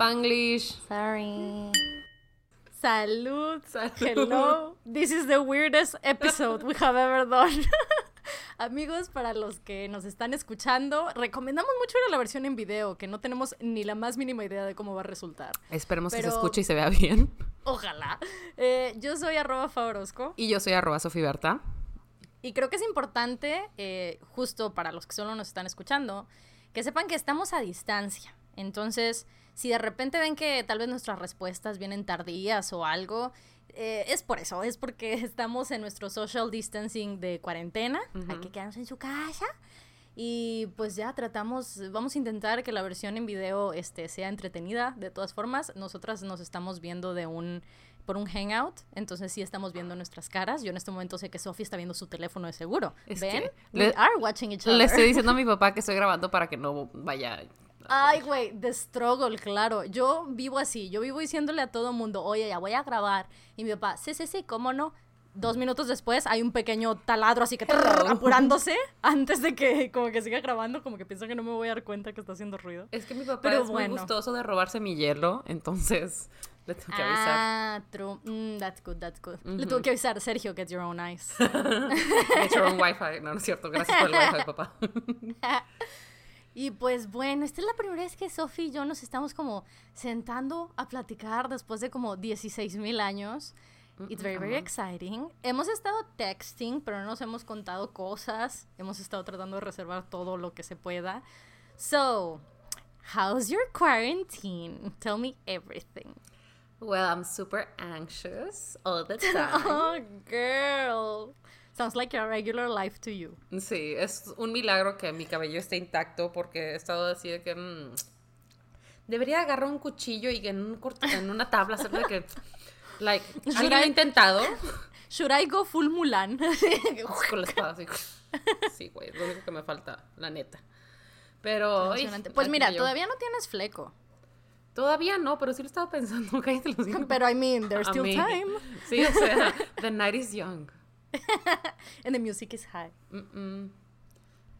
Spanglish. Sorry. Salud. Hello. This is the weirdest episode we have ever done. Amigos, para los que nos están escuchando, recomendamos mucho la versión en video, que no tenemos ni la más mínima idea de cómo va a resultar. Esperemos que se escuche y se vea bien. Ojalá. Eh, yo soy arroba Favorosco. Y yo soy arroba Sofiberta. Y creo que es importante, eh, justo para los que solo nos están escuchando, que sepan que estamos a distancia. Entonces, si de repente ven que tal vez nuestras respuestas vienen tardías o algo, eh, es por eso, es porque estamos en nuestro social distancing de cuarentena, hay que quedarnos en su casa. Y pues ya tratamos, vamos a intentar que la versión en video este, sea entretenida. De todas formas, nosotras nos estamos viendo de un por un hangout, entonces sí estamos viendo nuestras caras. Yo en este momento sé que Sophie está viendo su teléfono de seguro. ¿Ven? le, are watching each other. Le estoy diciendo a mi papá que estoy grabando para que no vaya Ay, güey, the struggle, claro. Yo vivo así, yo vivo diciéndole a todo mundo, oye, ya voy a grabar. Y mi papá, sí, sí, sí, ¿cómo no? Dos minutos después hay un pequeño taladro así que apurándose antes de que como que siga grabando, como que piensa que no me voy a dar cuenta que está haciendo ruido. Es que mi papá es muy gustoso de robarse mi hielo, entonces le tengo que avisar. Ah, true. Mm, that's good, that's good. Le tengo que avisar, Sergio, get your own ice. get your own wifi. No, no es cierto, gracias por el wifi, papá. Y pues bueno, esta es la primera vez que Sophie y yo nos estamos como sentando a platicar después de como 16 mil años. It's very, very exciting. Hemos estado texting, pero no nos hemos contado cosas. Hemos estado tratando de reservar todo lo que se pueda. So, how's your quarantine? Tell me everything. Well, I'm super anxious all the time. oh, girl. Sounds like a regular life to you. Sí, es un milagro que mi cabello esté intacto porque he estado así de que mm, debería agarrar un cuchillo y en, un en una tabla hacerle que like ¿alguien lo ha intentado? Should I go full Mulan? Con la espada así. Sí, güey, es lo único que me falta, la neta. Pero pues mira, todavía no tienes fleco. Todavía no, pero sí lo estaba pensando, cállate los Pero I mean, there's still time. Sí, o sea, the night is young. and the music is high.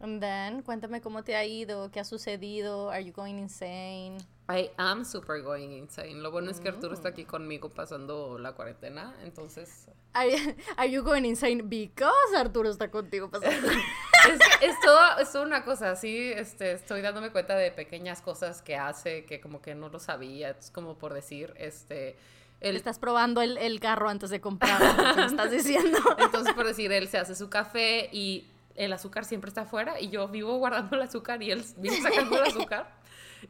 And then, cuéntame cómo te ha ido, qué ha sucedido, are you going insane? I am super going insane. Lo bueno es que Arturo está aquí conmigo pasando la cuarentena, entonces... Are, you going insane because Arturo está contigo pasando? es, es, todo, es una cosa, sí, este, estoy dándome cuenta de pequeñas cosas que hace que como que no lo sabía, es como por decir, este Estás probando el, el, carro antes de comprarlo, me estás diciendo. Entonces, por decir, él se hace su café y el azúcar siempre está afuera y yo vivo guardando el azúcar y él vive sacando el azúcar.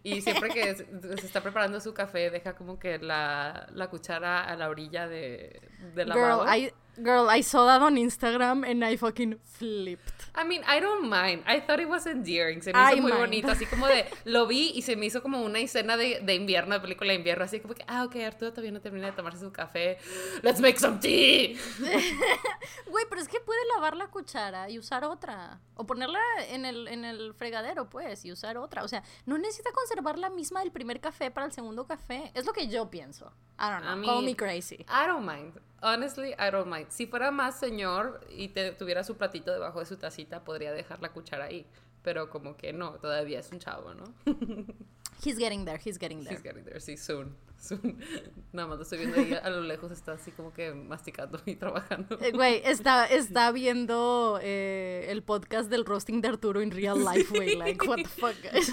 Y siempre que se está preparando su café, deja como que la, la cuchara a la orilla de, de la Girl, I, girl, I saw that on Instagram and I fucking flipped. I mean, I don't mind. I thought it was endearing. Se me hizo muy bonito. Así como de, lo vi y se me hizo como una escena de, de invierno, de película de invierno. Así como que, ah, ok, Arturo todavía no termina de tomarse su café. Let's make some tea. Güey, pero es que puede lavar la cuchara y usar otra. O ponerla en el, en el fregadero, pues, y usar otra. O sea, no necesita conservar la misma del primer café para el segundo café. Es lo que yo pienso. I don't know. Call me crazy. I don't mind. Honestly, I don't mind. Si fuera más señor y te, tuviera su platito debajo de su tacita, podría dejar la cuchara ahí. Pero como que no, todavía es un chavo, ¿no? He's getting there, he's getting there. He's getting there, sí, soon. soon. Nada más lo estoy viendo ahí a lo lejos, está así como que masticando y trabajando. Eh, güey, está, está viendo eh, el podcast del roasting de Arturo en real life, güey. Like, what the fuck, guys.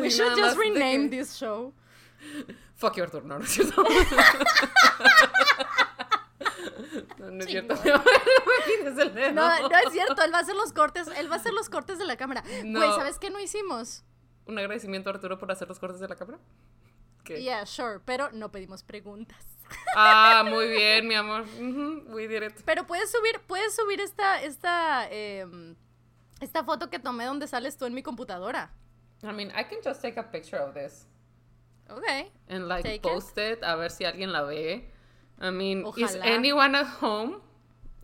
We should just rename this show. Fuck you, Arturo. No, no es cierto. No, no es cierto. No, no es cierto. Él va a hacer los cortes. Él va a hacer los cortes de la cámara. Güey, ¿sabes qué no hicimos? Un agradecimiento a Arturo por hacer los cortes de la cámara. ¿Qué? Yeah, sure. Pero no pedimos preguntas. Ah, muy bien, mi amor. muy directo. Pero puedes subir, puedes subir esta, esta, eh, esta foto que tomé donde sales tú en mi computadora. I mean, I can just take a picture of this. Okay. And like post it. a ver si alguien la ve. I mean, is anyone at home?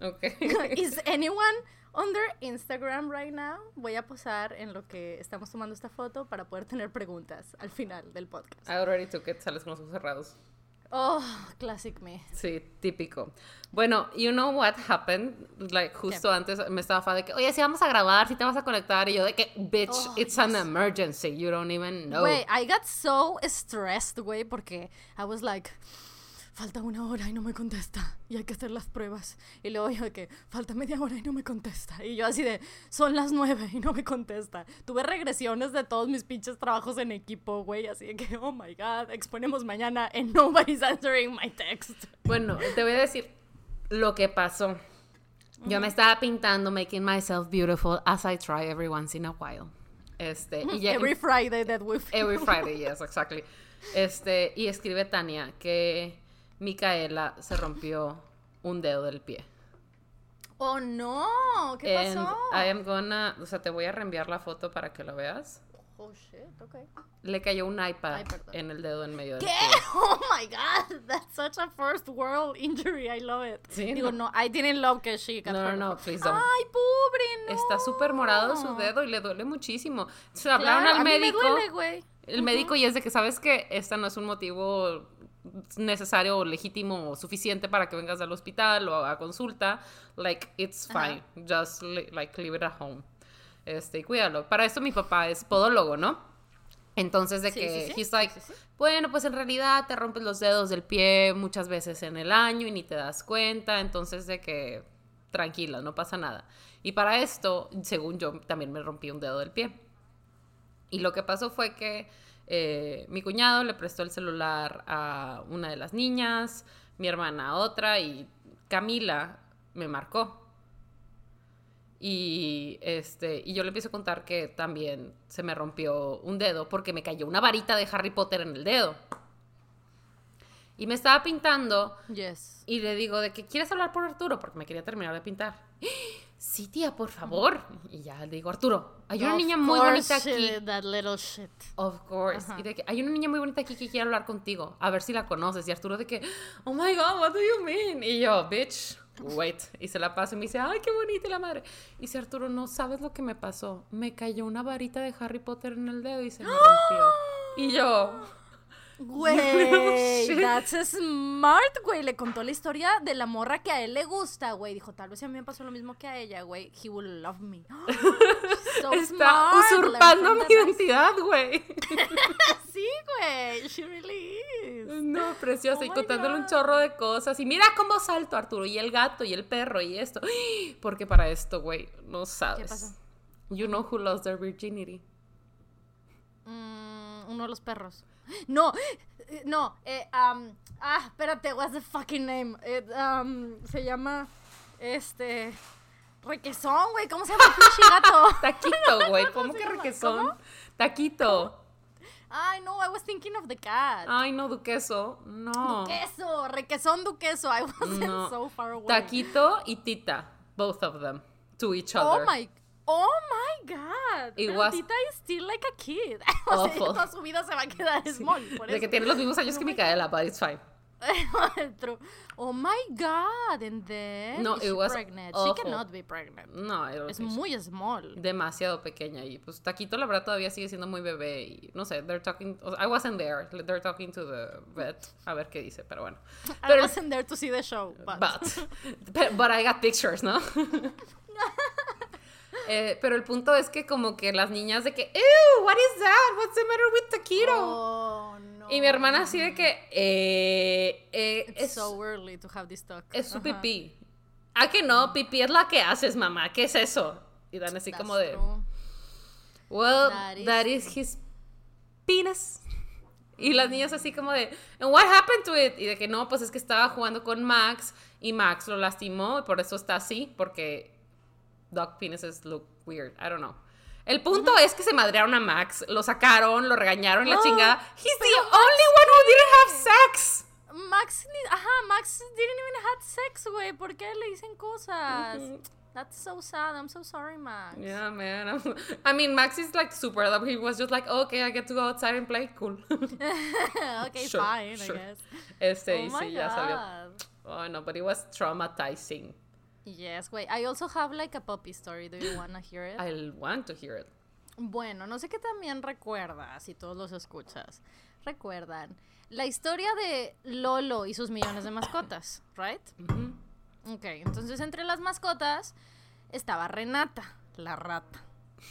Okay. is anyone on their Instagram right now? Voy a posar en lo que estamos tomando esta foto para poder tener preguntas al final del podcast. I already took it. Sales con los ojos cerrados. Oh, classic me. Sí, típico. Bueno, you know what happened? Like, justo antes me estaba fa de que, oye, si vamos a grabar, si te vas a conectar. Y yo de que, bitch, Oh, it's an emergency. You don't even know. Güey, I got so stressed, güey, porque I was like, falta una hora y no me contesta. Y hay que hacer las pruebas. Y luego yo que, falta media hora y no me contesta. Y yo así de, son las nueve y no me contesta. Tuve regresiones de todos mis pinches trabajos en equipo, güey. Así de que, oh my god, exponemos mañana and nobody's answering my text. Bueno, te voy a decir lo que pasó. Yo me estaba pintando, making myself beautiful, as I try every once in a while. Este, y ya- Every Friday that we Every Friday, yes, exactly. Este, y escribe Tania que Micaela se rompió un dedo del pie. Oh no, ¿qué And pasó? I am gonna, o sea, te voy a reenviar la foto para que lo veas. Oh shit, okay. Le cayó un iPad Ay, en el dedo en medio del ¿Qué? pie. Oh my god, that's such a first world injury. I love it. Sí, Digo, no. no, I didn't love que she got No, no, no, please don't. Ay, pobre, no. Está súper morado su dedo y le duele muchísimo. Se hablaron Claro, al a mí me médico. duele, güey. El médico y es de que sabes que este no es un motivo necesario o legítimo o suficiente para que vengas al hospital o a consulta. Like, it's fine. Just, li- like, leave it at home. Este, y cuídalo. Para esto mi papá es podólogo, ¿no? Entonces de Sí, que sí, sí. he's like, bueno, pues en realidad te rompes los dedos del pie muchas veces en el año y ni te das cuenta, entonces de que tranquila, no pasa nada. Y para esto, según yo, también me rompí un dedo del pie. Y lo que pasó fue que eh, mi cuñado le prestó el celular a una de las niñas, mi hermana a otra y Camila me marcó. Y, este, y yo le empiezo a contar que también se me rompió un dedo porque me cayó una varita de Harry Potter en el dedo. Y me estaba pintando Yes. y le digo de que quieres hablar por Arturo porque me quería terminar de pintar. Sí, tía, por favor. Y ya le digo, Arturo, hay una Of niña muy bonita aquí. did That little shit. Of course. Ajá. Y de que hay una niña muy bonita aquí que quiere hablar contigo. A ver si la conoces. Y Arturo de que, oh my god, what do you mean? Y yo, bitch, wait. Y se la paso y me dice, ay, qué bonita la madre. Y dice Arturo, no sabes lo que me pasó. Me cayó una varita de Harry Potter en el dedo y se me rompió. Y yo, Güey, that's smart, güey. Le contó la historia de la morra que a él le gusta, güey. Dijo, tal vez a mí me pasó lo mismo que a ella, güey. He will love me. so está smart, usurpando mi identidad, güey. Sí, güey. She really is. No, preciosa. Oh y my contándole un chorro de cosas. Y mira cómo salto, Arturo. Y el gato, y el perro, y esto. Porque para esto, güey, no sabes. pasó? You know who lost their virginity. Mm, uno de los perros. No, no, eh, um, ah, espérate, what's the fucking name? It, um, se llama, este, requesón, güey, ¿cómo se llama el pinche gato? Taquito, güey. ¿Cómo que requesón? ¿Cómo? Taquito. Ay, no, I was thinking of the cat. Ay, no, duqueso. No. Duqueso, requesón duqueso, I wasn't No. so far away. Taquito y Tita. Both of them. To each Oh other. my, oh my god. It was Tita is still like a kid. o sea, toda su vida se va a quedar small, por De eso. que tiene los mismos años que Micaela, but it's fine. Oh my god, and then No, it was pregnant? awful. She cannot be pregnant. No, I don't Es muy small. demasiado pequeña y pues Taquito la verdad todavía sigue siendo muy bebé y no sé, they're talking, o sea, I wasn't there, they're talking to the vet, a ver qué dice, pero bueno. I Pero, wasn't there to see the show, but, but, but, but I got pictures, ¿no? Eh, pero el punto es que como que las niñas de que, ew, what is that? What's the matter with Taquito? Oh, no. Y mi hermana así de que, eh, eh, It's es, so early to have this talk. es su pipí. Ah, que no, pipí es la que haces, mamá, ¿qué es eso? Y dan así That's como de, true. Well, That is that is his penis. Y las niñas así como de, "And what happened to it? Y de que no, pues es que estaba jugando con Max y Max lo lastimó y por eso está así, porque dog penises look weird. I don't know. El punto es que se madrearon a Max, lo sacaron, lo regañaron y la Oh, chingada. He's the only one who didn't have sex. Max, ni- ajá, Max didn't even have sex, güey. ¿Por qué le dicen cosas? That's so sad. I'm so sorry, Max. Yeah, man. I'm- I mean, Max is like super. He was just like, okay, I get to go outside and play. Cool. okay, Sure, fine, sure. I guess. Este, oh y my sí, ya salió. Oh, no, but it was traumatizing. Yes, wait. I also have like a puppy story. Do you wanna hear it? I want to hear it. Bueno, no sé qué también recuerdas si todos los escuchas. recuerdan la historia de Lolo y sus millones de mascotas, ¿right? Ujú. Ok, entonces entre las mascotas estaba Renata, la rata.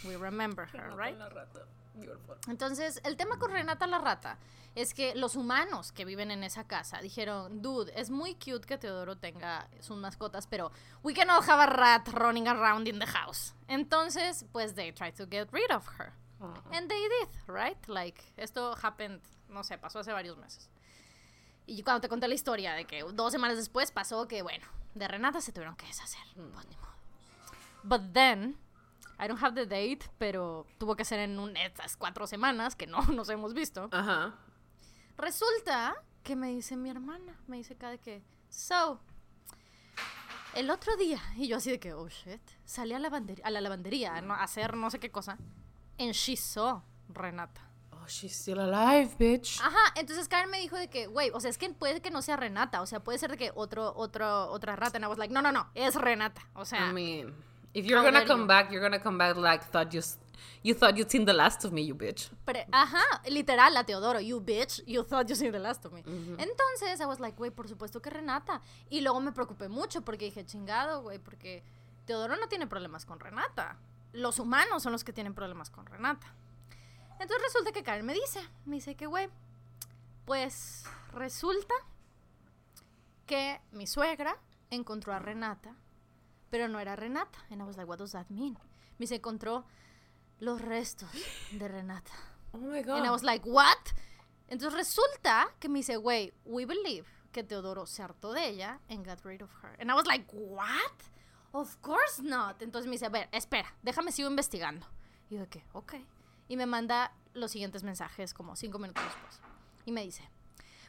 We remember her, right? La rata. Beautiful. Entonces, el tema con Renata la rata es que los humanos que viven en esa casa dijeron, dude, es muy cute que Teodoro tenga sus mascotas, pero we cannot have a rat running around in the house. Entonces, pues they tried to get rid of her. Oh. And they did, right? Like, esto happened, no sé, pasó hace varios meses. Y cuando te conté la historia de que dos semanas después pasó que, bueno, de Renata se tuvieron que deshacer. Pues ni modo. But then, I don't have the date, pero tuvo que ser en un, estas cuatro semanas que no nos hemos visto. Ajá. Resulta que me dice mi hermana, me dice cada que, so, el otro día, y yo así de que, oh shit, salí a, a la lavandería ¿no? a hacer no sé qué cosa, and she saw Renata. Oh, she's still alive, bitch. Ajá, entonces Karen me dijo de que, güey, o sea, es que puede que no sea Renata, o sea, puede ser de que otro, otro, otra rata, and I was like, no, no, no, es Renata, o sea, I mean, if you're gonna come back, you're gonna come back like thought you you thought you'd seen the last of me, you bitch. Pre- ajá, literal, a Teodoro, you bitch, you thought you seen the last of me. Entonces, I was like, güey, por supuesto que Renata. Y luego me preocupé mucho porque dije, chingado, güey, porque Teodoro no tiene problemas con Renata. Los humanos son los que tienen problemas con Renata. Entonces resulta que Karen me dice, me dice que, güey, pues resulta que mi suegra encontró a Renata, pero no era Renata. And I was like, what does that mean? Me dice, encontró los restos de Renata. Oh my And I was like, what? Entonces resulta que me dice, güey, we believe que Teodoro se hartó de ella and got rid of her. And I was like, what? Of course not. Entonces me dice, a ver, espera, déjame sigo investigando. Y yo que, ok. Y me manda los siguientes mensajes como cinco minutos después. Y me dice,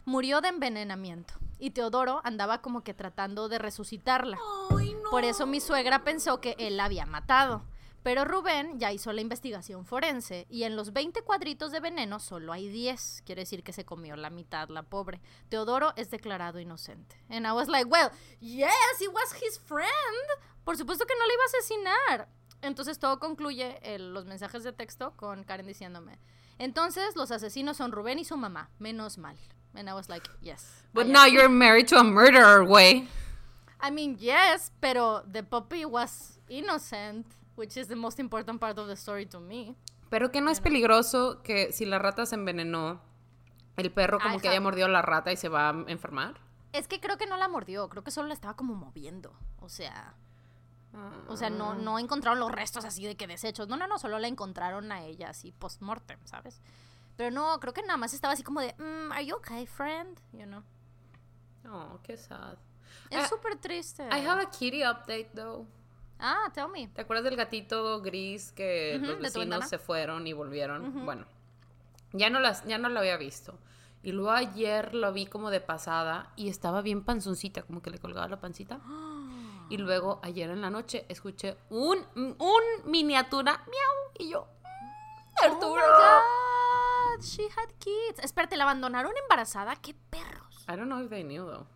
murió de envenenamiento. Y Teodoro andaba como que tratando de resucitarla. Por eso mi suegra pensó que él la había matado. Pero Rubén ya hizo la investigación forense y en los 20 cuadritos de veneno solo hay 10. Quiere decir que se comió la mitad, la pobre. Teodoro es declarado inocente. And I was like, well, yes, it was his friend. Por supuesto que no le iba a asesinar. Entonces todo concluye eh, los mensajes de texto con Karen diciéndome. Entonces los asesinos son Rubén y su mamá. Menos mal. And I was like, yes. But I now am. you're married to a murderer, güey. I mean, yes, pero the puppy was innocent, which is the most important part of the story to me. Pero que no es peligroso que si la rata se envenenó, el perro como que haya mordido a la rata y se va a enfermar. Es que creo que no la mordió, creo que solo la estaba como moviendo. O sea, o sea, Ah. no, no encontraron los restos así de que desechos. No, no, no, solo la encontraron a ella así post-mortem, ¿sabes? Pero no, creo que nada más estaba así como de, mm, ¿Are you okay, friend? You know. Oh, qué sad. Es Ah, súper triste. I have a kitty update though. Ah, tell me. ¿Te acuerdas del gatito gris que Ujú, los vecinos se fueron y volvieron? Bueno, ya no las, ya no lo había visto. Y luego ayer lo vi como de pasada y estaba bien panzoncita, como que le colgaba la pancita. Y luego ayer en la noche escuché un, un miniatura miau y yo. "Mm, Arturo. Oh God, she had kids. Espérate, ¿la abandonaron embarazada? ¡Qué perros! I don't know if they knew though.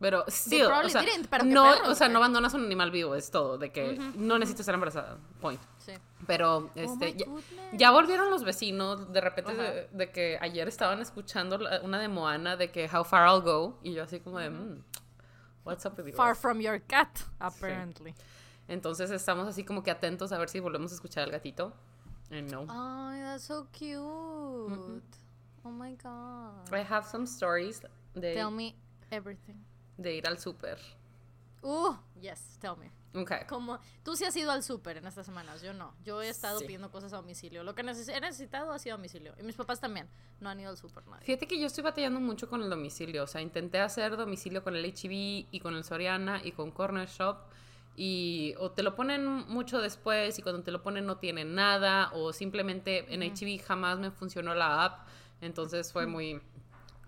Pero still, o sea, didn't, pero no, perros, o sea, no abandonas a un animal vivo, es todo, de que no necesitas estar embarazada, point. Sí. Pero Oh este, my ya, ya volvieron los vecinos, de repente Ajá. de, de que ayer estaban escuchando una de Moana de que How Far I'll Go y yo así como de, "Mm, what's up with you Far guys?" from your cat, apparently. Entonces estamos así como que atentos a ver si volvemos a escuchar al gatito. And no. Ay, that's so cute. Oh my god. I have some stories de, Tell me everything. de ir al súper. Uh, yes, tell me. Okay. Como tú sí has ido al súper en estas semanas, yo no. Yo he estado Sí. pidiendo cosas a domicilio. Lo que neces- he necesitado ha sido a domicilio. Y mis papás también. No han ido al súper nadie. Fíjate que yo estoy batallando mucho con el domicilio. O sea, intenté hacer domicilio con el HB y con el Soriana y con Corner Shop. Y o te lo ponen mucho después y cuando te lo ponen no tienen nada. O simplemente en HB jamás me funcionó la app. Entonces fue muy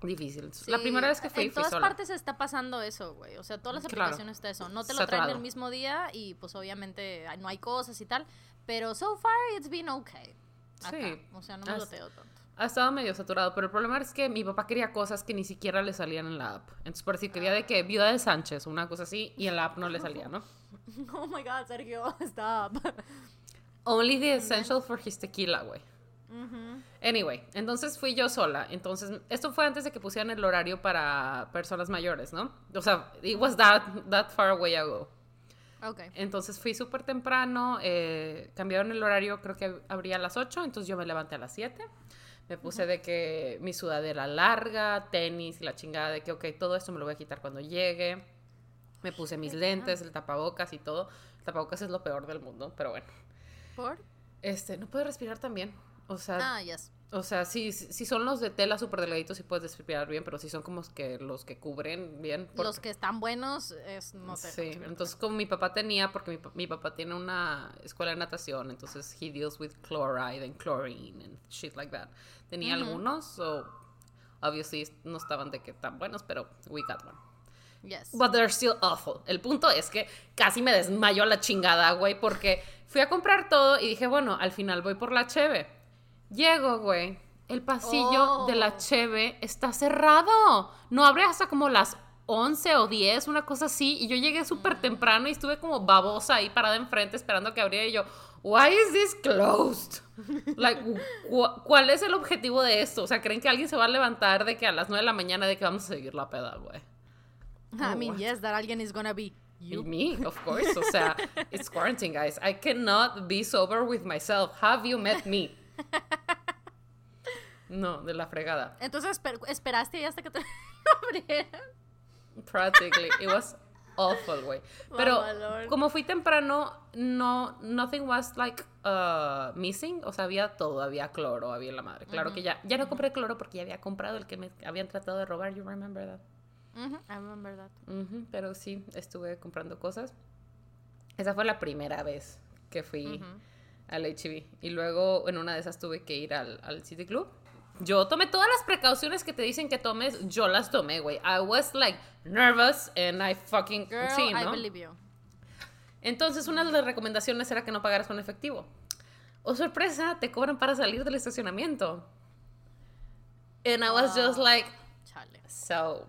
difícil. la Sí, primera vez que fui, En fui todas sola. partes está pasando eso, güey. O sea, todas las Claro. aplicaciones está eso. No te lo traen Saturado. el mismo día y pues obviamente no hay cosas y tal. Pero so far it's been okay. Acá. Sí. O sea, no me As- loteo tanto. Ha estado medio saturado, pero el problema es que mi papá quería cosas que ni siquiera le salían en la app. Entonces, por decir, quería de que viuda de Sánchez, una cosa así, y en la app no le salía, ¿no? Oh my god, Sergio, stop. Only the essential for his tequila, güey. Ujú. Anyway, entonces fui yo sola. Entonces, esto fue antes de que pusieran el horario para personas mayores, ¿no? O sea, it was that, that far away ago. Ok. Entonces fui súper temprano, eh, cambiaron el horario, creo que abría a las 8, entonces yo me levanté a las 7. Me puse de que mi sudadera larga, tenis y la chingada de que, ok, todo esto me lo voy a quitar cuando llegue. Me puse mis lentes, el tapabocas y todo. El tapabocas es lo peor del mundo, pero bueno. ¿Por? Este, no puedo respirar también. O sea, Ah, yes. o sea, sí, sí son los de tela súper delgaditos y puedes respirar bien, pero sí son como que los que cubren bien. Los que están buenos es, no sé. Sí, entonces como mi papá tenía, porque mi, mi papá tiene una escuela de natación, entonces he deals with chloride and chlorine and shit like that. Tenía algunos, so obviously no estaban de que tan buenos, pero we got one. Yes. But they're still awful. El punto es que casi me desmayó la chingada, güey, porque fui a comprar todo y dije, bueno, al final voy por la cheve. Llego, güey. El pasillo de la Oh. cheve está cerrado. No abre hasta como las 11 o 10, una cosa así. Y yo llegué súper temprano y estuve como babosa ahí parada enfrente esperando que abriera. Y yo, why is this closed? Like, cu- ¿cuál es el objetivo de esto? O sea, ¿creen que alguien se va a levantar de que a las 9 de la mañana de que vamos a seguir la peda, güey? I mean, what? yes, that alguien is gonna be you. me, of course. O sea, it's quarantine, guys. I cannot be sober with myself. Have you met me? No, de la fregada. Entonces esper- esperaste hasta que te abrieran. Practically. It was awful, güey. Pero como fui temprano, no, nothing was like uh, missing. O sea, había todo. Había cloro, había la madre. Claro que ya, ya no compré cloro porque ya había comprado el que me habían tratado de robar. You remember that? Ujú, I remember that. Ujú, pero sí, estuve comprando cosas. Esa fue la primera vez que fui al HB. Y luego en una de esas tuve que ir al, al City Club. Yo tomé todas las precauciones que te dicen que tomes, yo las tomé, güey. I was like nervous and I fucking... Girl, sí, I ¿no? believe you. Entonces una de las recomendaciones era que no pagaras con efectivo. Oh, sorpresa, te cobran para salir del estacionamiento. And I was just Ah, like, Chale. so...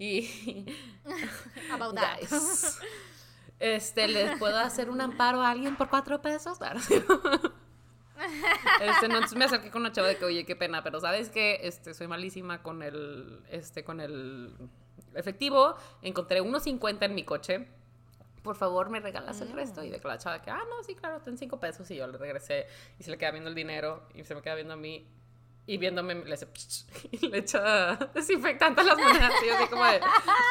Y... About that. Guys, Este, ¿les puedo hacer un amparo a alguien por cuatro pesos? Claro. Este, no, entonces me acerqué con una chava de que, oye, qué pena, pero ¿sabes qué? Este, soy malísima con el, este, con el efectivo. Encontré unos 50 en mi coche. Por favor, me regalas el resto. Y de que la chava que, ah, no, sí, claro, ten cinco pesos. Y yo le regresé y se le queda viendo el dinero y se me queda viendo a mí. Y viéndome, le hace, y le echa desinfectante a las monedas. Y yo así como de,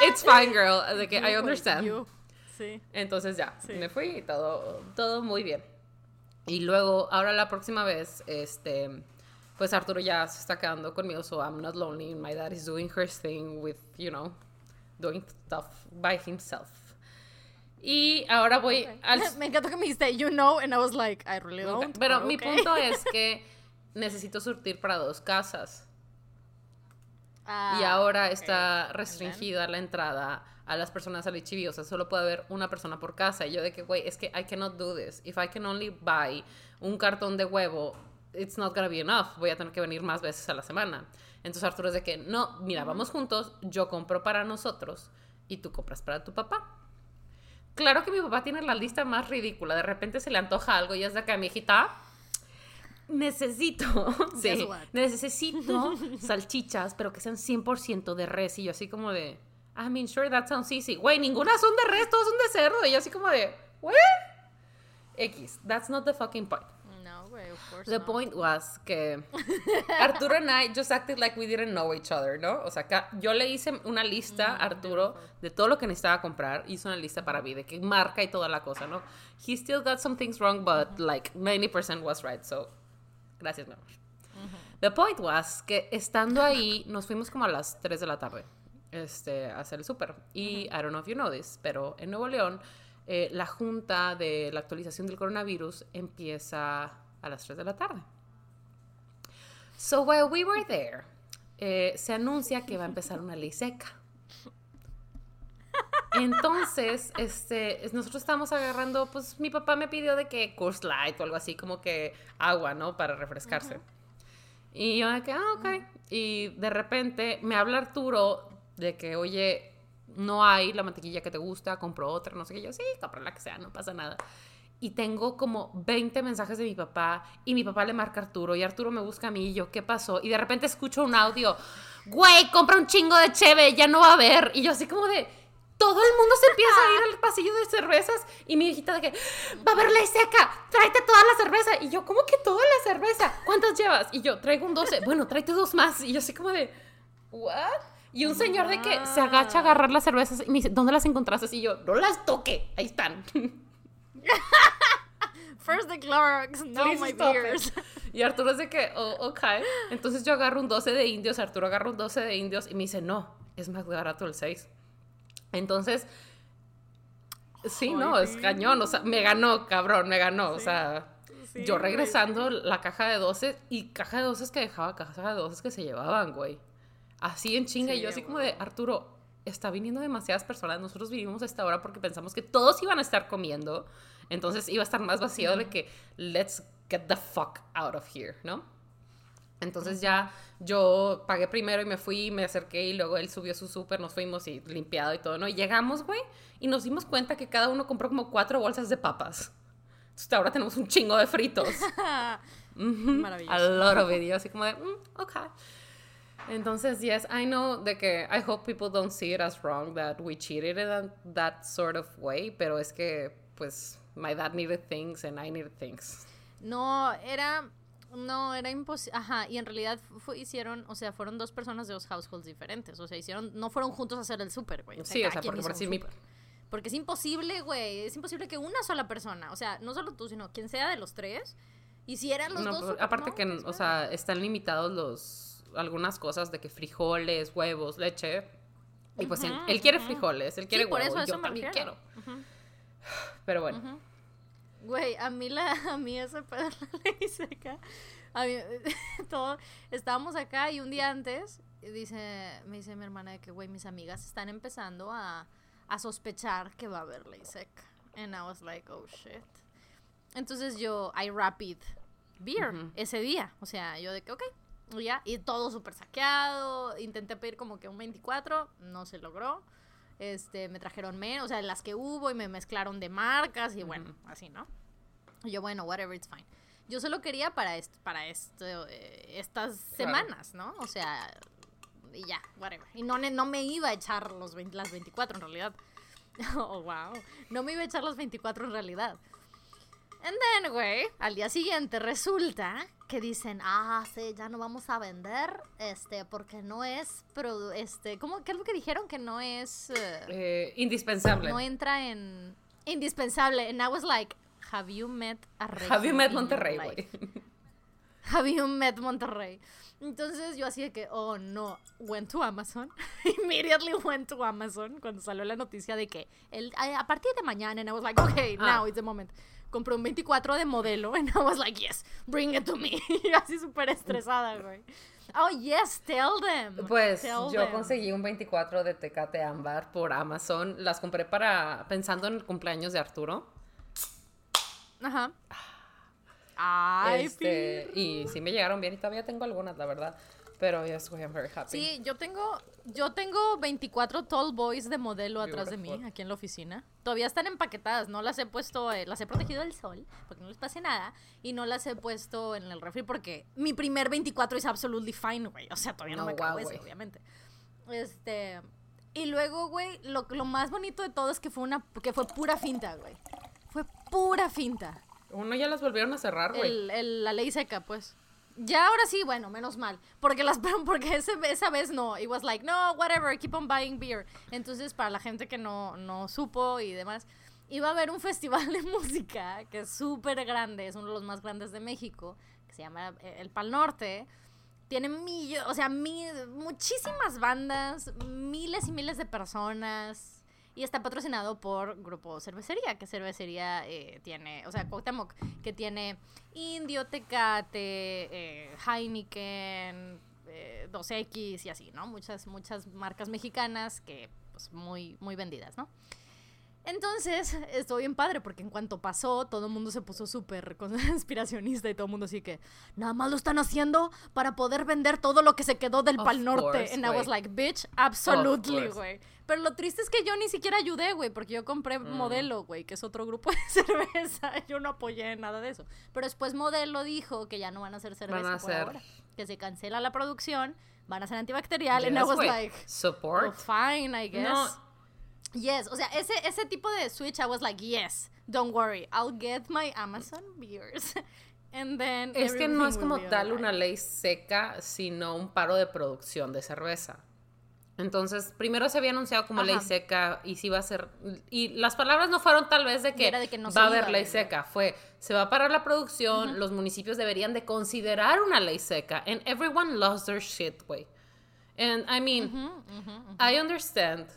it's fine, girl. De que I You, understand. you. Sí. Entonces ya, Sí. me fui y todo, todo muy bien. Y luego, ahora la próxima vez, este, pues Arturo ya se está quedando conmigo, so I'm not lonely. My dad is doing her thing with, you know, doing stuff by himself. Y ahora voy Okay. al... Me encantó que me dijiste, you know, and I was like, I really don't. Pero but mi okay. punto es que necesito surtir para dos casas. Ah, y ahora ok. está restringida la entrada a las personas al HIV, o sea, solo puede haber una persona por casa. Y yo de que, güey, es que I cannot do this. If I can only buy un cartón de huevo, it's not gonna be enough. Voy a tener que venir más veces a la semana. Entonces Arturo es de que, no, mira, vamos juntos, yo compro para nosotros y tú compras para tu papá. Claro que mi papá tiene la lista más ridícula. De repente se le antoja algo y es de que, mi hijita, necesito, sí, necesito salchichas, pero que sean 100% de res. Y yo así como de, I mean, sure, that sounds easy. Güey, ninguna son de res, todas son de cerdo. Y yo así como de, what? X, that's not the fucking point. No, güey, of course The not. point was que Arturo and I just acted like we didn't know each other, ¿no? O sea, yo le hice una lista a Arturo de todo lo que necesitaba comprar. Hizo una lista para mí de qué marca y toda la cosa, ¿no? He still got some things wrong, but like 90% was right, so gracias, mi amor. The point was que estando ahí, nos fuimos como a las 3 de la tarde este, a hacer el súper. Y I don't know if you know this, pero en Nuevo León, eh, la junta de la actualización del coronavirus empieza a las 3 de la tarde. So while we were there, eh, se anuncia que va a empezar una ley seca. Entonces, este, es- nosotros estábamos agarrando, pues mi papá me pidió de que Coors Light o algo así, como que agua, ¿no? Para refrescarse. Y yo de que, ah, ok. Y de repente me habla Arturo de que, oye, no hay la mantequilla que te gusta, compro otra, no sé qué. Yo, sí, compra la que sea, no pasa nada. y tengo como 20 mensajes de mi papá y mi papá le marca a Arturo y Arturo me busca a mí y yo, ¿qué pasó? Y de repente escucho un audio, güey, compra un chingo de cheve, ya no va a haber. Y yo así como de, todo el mundo se empieza a ir al pasillo de cervezas y mi hijita de que, va a haber ley seca, tráete toda la cerveza. Y yo, ¿cómo que toda la cerveza? ¿Cuántas llevas? Y yo, traigo un 12, bueno, tráete dos más. Y yo así como de, ¿what? Y un señor de que se agacha a agarrar las cervezas y me dice, ¿dónde las encontraste? Y yo, no las toque, ahí están. First the Clorox, no Please my beers. Y Arturo es de que, oh, ok. Entonces yo agarro un 12 de indios, Arturo agarra un 12 de indios y me dice, no, es más barato el 6. Entonces, sí, no, es cañón, o sea, me ganó, cabrón, me ganó, o sea, Sí, yo güey. regresando la caja de 12 y caja de 12 que dejaba, caja de 12 que se llevaban, güey. Así en chinga, Sí, y yo así como de, Arturo, está viniendo demasiadas personas, nosotros vivimos a esta hora porque pensamos que todos iban a estar comiendo, entonces iba a estar más vacío de que, let's get the fuck out of here, ¿no? Entonces ya yo pagué primero y me fui, me acerqué y luego él subió su súper, nos fuimos y limpiado y todo, ¿no? Y llegamos, güey, y nos dimos cuenta que cada uno compró como cuatro bolsas de papas. Entonces ahora tenemos un chingo de fritos. Maravilloso. A lot of it. Y así como de, mm, ok. Entonces, yes, I know de que I hope people don't see it as wrong that we cheated in that, that sort of way, pero es que, pues, my dad needed things and I needed things. No, era. No, era imposible. Ajá, y en realidad hicieron, o sea, fueron dos personas de dos households diferentes. O sea, hicieron, no fueron juntos a hacer el súper, güey. Sí, o sea, porque por decir mi... Porque es imposible, güey. Es imposible que una sola persona, o sea, no solo tú, sino quien sea de los tres, hicieran los No, dos. súper, aparte no, que, pues, o sea, están limitados los... Algunas cosas de que frijoles, huevos, leche. Y pues él, Ujú, él quiere frijoles, él quiere Sí, por huevos, eso, eso yo me también quiero. Pero bueno. Ujú. Güey, a mí la, a mí ese pedo la ley seca. A mí, todo, estábamos acá y un día antes dice, me dice mi hermana de que, güey, mis amigas están empezando a, a sospechar que va a haber ley seca. And I was like, oh shit. Entonces yo, I rapid beer ese día. O sea, yo de que, ok, ya, y todo súper saqueado. Intenté pedir como que un 24, no se logró. Este, me trajeron menos, o sea, las que hubo y me mezclaron de marcas y bueno, así, ¿no? Y yo, bueno, whatever, it's fine. Yo solo quería para, para esto, eh, estas Claro. semanas, ¿no? O sea, y ya, whatever. Y no, no me iba a echar los 20 las 24 en realidad. Oh, wow. No me iba a echar los 24 en realidad. And then, güey, al día siguiente resulta que dicen, ah, sí, ya no vamos a vender, este, porque no es, produ- este, ¿cómo, qué es lo que dijeron? Que no es, Eh, indispensable. no entra en indispensable. And I was like, have you met a Regio Have you met Monterrey, güey? Have you met Monterrey? Entonces yo así de que, oh no, went to Amazon. Immediately went to Amazon cuando salió la noticia de que el, a partir de mañana, and I was like, okay, Ah. now is the moment. Compré un 24 de modelo, and I was like, yes, bring it to me. Y así súper estresada, güey. Oh, yes, tell them. Pues Tell yo them. conseguí un 24 de Tecate Ámbar por Amazon. Las compré para pensando en el cumpleaños de Arturo. Ajá. Ay, este, y sí me llegaron bien y todavía tengo algunas, la verdad. Pero yes, I'm very happy. Sí, yo tengo, yo tengo 24 tall boys de modelo atrás de mí, aquí en la oficina. Todavía están empaquetadas, no las he puesto, eh, las he protegido del sol, porque no les pase nada, y no las he puesto en el refri porque mi primer 24 es absolutely fine, güey. O sea, todavía no, No, me acabo wow, obviamente. Este, y luego, güey, lo, lo más bonito de todo es que fue una, que fue pura finta, güey. Fue pura finta. Uno ya las volvieron a cerrar, güey. El, el- la ley seca, pues. Ya ahora sí, bueno, menos mal. Porque las porque ese, esa vez no. It was like, no, whatever, keep on buying beer. Entonces, para la gente que no, no supo y demás, iba a haber un festival de música que es súper grande, es uno de los más grandes de México, que se llama eh, El Pal Norte. Tiene millones, o sea, mi- muchísimas bandas, miles y miles de personas. Y está patrocinado por Grupo Cervecería, que Cervecería eh, tiene, o sea, Cuauhtémoc, que tiene Indio, Tecate, eh, Heineken, eh, 2X y así, ¿no? Muchas, muchas marcas mexicanas que, pues, muy, muy vendidas, ¿no? Entonces, estuvo bien padre porque en cuanto pasó, todo el mundo se puso súper conspiracionista y todo el mundo así que nada más lo están haciendo para poder vender todo lo que se quedó del Of Pal Norte. And I was like, bitch, absolutely, güey. Pero lo triste es que yo ni siquiera ayudé, güey, porque yo compré Mm. Modelo, güey, que es otro grupo de cerveza. Yo no apoyé nada de eso. Pero después Modelo dijo que ya no van a hacer cerveza Van a por hacer- ahora. Que se cancela la producción, van a ser antibacterial. and I Yes, was güey. like, Support. well, fine, I guess. No. Yes, o sea, ese, ese tipo de switch, I was like, yes, don't worry, I'll get my Amazon beers. And then. Es que no es como tal una ley seca, sino un paro de producción de cerveza. Entonces, primero se había anunciado como ley seca y sí iba a ser... Y las palabras no fueron tal vez de que, de que no se va a haber ley seca. Fue, se va a parar la producción, los municipios deberían de considerar una ley seca. And everyone lost their shit, way. And I mean, I understand.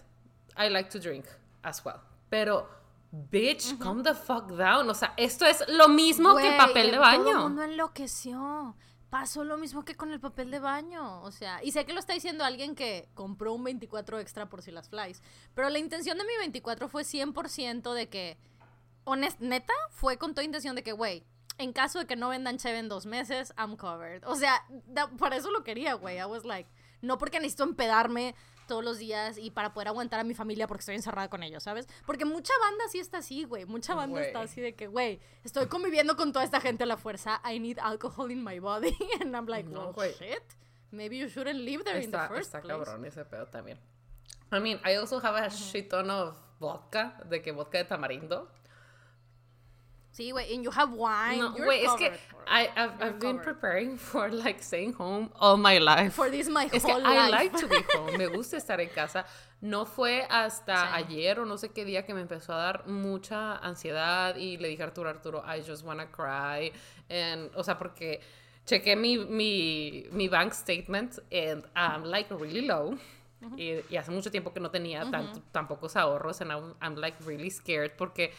I like to drink as well. Pero, bitch, calm the fuck down. O sea, esto es lo mismo que papel de Todo el baño. mundo enloqueció. Pasó lo mismo que con el papel de baño. O sea, y sé que lo está diciendo alguien que compró un 24 extra por si las flies. Pero la intención de mi 24 fue 100% de que. Honest, neta, fue con toda intención de que, güey, en caso de que no vendan Cheve en dos meses, I'm covered. O sea, da- por eso lo quería, güey. I was like, no porque necesito empedarme todos los días y para poder aguantar a mi familia porque estoy encerrada con ellos, ¿sabes? Porque mucha banda sí está así, güey. Mucha banda está así de que, güey, estoy conviviendo con toda esta gente a la fuerza. I need alcohol in my body. And I'm like, No, well, güey. shit. Maybe you shouldn't live there in the first está place. cabrón ese pedo también. I mean, I also have a shit ton of vodka, de que vodka de tamarindo. Sí, güey, and you have wine. No, güey, es que for- I, I've, I've been covered. preparing for like staying home all my life. For this my es que whole I life. like to be home, me gusta estar en casa. No fue hasta Sí. ayer o no sé qué día que me empezó a dar mucha ansiedad y le dije a Arturo, Arturo, I just wanna cry. And, o sea, porque chequé mi, mi, mi bank statement and I'm like really low. y, y hace mucho tiempo que no tenía tanto, tan pocos ahorros and I'm, I'm like really scared porque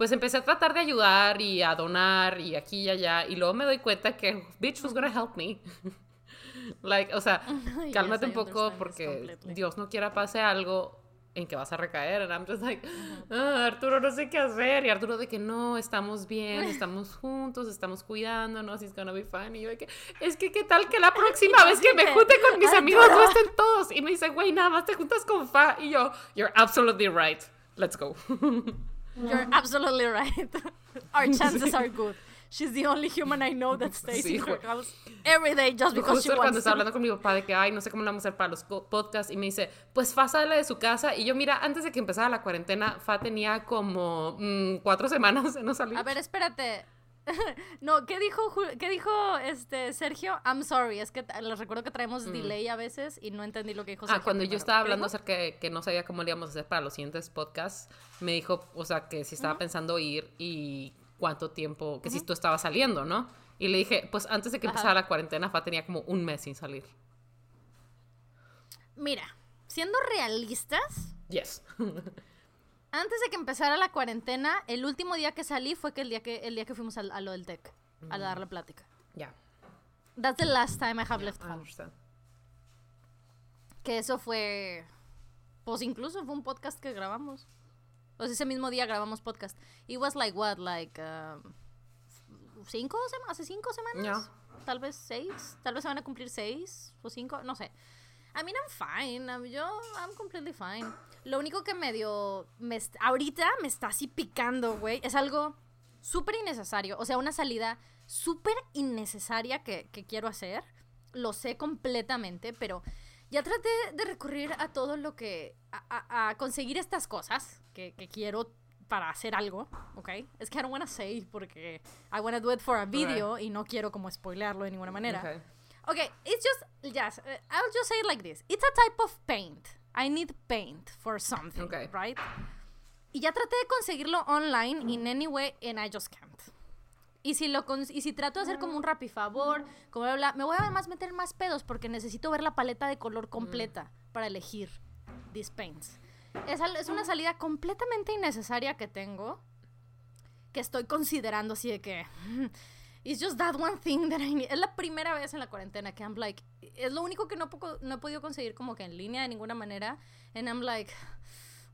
pues empecé a tratar de ayudar y a donar y aquí y allá y luego me doy cuenta que bitch was gonna help me. like, o sea, Yes, cálmate un poco porque. Dios no quiera pase algo en que vas a recaer. And I'm just like, "Ah, Arturo, no sé qué hacer. Y Arturo de que no, estamos bien, estamos juntos, estamos cuidándonos, it's gonna be fine. Y yo de que, es que qué tal que la próxima vez que me junte con mis amigos no estén todos. Y me dice, güey, nada más te juntas con Fa. Y yo, you're absolutely right. Let's go. You're absolutely right. Our chances are good. She's the only human I know that stays Sí, in her house every day just because she Justo cuando wants estaba to. hablando con mi papá de que, ay, no sé cómo lo vamos a hacer para los podcasts, y me dice, pues Fa sale de su casa. Y yo, mira, antes de que empezara la cuarentena, Fa tenía como mm, cuatro semanas de no salir. A ver, espérate. no, ¿qué dijo, ¿qué dijo este Sergio? I'm sorry, es que les recuerdo que traemos delay a veces y no entendí lo que dijo Sergio. Mm. Ah, cuando yo estaba ¿Qué hablando acerca de que no sabía cómo le íbamos a hacer para los siguientes podcasts, me dijo, o sea, que si estaba pensando ir y cuánto tiempo, que si tú estabas saliendo, ¿no? Y le dije, pues antes de que Ajá. empezara la cuarentena, Fa tenía como un mes sin salir. Mira, siendo realistas, Yes. antes de que empezara la cuarentena, el último día que salí fue que el día que, el día que fuimos al- a, lo del TEC, a Mm. dar la plática. Ya, That's the last time I have left I home. understand. Que eso fue. Pues incluso fue un podcast que grabamos. O sea, ese mismo día grabamos podcast. It was like what, like. um, ¿Cinco semanas? ¿Hace cinco semanas? Tal vez seis. Tal vez se van a cumplir seis o cinco. No sé. I mean, I'm fine. I'm- yo, I'm completely fine. Lo único que me dio. Me ahorita me está así picando, güey. Es algo súper innecesario. O sea, una salida súper innecesaria que, que quiero hacer. Lo sé completamente, pero ya traté de recurrir a todo lo que. a, a- a conseguir estas cosas que, que quiero para hacer algo, ¿ok? Es que I don't wanna say porque I wanna do it for a video y no quiero como spoilearlo de ninguna manera. Okay. Okay, it's just yes. uh, I'll just say it like this. It's a type of paint. I need paint for something, Okay. right? Y ya traté de conseguirlo online in any way and I just can't. Y si lo y si trato de hacer como un rapifavor, como bla, bla, me voy a además meter más pedos porque necesito ver la paleta de color completa para elegir these paints. Es, es una salida completamente innecesaria que tengo que estoy considerando así de que it's just that one thing that I need. Es la primera vez en la cuarentena que I'm like es lo único que no, poco- no he podido conseguir como que en línea de ninguna manera and I'm like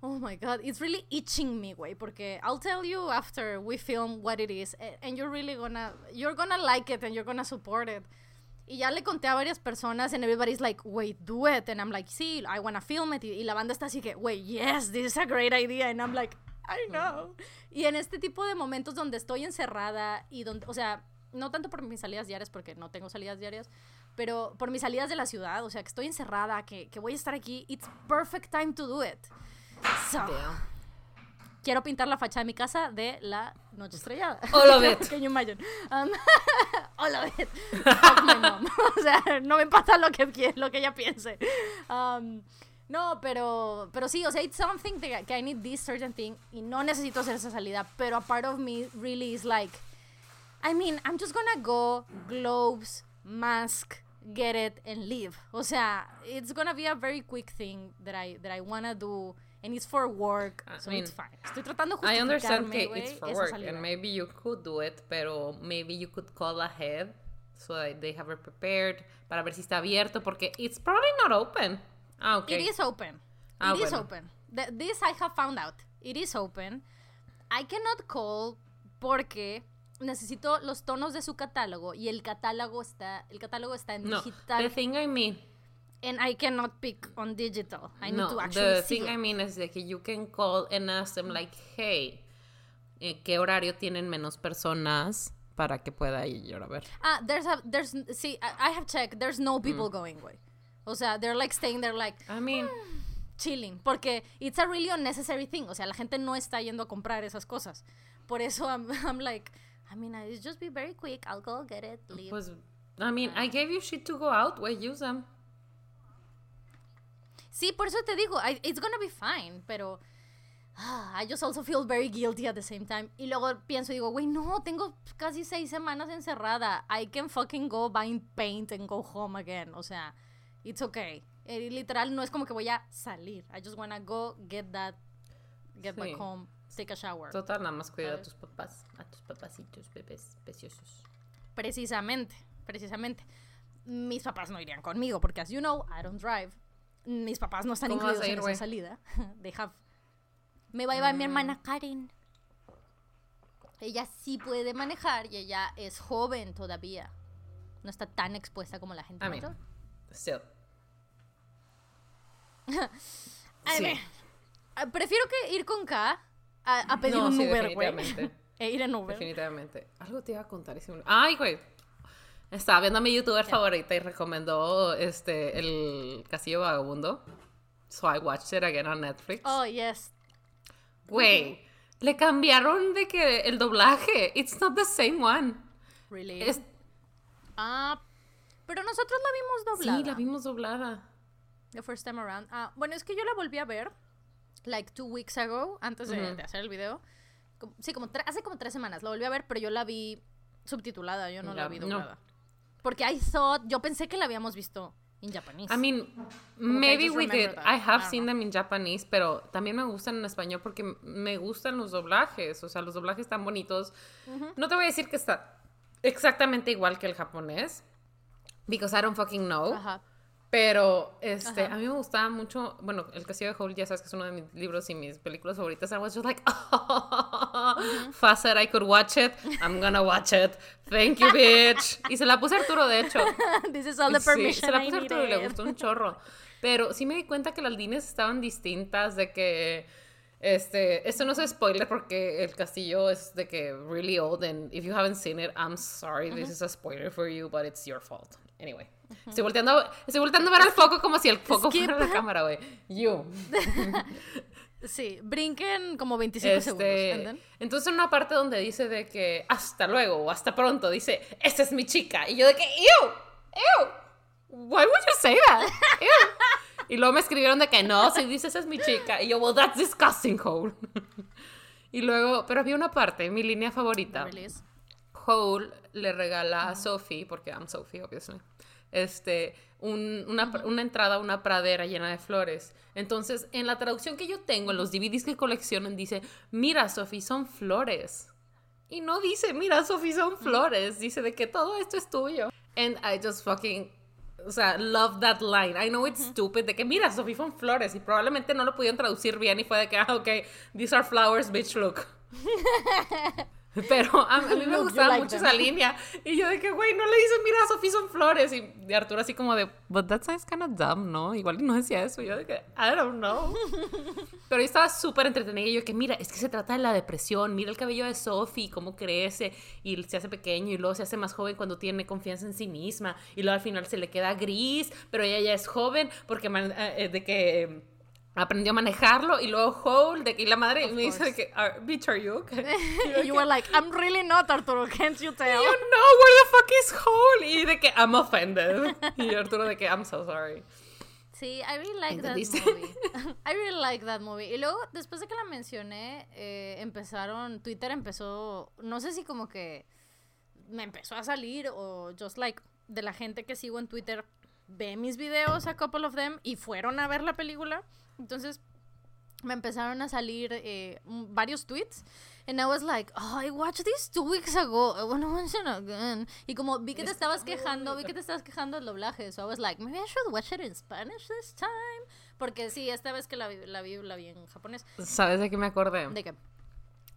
Oh my god, it's really itching me, güey, porque I'll tell you after we film what it is, and you're really gonna, you're gonna like it and you're gonna support it. Y ya le conté a varias personas and everybody's like, wait, do it. And I'm like, sí, I wanna film it. Y, la banda está así que, wait, yes, this is a great idea. And I'm like, I know. Y en este tipo de momentos donde estoy encerrada y donde, o sea, no tanto por mis salidas diarias, porque no tengo salidas diarias, pero por mis salidas de la ciudad, o sea, que estoy encerrada, que, que voy a estar aquí, it's perfect time to do it. So, quiero pintar la fachada de mi casa de la noche estrellada. All of it. Can you imagine? Um, all of it. Fuck my mom. o sea, no me importa lo que, lo que ella piense. Um, no, pero, pero sí, o sea, it's something that, que I need this certain thing y no necesito hacer esa salida, pero a part of me really is like, I mean, I'm just gonna go, gloves, mask, get it, and leave. O sea, it's gonna be a very quick thing that I, that I wanna do and it's for work, so I mean, it's fine. Estoy tratando I understand que it's for work, salida. and maybe you could do it, pero maybe you could call ahead so that they have it prepared para ver si está abierto, porque it's probably not open. Ah, okay. It is open. Ah, it bueno. is open. The, this I have found out. It is open. I cannot call porque necesito los tonos de su catálogo y el catálogo está el catálogo está en no, digital. The thing I mean and I cannot pick on digital. I need no, to actually the thing I mean is that you can call and ask them like, hey, eh, ¿qué horario tienen menos personas para que pueda ir a ver? Ah, there's a there's see I, I have checked. There's no people mm. going, güey. O sea, they're like staying there like. I mean. Mm, chilling, porque it's a really unnecessary thing. O sea, la gente no está yendo a comprar esas cosas. Por eso I'm, I'm like, I mean, I just be very quick. I'll go get it. Leave. Pues, I mean, I gave you shit to go out. Why use them? Sí, por eso te digo, I, it's gonna be fine, pero ah, I just also feel very guilty at the same time. Y luego pienso, digo, güey, no, tengo casi seis semanas encerrada. I can fucking go buy paint and go home again. O sea, it's okay. Eh, literal, no es como que voy a salir. I just wanna go get that, get back home, take a shower. Total, nada más cuida a tus papás, a tus papacitos, bebés preciosos. Precisamente, precisamente. Mis papás no irían conmigo porque, as you know, I don't drive mis papás no están incluidos en esa salida. They have... Me va a llevar mi hermana mm. Karen. Ella sí puede manejar y ella es joven todavía. No está tan expuesta como la gente I mayor. Still. sí. prefiero que ir con K a, pedir un Uber, güey. e ir en Uber. Definitivamente. Algo te iba a contar. Ay, güey. Estaba viendo a mi youtuber favorita y recomendó este el Castillo Vagabundo. So I watched it again on Netflix. Oh, yes. Güey, le cambiaron de que el doblaje. It's not the same one. Really? Ah, pero nosotros la vimos doblada. Sí, la vimos doblada. The first time around. Ah, bueno, es que yo la volví a ver like two weeks ago, antes de, hacer el video. sí, como hace como tres semanas. La volví a ver, pero yo la vi subtitulada, yo no la, vi doblada. Porque I thought, yo pensé que la habíamos visto en japonés. I mean, maybe we did. I have seen them in Japanese, pero también me gustan en español porque me gustan los doblajes. O sea, los doblajes están bonitos. No te voy a decir que está exactamente igual que el japonés, because I don't fucking know. Ajá. Pero, este, a mí me gustaba mucho, bueno, El Castillo de Howl, ya sabes que es uno de mis libros y mis películas favoritas. I was just like, oh, uh I could watch it. I'm gonna watch it. Thank you, bitch. Y se la puse a Arturo, de hecho. This is all the permission sí, se la puse a Arturo y le gustó un chorro. Pero sí me di cuenta que las líneas estaban distintas, de que, este, esto no es spoiler porque el castillo es de que really old and if you haven't seen it, I'm sorry, this is a spoiler for you, but it's your fault. Anyway. Estoy volteando, estoy volteando a ver al foco como si el foco fuera la cámara, güey. You. Sí, brinquen como 25 este, segundos. Entonces, una parte donde dice de que hasta luego o hasta pronto, dice, esta es mi chica. Y yo de que, ew, ew, why would you say that? Ew. y luego me escribieron de que no, si dice esa es mi chica. Y yo, well, that's disgusting, Cole. y luego, pero había una parte, mi línea favorita. Cole le regala a Sophie, porque I'm Sophie, obviously este, una, una, entrada a una pradera llena de flores. Entonces, en la traducción que yo tengo, en los DVDs que coleccionan, dice, mira, Sophie, son flores. Y no dice, mira, Sophie, son flores. Dice de que todo esto es tuyo. And I just fucking o sea, love that line. I know it's stupid, de que mira, Sophie son flores y probablemente no lo pudieron traducir bien y fue de que, ah, ok, these are flowers, bitch, look. Pero a, mí me you gustaba like mucho them. esa línea. Y yo de que, güey, no le dices, mira, Sofía son flores. Y Arturo así como de, but that sounds kind of dumb, ¿no? Igual no decía eso. Y yo de que, I don't know. Pero yo estaba súper entretenida. Y yo que, mira, es que se trata de la depresión. Mira el cabello de Sophie, cómo crece. Y se hace pequeño y luego se hace más joven cuando tiene confianza en sí misma. Y luego al final se le queda gris. Pero ella ya es joven porque man- eh, de que... Aprendió a manejarlo y luego Hole, de que y la madre me dice de que, "Are- bitch, are you okay? you were like, I'm really not, Arturo, can't you tell? Y yo, no, where the fuck is Hole? Y de que, I'm offended. Y Arturo de que, I'm so sorry. Sí, I really like that movie. I really like that movie. Y luego, después de que la mencioné, eh, empezaron, Twitter empezó, no sé si como que me empezó a salir o just like de la gente que sigo en Twitter ve mis videos, a couple of them, y fueron a ver la película. Entonces me empezaron a salir eh, varios tweets. And I was like, oh, I watched this two weeks ago. I wanna watch it again. Y como vi que te estabas quejando, vi que te estabas quejando del doblaje. So I was like, maybe I should watch it in Spanish this time. Porque sí, esta vez que la vi, la vi, la vi en japonés. ¿Sabes de qué me acordé? ¿De qué?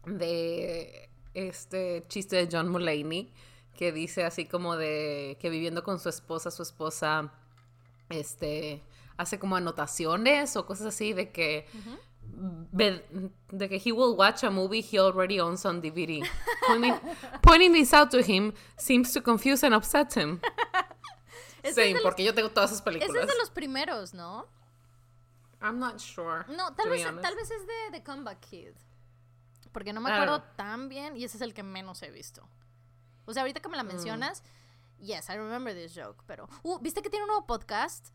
De este chiste de John Mulaney que dice así como de que viviendo con su esposa, su esposa este hace como anotaciones o cosas así de que de que he will watch a movie he already owns on DVD. Pointing, pointing this out to him seems to confuse and upset him. Ese es Same, los- porque yo tengo todas esas Ese películas. es de los primeros, ¿no? I'm not sure. No, tal vez, tal vez es de The Comeback Kid. Porque no me I acuerdo tan bien y ese es el que menos he visto. O sea, ahorita que me la mencionas, yes, I remember this joke, pero... Uh, ¿viste que tiene un nuevo podcast?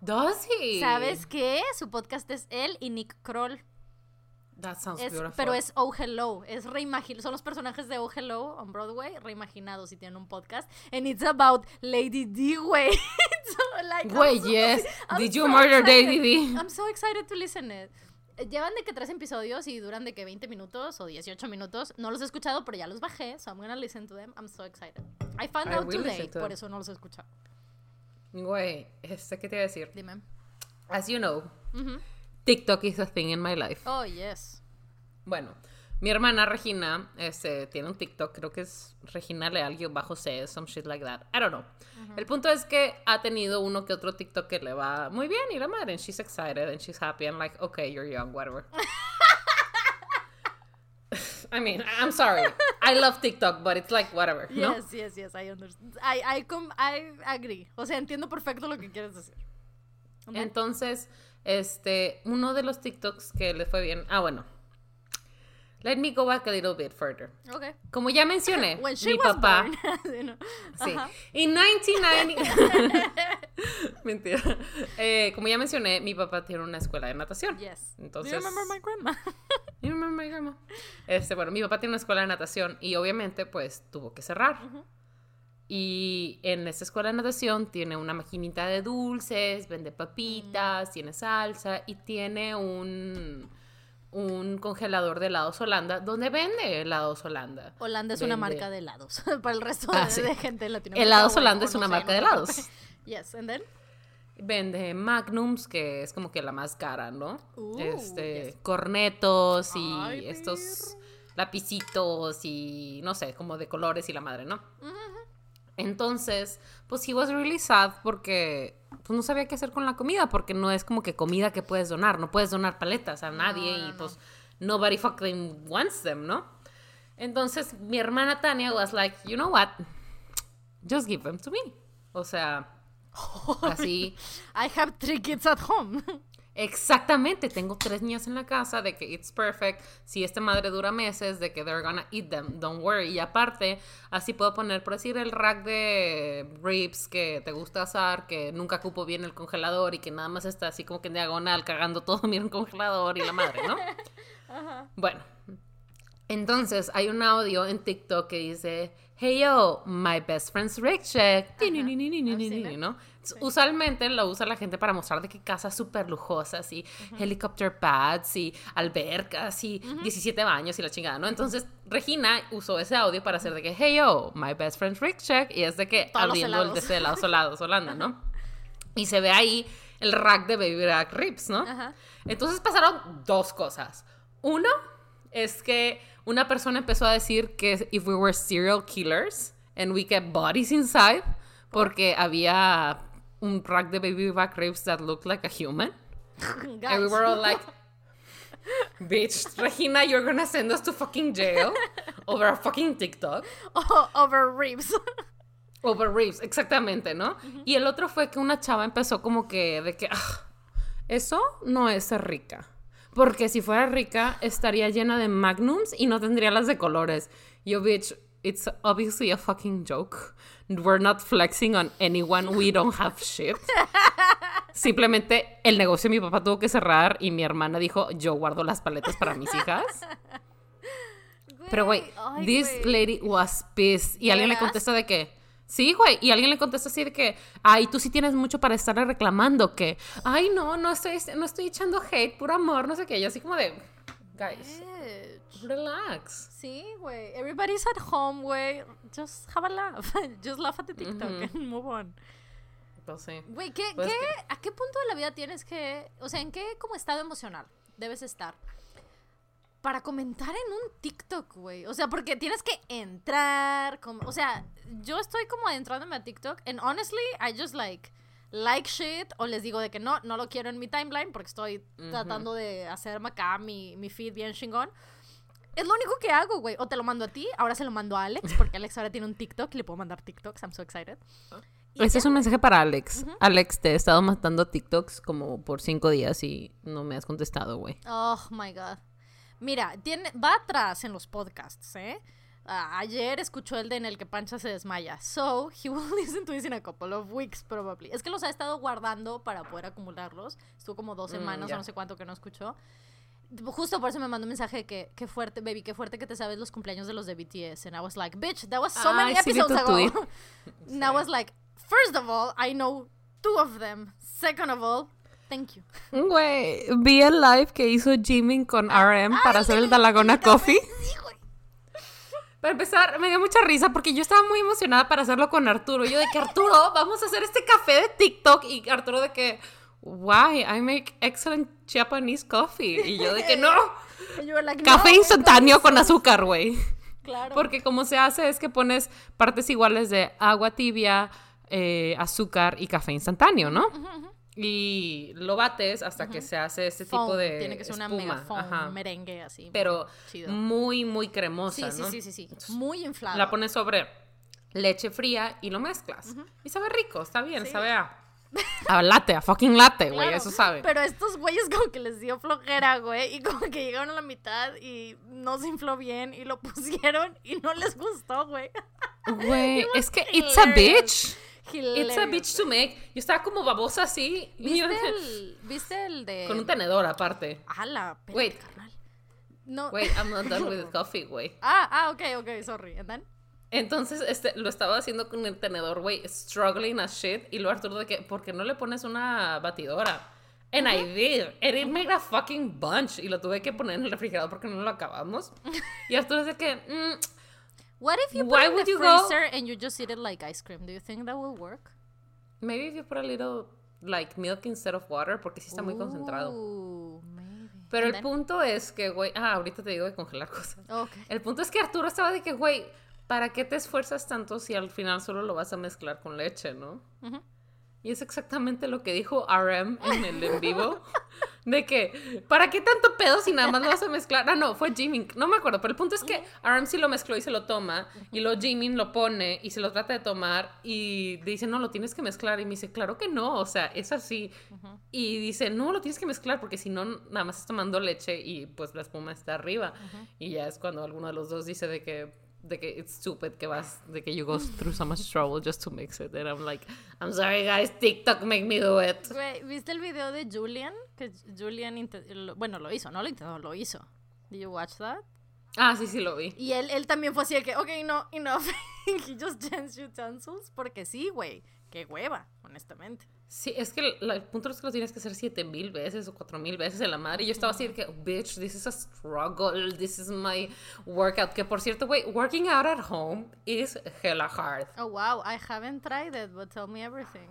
Does he? ¿Sabes qué? Su podcast es él y Nick Kroll. That sounds Es- beautiful. pero es Oh Hello. Es reimagi- son los personajes de Oh Hello on Broadway reimaginados y tienen un podcast. And it's about Lady D, güey. So, like, so- yes. I'm Did you murder excited. Lady D? I'm so excited to listen it. Llevan de que tres episodios y duran de que 20 minutos o 18 minutos. No los he escuchado, pero ya los bajé. So I'm gonna listen to them. I'm so excited. I found I out today, to por eso no los he escuchado. Güey, este, ¿qué te iba a decir? Dime. As you know. TikTok is a thing in my life. Oh, yes. Bueno, mi hermana Regina este, tiene un TikTok, creo que es Regina Leal, bajo C, some shit like that. I don't know. El punto es que ha tenido uno que otro TikTok que le va muy bien y la madre, and she's excited and she's happy. I'm like, okay, you're young, whatever. I mean, I'm sorry. I love TikTok, but it's like whatever, ¿no? Yes, yes, yes, I understand. I, I, com- I agree. O sea, entiendo perfecto lo que quieres decir. Entonces, este, uno de los TikToks que le fue bien. Ah, bueno. Let me go back a little bit further. Okay. Como ya mencioné, When she mi was papá. born. Sí, no. Sí. Ajá. En 1990. Mentira. Eh, como ya mencioné, mi papá tiene una escuela de natación. Yes. Entonces- Do you remember my grandma? You remember my grandma? Este, bueno, mi papá tiene una escuela de natación y obviamente, pues, tuvo que cerrar. Y en esta escuela de natación tiene una maquinita de dulces, vende papitas, tiene salsa y tiene un, un congelador de helados Holanda donde vende helados Holanda. Holanda es una marca de helados. Para el resto Ah, de, sí. de gente de Latinoamérica. Helados bueno, Holanda es una marca de helados. Yes, and then? Vende Magnums, que es como que la más cara, ¿no? Uh, este, yes. cornetos y Ay, estos lapicitos y no sé, como de colores y la madre, ¿no? Entonces, pues he was really sad porque pues no sabía qué hacer con la comida porque no es como que comida que puedes donar, no puedes donar paletas a nadie no, y no. pues nobody fucking wants them, ¿no? Entonces, mi hermana Tania was like, you know what? Just give them to me. O sea, así I have three kids at home. Exactamente, tengo tres niñas en la casa, de que it's perfect, si esta madre dura meses, de que they're gonna eat them, don't worry. Y aparte, así puedo poner, por decir, el rack de ribs que te gusta asar, que nunca cupo bien el congelador y que nada más está así como que en diagonal cagando todo el congelador y la madre, ¿no? Bueno, entonces hay un audio en TikTok que dice, hey yo, my best friend's Rick check, I've Usualmente lo usa la gente para mostrar de que casas súper lujosas y helicopter pads y albercas y 17 baños y la chingada, ¿no? Entonces Regina usó ese audio para hacer de que, hey yo, my best friend's Rick check y es de que Todos abriendo el helados. de ese helado solado, solando, ¿no? Y se ve ahí el rack de baby back ribs, ¿no? Entonces pasaron dos cosas. Uno es que una persona empezó a decir que if we were serial killers and we kept bodies inside, porque había un rack de baby back ribs that looked like a human. And we were all like, bitch, Regina, you're gonna send us to fucking jail over a fucking TikTok. Oh, over ribs. Over ribs, exactamente, ¿no? Y el otro fue que una chava empezó como que de que, "Ah, eso no es ser rica. Porque si fuera rica, estaría llena de magnums y no tendría las de colores. Yo, bitch, it's obviously a fucking joke. We're not flexing on anyone. We don't have shit. Simplemente el negocio de mi papá tuvo que cerrar y mi hermana dijo, yo guardo las paletas para mis hijas. Pero, güey, Ay, this güey. lady was pissed. Y alguien le contesta de que, sí, güey. Y alguien le contesta así de que, ay, tú sí tienes mucho para estarle reclamando. Que, ay, no, no estoy, no estoy echando hate, puro amor, no sé qué. Y así como de, guys. Relax. Sí, güey. Everybody's at home, güey. Just have a laugh. Just laugh at the TikTok and move on. No sé. Güey, ¿qué, Pues qué, que- ¿a qué punto de la vida tienes que, o sea, en qué como estado emocional debes estar para comentar en un TikTok, güey? O sea, porque tienes que entrar, como, o sea, yo estoy como adentrándome a TikTok and honestly, I just like like shit o les digo de que no, no lo quiero en mi timeline porque estoy tratando de hacerme acá mi, mi feed bien chingón. Es lo único que hago, güey. O te lo mando a ti, ahora se lo mando a Alex porque Alex ahora tiene un TikTok y le puedo mandar TikToks. I'm so excited. Y Ese ya, es un mensaje para Alex. Alex, te he estado matando TikToks como por cinco días y no me has contestado, güey. Oh my god. Mira, tiene, va atrás en los podcasts, ¿eh? Ah, ayer escuchó el de en el que Pancha se desmaya. So, he will listen to this in a couple of weeks, probably. Es que los ha estado guardando para poder acumularlos. Estuvo como dos Mm, semanas o no sé cuánto que no escuchó. Justo por eso me mandó un mensaje de que, qué fuerte, baby, qué fuerte que te sabes los cumpleaños de los de BTS. And I was like, bitch, that was so Ay, many episodes ago. tweet. And I was like, first of all, I know two of them. Second of all, thank you. Güey, vi el live que hizo Jimin con RM para hacer el Dalagona Coffee. Sí, güey. Para empezar, me dio mucha risa porque yo estaba muy emocionada para hacerlo con Arturo. Yo de que, Arturo, vamos a hacer este café de TikTok. Y Arturo de que, why? I make excellent Japanese coffee. Y yo de que, no. Like, Café "No, instantáneo con azúcar, güey. Claro. Porque como se hace es que pones partes iguales de agua tibia, eh, azúcar y café instantáneo, ¿no? Y lo bates hasta que se hace este Foam, tipo de Tiene que ser una espuma. mega foam, Ajá. merengue así. Pero chido. muy, muy cremosa, sí, ¿no? sí, sí, sí. Muy inflado. La pones sobre leche fría y lo mezclas. Y sabe rico, está bien, Sí. sabe a, a latte, a fucking latte, güey, Claro, eso sabe. Pero estos güeyes como que les dio flojera, güey. Y como que llegaron a la mitad y no se infló bien y lo pusieron y no les gustó, güey. Güey, es que it's a hilarious. bitch. It's a Hilarious, bitch to make. Yo estaba como babosa así. y yo- ¿Viste el, ¿Viste el de...? Con un tenedor aparte. La... espérate, Wait. carnal. No. Wait, I'm not done with the coffee, güey. Ah, ah, ok, ok, sorry. And then? Entonces, este, lo estaba haciendo con el tenedor, güey, struggling as shit. Y luego Arturo de que, ¿por qué no le pones una batidora? And I did. And it made a fucking bunch. Y lo tuve que poner en el refrigerador porque no lo acabamos. Y Arturo de que, mm, What if you put Why it in would the you go- freezer and you just eat it like ice cream? Do you think that will work? maybe if you put a little, like, milk instead of water, porque sí está muy concentrado. Maybe. Pero And el then? punto es que, güey, ah, ahorita te digo de congelar cosas. Ok. El punto es que Arturo estaba de que, güey, ¿para qué te esfuerzas tanto si al final solo lo vas a mezclar con leche, no? Y es exactamente lo que dijo RM en el en vivo. De que, ¿para qué tanto pedo si nada más lo vas a mezclar? Ah, no, fue Jimin. No me acuerdo, pero el punto es que RM sí lo mezcló y se lo toma. Y luego Jimin lo pone y se lo trata de tomar. Y dice, no, lo tienes que mezclar. Y me dice, claro que no, o sea, es así. Y dice, no, lo tienes que mezclar porque si no, nada más estás tomando leche y pues la espuma está arriba. Y ya es cuando alguno de los dos dice de que de que it's stupid que vas de que you go through so much trouble just to mix it and I'm like I'm sorry guys TikTok make me do it ¿viste el video de Julian? Que Julian, bueno, lo hizo, no lo intentó, lo hizo. Did you watch that? Ah, sí, sí lo vi. Y él, él también fue así de que, ok, no, enough. He just changed utensils. Porque sí, güey. Qué hueva, honestamente. Sí, es que el, el, punto es que lo tienes que hacer siete mil veces o cuatro mil veces en la madre. Y yo estaba así de que, bitch, this is a struggle. This is my workout. Que por cierto, güey, working out at home is hella hard. Oh, wow. I haven't tried it, but tell me everything.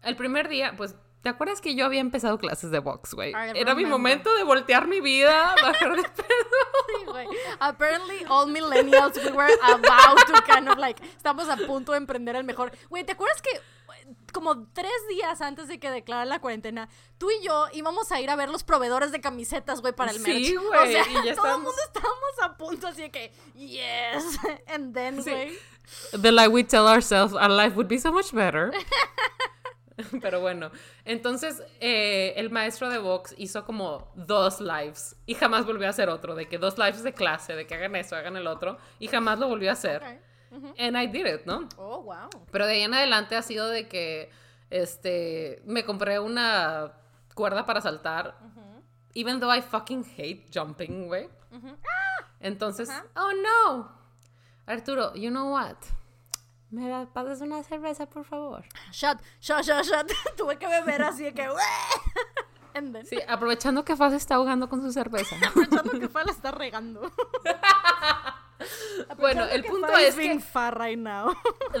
El primer día, pues ¿Te acuerdas que yo había empezado clases de box, güey? Era mi momento de voltear mi vida, bajar de peso. Sí, güey. Apparently, all millennials, we were about to kind of like, estamos a punto de emprender el mejor. Güey, ¿te acuerdas que como tres días antes de que declararan la cuarentena, tú y yo íbamos a ir a ver los proveedores de camisetas, güey, para el merch. Sí, güey. O sea, y ya todo el mundo estábamos a punto así de que, yes. And then, Sí. güey. The lie we tell ourselves, our life would be so much better. Pero bueno, entonces eh, el maestro de box hizo como dos lives y jamás volvió a hacer otro, de que dos lives de clase, de que hagan eso, hagan el otro, y jamás lo volvió a hacer. Ok. And I did it, ¿no? Oh, wow. Pero de ahí en adelante ha sido de que, este, me compré una cuerda para saltar, even though I fucking hate jumping, güey. Entonces, Ajá. oh no, Arturo, you know what? ¿Me da- pasas una cerveza, por favor? Shot, shot, shot, shot. Tuve que beber así de que, Sí, aprovechando que Faz está ahogando con su cerveza. aprovechando que Fa la está regando. Bueno, el punto es que far right now.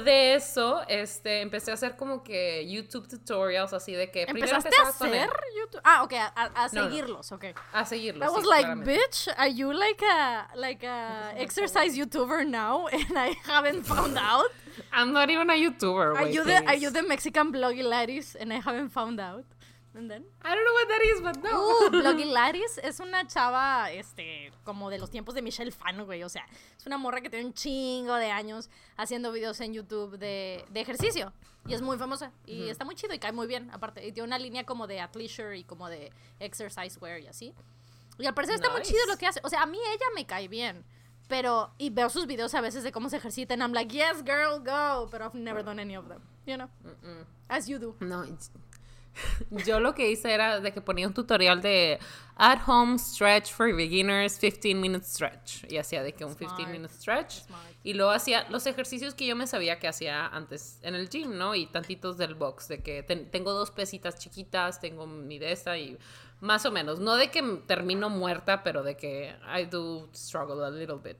de eso, este, empecé a hacer como que YouTube tutorials así de que primero ¿Empezaste a hacer YouTube? Ah, ok, a, a- No, seguirlos, ok. a seguirlos. I was sí, like, claramente. bitch, are you like a like a exercise YouTuber now and I haven't found out? I'm not even a YouTuber, Are güey, you the are please. you the Mexican Blogilaris and I haven't found out? And then I don't know what that is, but no. Uh, Blogilaris es una chava, este, como de los tiempos de Michelle Fan, güey. O sea, es una morra que tiene un chingo de años haciendo videos en YouTube de, de ejercicio. Y es muy famosa. Y está muy chido y cae muy bien, aparte. Y tiene una línea como de athleisure y como de exercise wear y así. Y al parecer está muy Nice. chido lo que hace. O sea, a mí ella me cae bien. Pero, y veo sus videos a veces de cómo se ejercita, and I'm like, yes, girl, go. But I've never done any of them, you know? As you do. No, it's- yo lo que hice era de que ponía un tutorial de at home stretch for beginners 15 minute stretch y hacía de que un 15 Smart. minute stretch Smart. y luego hacía los ejercicios que yo me sabía que hacía antes en el gym, ¿no? Y tantitos del box de que ten- tengo dos pesitas chiquitas, tengo mi de esta y más o menos, no de que termino muerta, pero de que I do struggle a little bit.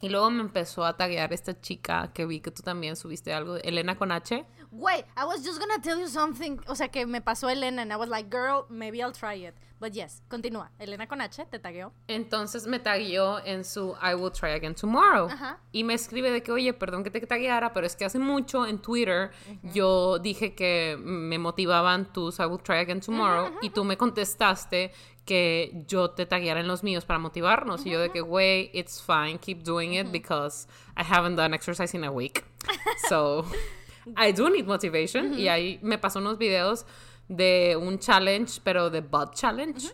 Y luego me empezó a taguear esta chica que vi que tú también subiste algo, Elena con H. Wait, I was just gonna tell you something. O sea, que me pasó Elena and I was like, girl, maybe I'll try it. But yes, continúa. Elena con H, te tagueó. Entonces me tagueó en su I will try again tomorrow. Ajá. Y me escribe de que, oye, perdón que te tagueara, pero es que hace mucho en Twitter yo dije que me motivaban tus I will try again tomorrow y tú me contestaste que yo te tagueara en los míos para motivarnos. Y yo de que, güey, it's fine, keep doing it because I haven't done exercise in a week. So I do need motivation. Y ahí me pasó unos videos de un challenge, pero de butt challenge.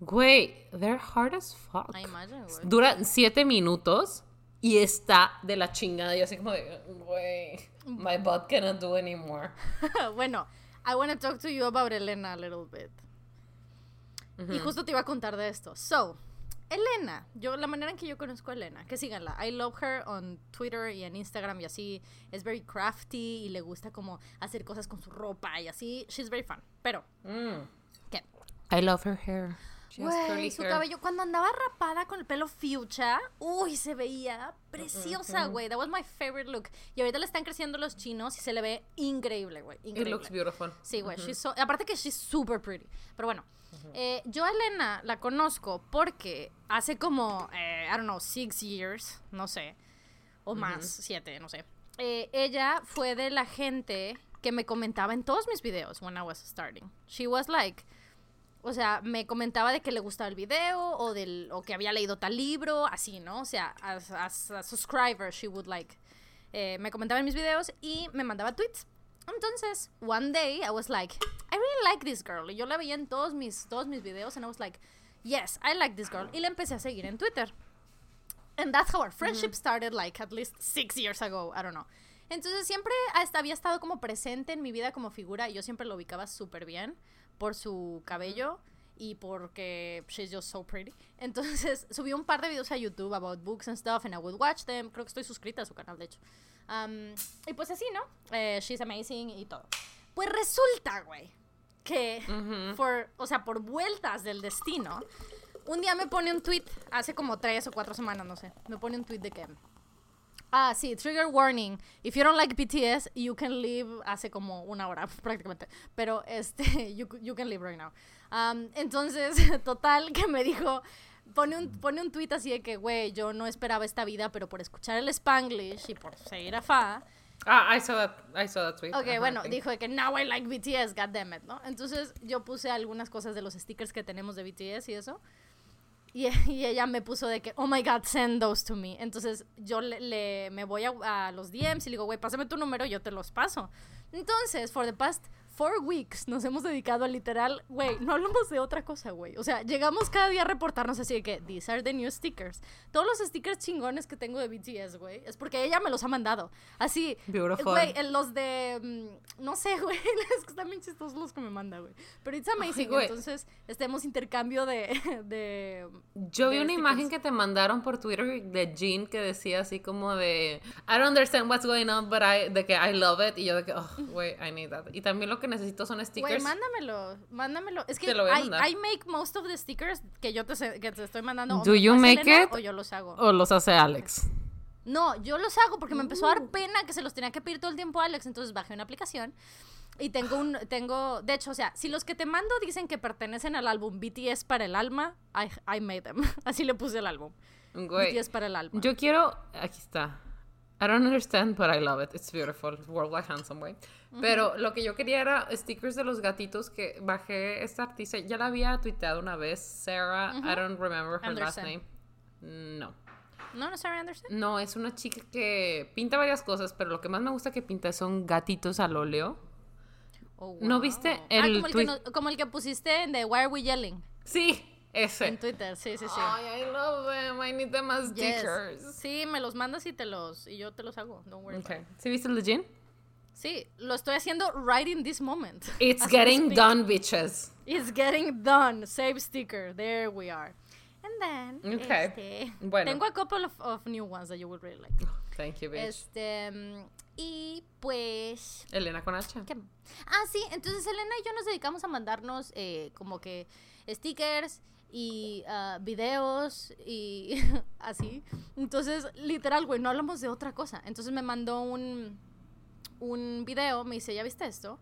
Güey, they're hard as fuck. I imagine, güey. Dura siete minutos y está de la chingada. Y así como de, güey, my butt cannot do anymore. bueno, I want to talk to you about Elena a little bit. Y justo te iba a contar de esto. So, Elena, yo la manera en que yo conozco a Elena, que síganla. I love her on Twitter y en Instagram y así. Es very crafty y le gusta como hacer cosas con su ropa y así. She's very fun. Pero, Mm. ¿qué? I love her hair. Güey, su hair. cabello, cuando andaba rapada con el pelo fuchsia, uy, se veía preciosa, güey. That was my favorite look. Y ahorita le están creciendo los chinos y se le ve increíble, güey. It looks beautiful. Sí, güey. she's so- aparte que she's super pretty. Pero bueno, eh, yo a Elena la conozco porque hace como, eh, I don't know, six years, no sé, o más, siete, no sé. Eh, ella fue de la gente que me comentaba en todos mis videos when I was starting. She was like, o sea, me comentaba de que le gustaba el video o del o que había leído tal libro, así, ¿no? O sea, as, as a subscriber, she would like eh, me comentaba en mis videos y me mandaba tweets. Entonces, one day I was like, I really like this girl. Y yo la veía en todos mis todos mis videos and I was like, yes, I like this girl. Y la empecé a seguir en Twitter. And that's how our friendship started, like at least six years ago. I don't know. Entonces siempre hasta había estado como presente en mi vida como figura y yo siempre lo ubicaba súper bien por su cabello y porque she's just so pretty. Entonces subí un par de videos a YouTube about books and stuff and I would watch them. Creo que estoy suscrita a su canal, de hecho. Um, y pues así, ¿no? Eh, she's amazing y todo. Pues resulta, güey, que, for, o sea, por vueltas del destino, un día me pone un tweet, hace como tres o cuatro semanas, no sé, me pone un tweet de que... Ah, sí, trigger warning. If you don't like BTS, you can leave hace como una hora prácticamente. Pero este, you, you can leave right now. Um, entonces, total, que me dijo, pone un, pone un tweet así de que, güey, yo no esperaba esta vida, pero por escuchar el Spanglish y por seguir a Fa. Ah, I saw that, I saw that tweet. Ok, bueno, dijo de que now I like BTS, goddammit, ¿no? Entonces yo puse algunas cosas de los stickers que tenemos de BTS y eso. Y, y, ella me puso de que, oh my god, send those to me. Entonces yo le, le me voy a, a, los DMs y le digo, güey, pásame tu número yo te los paso. Entonces, for the past four weeks nos hemos dedicado a literal, güey, no hablamos de otra cosa, güey. O sea, llegamos cada día a reportarnos así de que, these are the new stickers. Todos los stickers chingones que tengo de BTS, güey, es porque ella me los ha mandado. Así, güey, los de, mm, no sé, güey, es que están bien chistosos los que me manda, güey. Pero it's amazing, Ay, entonces, estemos intercambio de, de Yo vi una imagen que te mandaron por Twitter de Jean que decía así como de, I don't understand what's going on, but I, de que I love it. Y yo de que, oh, güey, I need that. Y también lo que necesito son stickers. Güey, mándamelo, mándamelo. Es que I, I, make most of the stickers que yo te, que te estoy mandando. Do you make it? O yo los hago. O los hace Alex. No, yo los hago porque me empezó a dar uh. pena que se los tenía que pedir todo el tiempo a Alex, entonces bajé una aplicación y tengo un, tengo, de hecho, o sea, si los que te mando dicen que pertenecen al álbum BTS para el alma, I, I made them. Así le puse el álbum. BTS para el alma. Yo quiero, aquí está. I don't understand, but I love it. It's beautiful. Worldwide handsome way. Pero lo que yo quería era stickers de los gatitos que bajé esta artista. Ya la había tuiteado una vez. Sarah, I don't remember her last name. No. ¿No, no Sarah Anderson? No, es una chica que pinta varias cosas, pero lo que más me gusta que pinta son gatitos al óleo. Oh, ¿No viste ah, el como, el que como el que pusiste en The Why Are We Yelling? Sí, ese. En Twitter, sí, sí, sí. Ay, I love them. I need them as stickers. Sí, me los mandas y te los y yo te los hago. Don't worry. Okay. ¿Sí viste el de Jean? Sí, lo estoy haciendo right in this moment. It's getting done, bitches. It's getting done. Save sticker. There we are. And then, okay. este, bueno. tengo a couple of, of, new ones that you would really like. Thank you, bitch. Este, y pues... Elena con H. Ah, sí, entonces Elena y yo nos dedicamos a mandarnos eh, como que stickers y uh, videos y así. Entonces, literal, güey, no hablamos de otra cosa. Entonces me mandó un un video, me dice, ¿ya viste esto?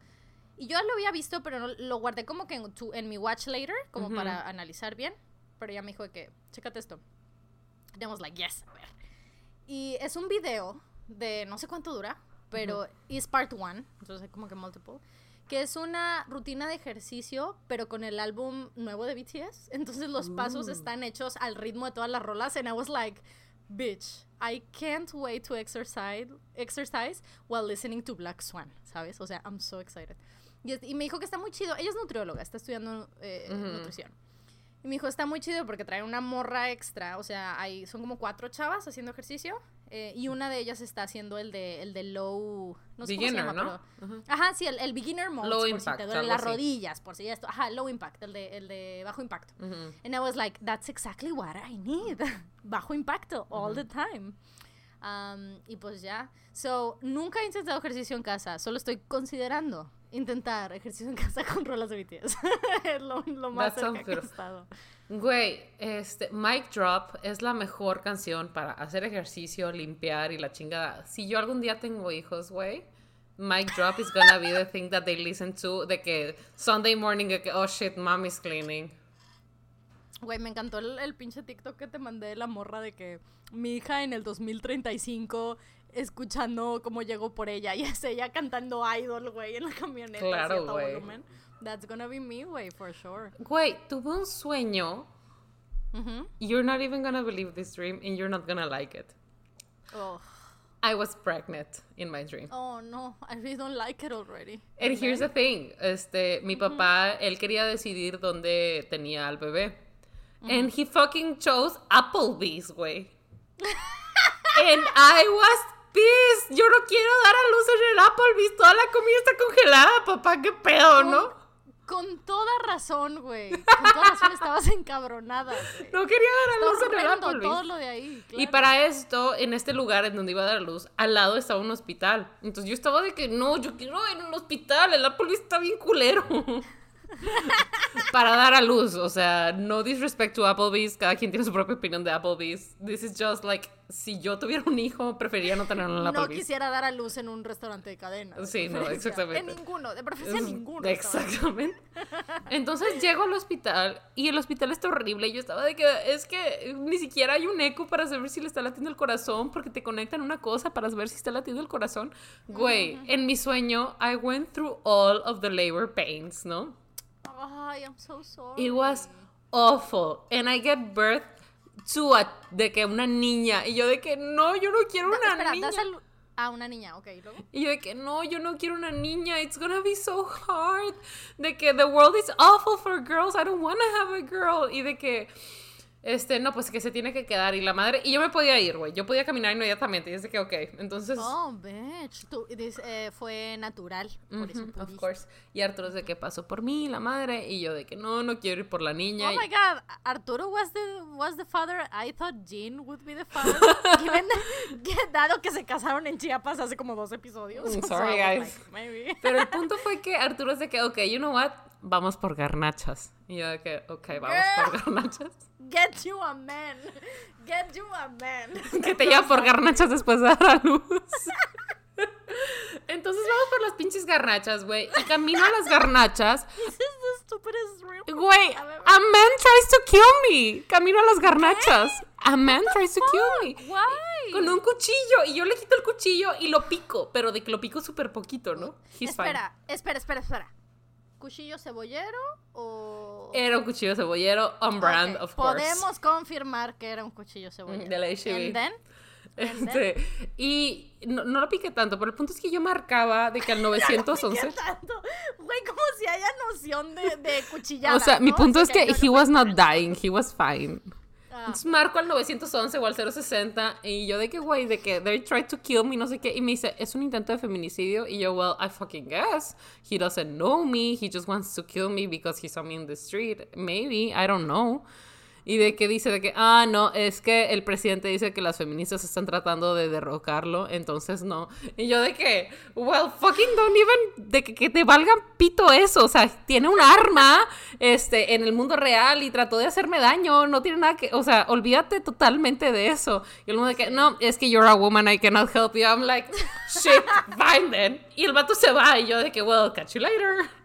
Y yo lo había visto, pero lo guardé como que en, en mi watch later, como para analizar bien. Pero ella me dijo que, chécate esto. Y like, yes, a ver. Y es un video de no sé cuánto dura, pero es part one, entonces como que multiple, que es una rutina de ejercicio, pero con el álbum nuevo de BTS. Entonces los pasos están hechos al ritmo de todas las rolas, and I was like, bitch, I can't wait to exercise, exercise while listening to Black Swan, ¿sabes? O sea, I'm so excited. Y, me dijo que está muy chido. Ella es nutrióloga, está estudiando eh, nutrición. Y me dijo, está muy chido porque trae una morra extra. O sea, hay, son como cuatro chavas haciendo ejercicio. Eh, y una de ellas está haciendo el de, el de low... No sé beginner, cómo se llama, ¿no? Ajá, sí, el, el beginner mode. Low por impact. Si te duelen las rodillas, por si esto. Ajá, low impact, el de, el de bajo impacto. And I was like, that's exactly what I need. bajo impacto, all the time. Um, y pues ya. So, nunca he intentado ejercicio en casa. Solo estoy considerando intentar ejercicio en casa con rolas de BTS. es lo, lo más cerca que he estado. Güey, este, Mic Drop es la mejor canción para hacer ejercicio, limpiar y la chingada. Si yo algún día tengo hijos, güey, Mic Drop is gonna be the thing that they listen to de que Sunday morning, que, oh shit, mommy's cleaning. Güey, me encantó el, el, pinche TikTok que te mandé de la morra de que mi hija en el 2035 escuchando cómo llegó por ella y es ella cantando Idol, güey, en la camioneta. Claro, güey. That's gonna be me, güey, for sure. Güey, tuve un sueño. You're not even gonna believe this dream and you're not gonna like it. Oh. I was pregnant in my dream. Oh no, I really don't like it already. And here's the thing, este, mi papá, él quería decidir dónde tenía al bebé. And he fucking chose Applebee's, güey. and I was pissed. Yo no quiero dar a luz en el Applebee's. Toda la comida está congelada, papá. ¿Qué pedo, no? Con toda razón, güey. Con toda razón estabas encabronada, güey. No quería dar a luz en el Applebee's. todo lo de ahí. Y claro. para esto, en este lugar en donde iba a dar a luz, al lado estaba un hospital. Entonces yo estaba de que no, yo quiero ir a un hospital, el Applebee's está bien culero. para dar a luz, o sea, no disrespect to Applebee's, cada quien tiene su propia opinión de Applebee's. This is just like, si yo tuviera un hijo, preferiría no tenerlo en el No Applebee's. quisiera dar a luz en un restaurante de cadena. de Sí, no, exactamente. En ninguno, de preferencia en ninguno. Exactamente. Entonces llego al hospital y el hospital está horrible. Y yo estaba de que es que ni siquiera hay un eco para saber si le está latiendo el corazón porque te conectan una cosa para saber si está latiendo el corazón. Güey, en mi sueño, I went through all of the labor pains, ¿no? Ay, I'm so sorry. It was awful. And I get birth to a, de que una niña. Y yo de que no, yo no quiero Da- una espera, niña. a una niña, ok, luego. Y yo de que no, yo no quiero una niña. It's gonna be so hard. De que the world is awful for girls. I don't wanna have a girl. Y de que, este, no, pues que se tiene que quedar. Y la madre, y yo me podía ir, güey. Yo podía caminar inmediatamente. Y es de que, ok. Entonces, Oh, bitch. Tú, dis- eh, fue natural. Por eso ujú, of course. Y Arturo es de que pasó por mí, la madre. Y yo de que no, no quiero ir por la niña. Oh y- my god, Arturo was the was the father. I thought Jean would be the father. Given dado que se casaron en Chiapas hace como dos episodios. Mm, So sorry, guys. like, maybe. Pero el punto fue que Arturo es de que, ok, you know what? Vamos por garnachas. Y yo de que, ok, vamos por garnachas. Get you a man. Get you a man. que te lleva por garnachas después de dar a luz. Entonces vamos por las pinches garnachas, güey. Y camino a las garnachas. This is the stupidest real. Güey, A man tries to kill me. Camino a las garnachas. A man tries to kill me. Why? Con un cuchillo. Y yo le quito el cuchillo y lo pico. Pero de que lo pico súper poquito, ¿no? He's fine. espera, espera, espera, espera. ¿Cuchillo cebollero o...? Era un cuchillo cebollero on brand, Ok, of course. Podemos confirmar que era un cuchillo cebollero. De la. And then, Este, y no, no lo piqué tanto, pero el punto es que yo marcaba de que al 911. ¿Qué tanto? Güey, como si haya noción de, de cuchillada. O sea, mi ¿no? punto O es sea, que no- he was not dying, he was fine. Ah, Entonces marco al 911 o al 060 y yo de que, güey, de que they tried to kill me, no sé qué. Y me dice, es un intento de feminicidio. Y yo, well, I fucking guess. He doesn't know me, he just wants to kill me because he saw me in the street. Maybe, I don't know. Y de que dice de que, ah, no, es que el presidente dice que las feministas están tratando de derrocarlo, entonces no. Y yo de que, well, fucking don't even, de que, que te valga pito eso, o sea, tiene un arma, este, en el mundo real y trató de hacerme daño, no tiene nada que, o sea, olvídate totalmente de eso. Y el mundo de que, no, es que you're a woman, I cannot help you. I'm like, shit, fine then. Y el vato se va y yo de que, well, catch you later.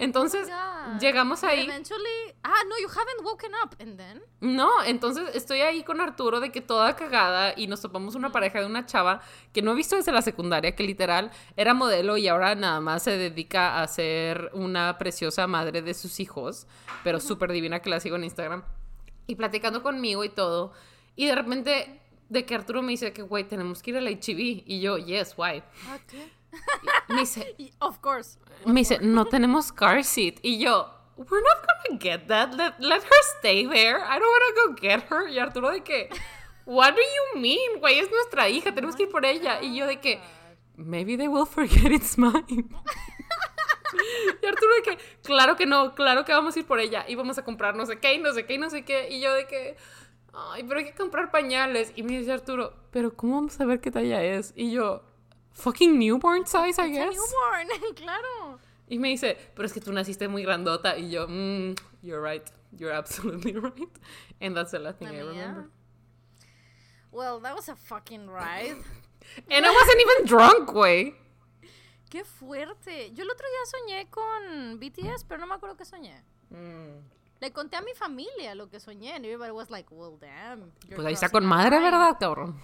Entonces, Oh llegamos ahí. Eventually, ah, no, you haven't woken up, and then. No, entonces estoy ahí con Arturo de que toda cagada y nos topamos una pareja de una chava que no he visto desde la secundaria, que literal era modelo y ahora nada más se dedica a ser una preciosa madre de sus hijos, pero súper divina que la sigo en Instagram. Y platicando conmigo y todo. Y de repente, de que Arturo me dice que, güey, tenemos que ir al HB. Y yo, yes, why? Y me dice, Of course. me dice, no tenemos car seat. Y yo, we're not gonna get that. Let, let her stay there. I don't wanna go get her. Y Arturo de que, what do you mean? Güey, es nuestra hija, tenemos que ir por ella. Y yo de que, maybe they will forget it's mine. Y Arturo de que, claro que no, claro que vamos a ir por ella. Y vamos a comprar no sé qué, y no sé qué, y no sé qué. Y yo de que, ay, pero hay que comprar pañales. Y me dice Arturo, pero ¿cómo vamos a ver qué talla es? Y yo, fucking newborn size, I guess. newborn, claro. Y me dice, pero es que tú naciste muy grandota. Y yo, mm, you're right. You're absolutely right. And that's the last thing I I mean, yeah. remember. Well, that was a fucking ride. And I wasn't even drunk, güey. Qué fuerte. Yo el otro día soñé con BTS, pero no me acuerdo qué soñé. Mm. Le conté a mi familia lo que soñé. And everybody was like, well, damn. Pues ahí está con madre, line." ¿verdad, cabrón?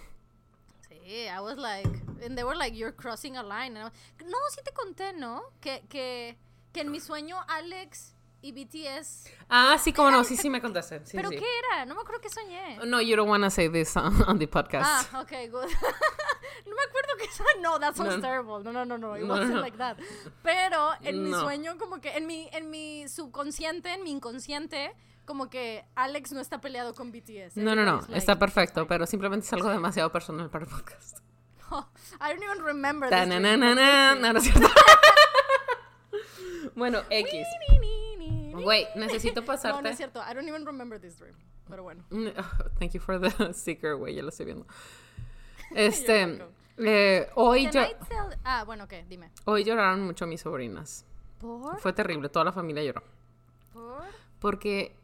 Sí, I was like, and they were like, you're crossing a line. And I was- no, sí te conté, ¿no? Que, que, que en mi sueño Alex y BTS. Ah, sí, cómo no. Sí, sí me contaste. Sí, ¿Pero sí. qué era? No me acuerdo qué soñé. No, you don't want to say this on, on the podcast. Ah, ok, good. no me acuerdo que eso. No, that sounds No. terrible. No, no, no, no. It No, wasn't no. like that. Pero en mi sueño, como que en mi, en mi subconsciente, en mi inconsciente, como que Alex no está peleado con BTS. no, no, no. Like, Está perfecto, pero simplemente es algo demasiado personal para el podcast. "Oh, I don't even remember this dream, Ta-na-na-na-na. but No, no es cierto. Bueno, X. Güey, necesito pasarte. No, no es cierto. I don't even remember this dream. Pero bueno. Mm, thank you for the sticker, güey, ya lo estoy viendo. Este, eh, hoy yo, Ah, bueno, ok, dime. hoy lloraron mucho mis sobrinas. ¿Por? Fue terrible, toda la familia lloró. ¿Por? Porque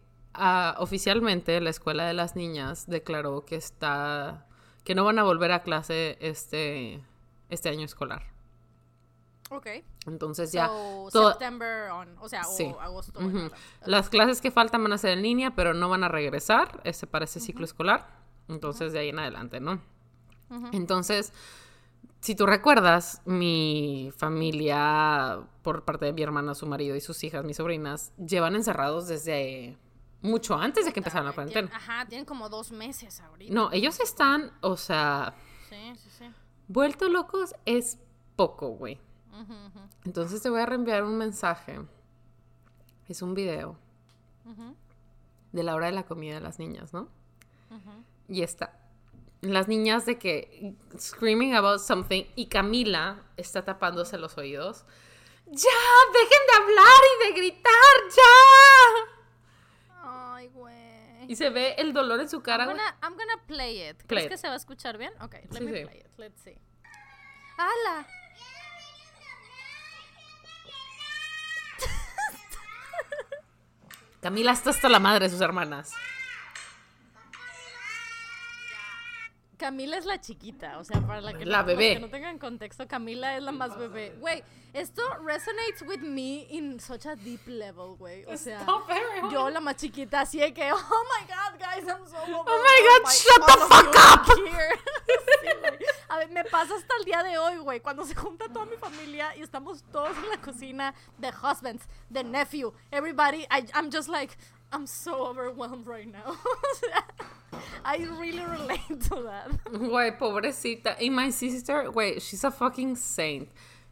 oficialmente la escuela de las niñas declaró que está que no van a volver a clase este este año escolar. Ok. Entonces ya So, todo- September on, o sea, Sí. o agosto. Las clases que faltan van a ser en línea, pero no van a regresar este, para ese ciclo escolar. Entonces, de ahí en adelante, ¿no? Entonces, si tú recuerdas, mi familia, por parte de mi hermana, su marido y sus hijas, mis sobrinas, llevan encerrados desde mucho antes de que empezara la Tien- cuarentena. Ajá, tienen como dos meses ahorita. No, ellos están, o sea, Sí, sí, sí. vuelto locos es poco, güey. Entonces te voy a reenviar un mensaje. Es un video de la hora de la comida de las niñas, ¿no? Y está. Las niñas de que screaming about something y Camila está tapándose los oídos. ¡Ya! ¡Dejen de hablar y de gritar! ¡Ya! Ay, güey. Y se ve el dolor en su cara. I'm gonna, I'm gonna play it. Play ¿Crees it. que se va a escuchar bien? Ok, let Sí, me sí. play it. Let's see. ¡Hala! Camila está hasta la madre de sus hermanas. Camila es la chiquita, o sea, para la que, La no, bebé. que no tengan contexto, Camila es la más bebé. Güey, esto resonates with me in such a deep level, güey. O sea, yo la más chiquita, así de que, oh my god, guys, I'm so Oh my God, shut the fuck up. here. Sí. A ver, me pasa hasta el día de hoy, güey, cuando se junta toda mi familia y estamos todos en la cocina, the husbands, the nephew, everybody, I, I'm just like, I'm so overwhelmed right now. O sea, I really relate to that. Güey, pobrecita. Y my sister, güey, she's a fucking saint.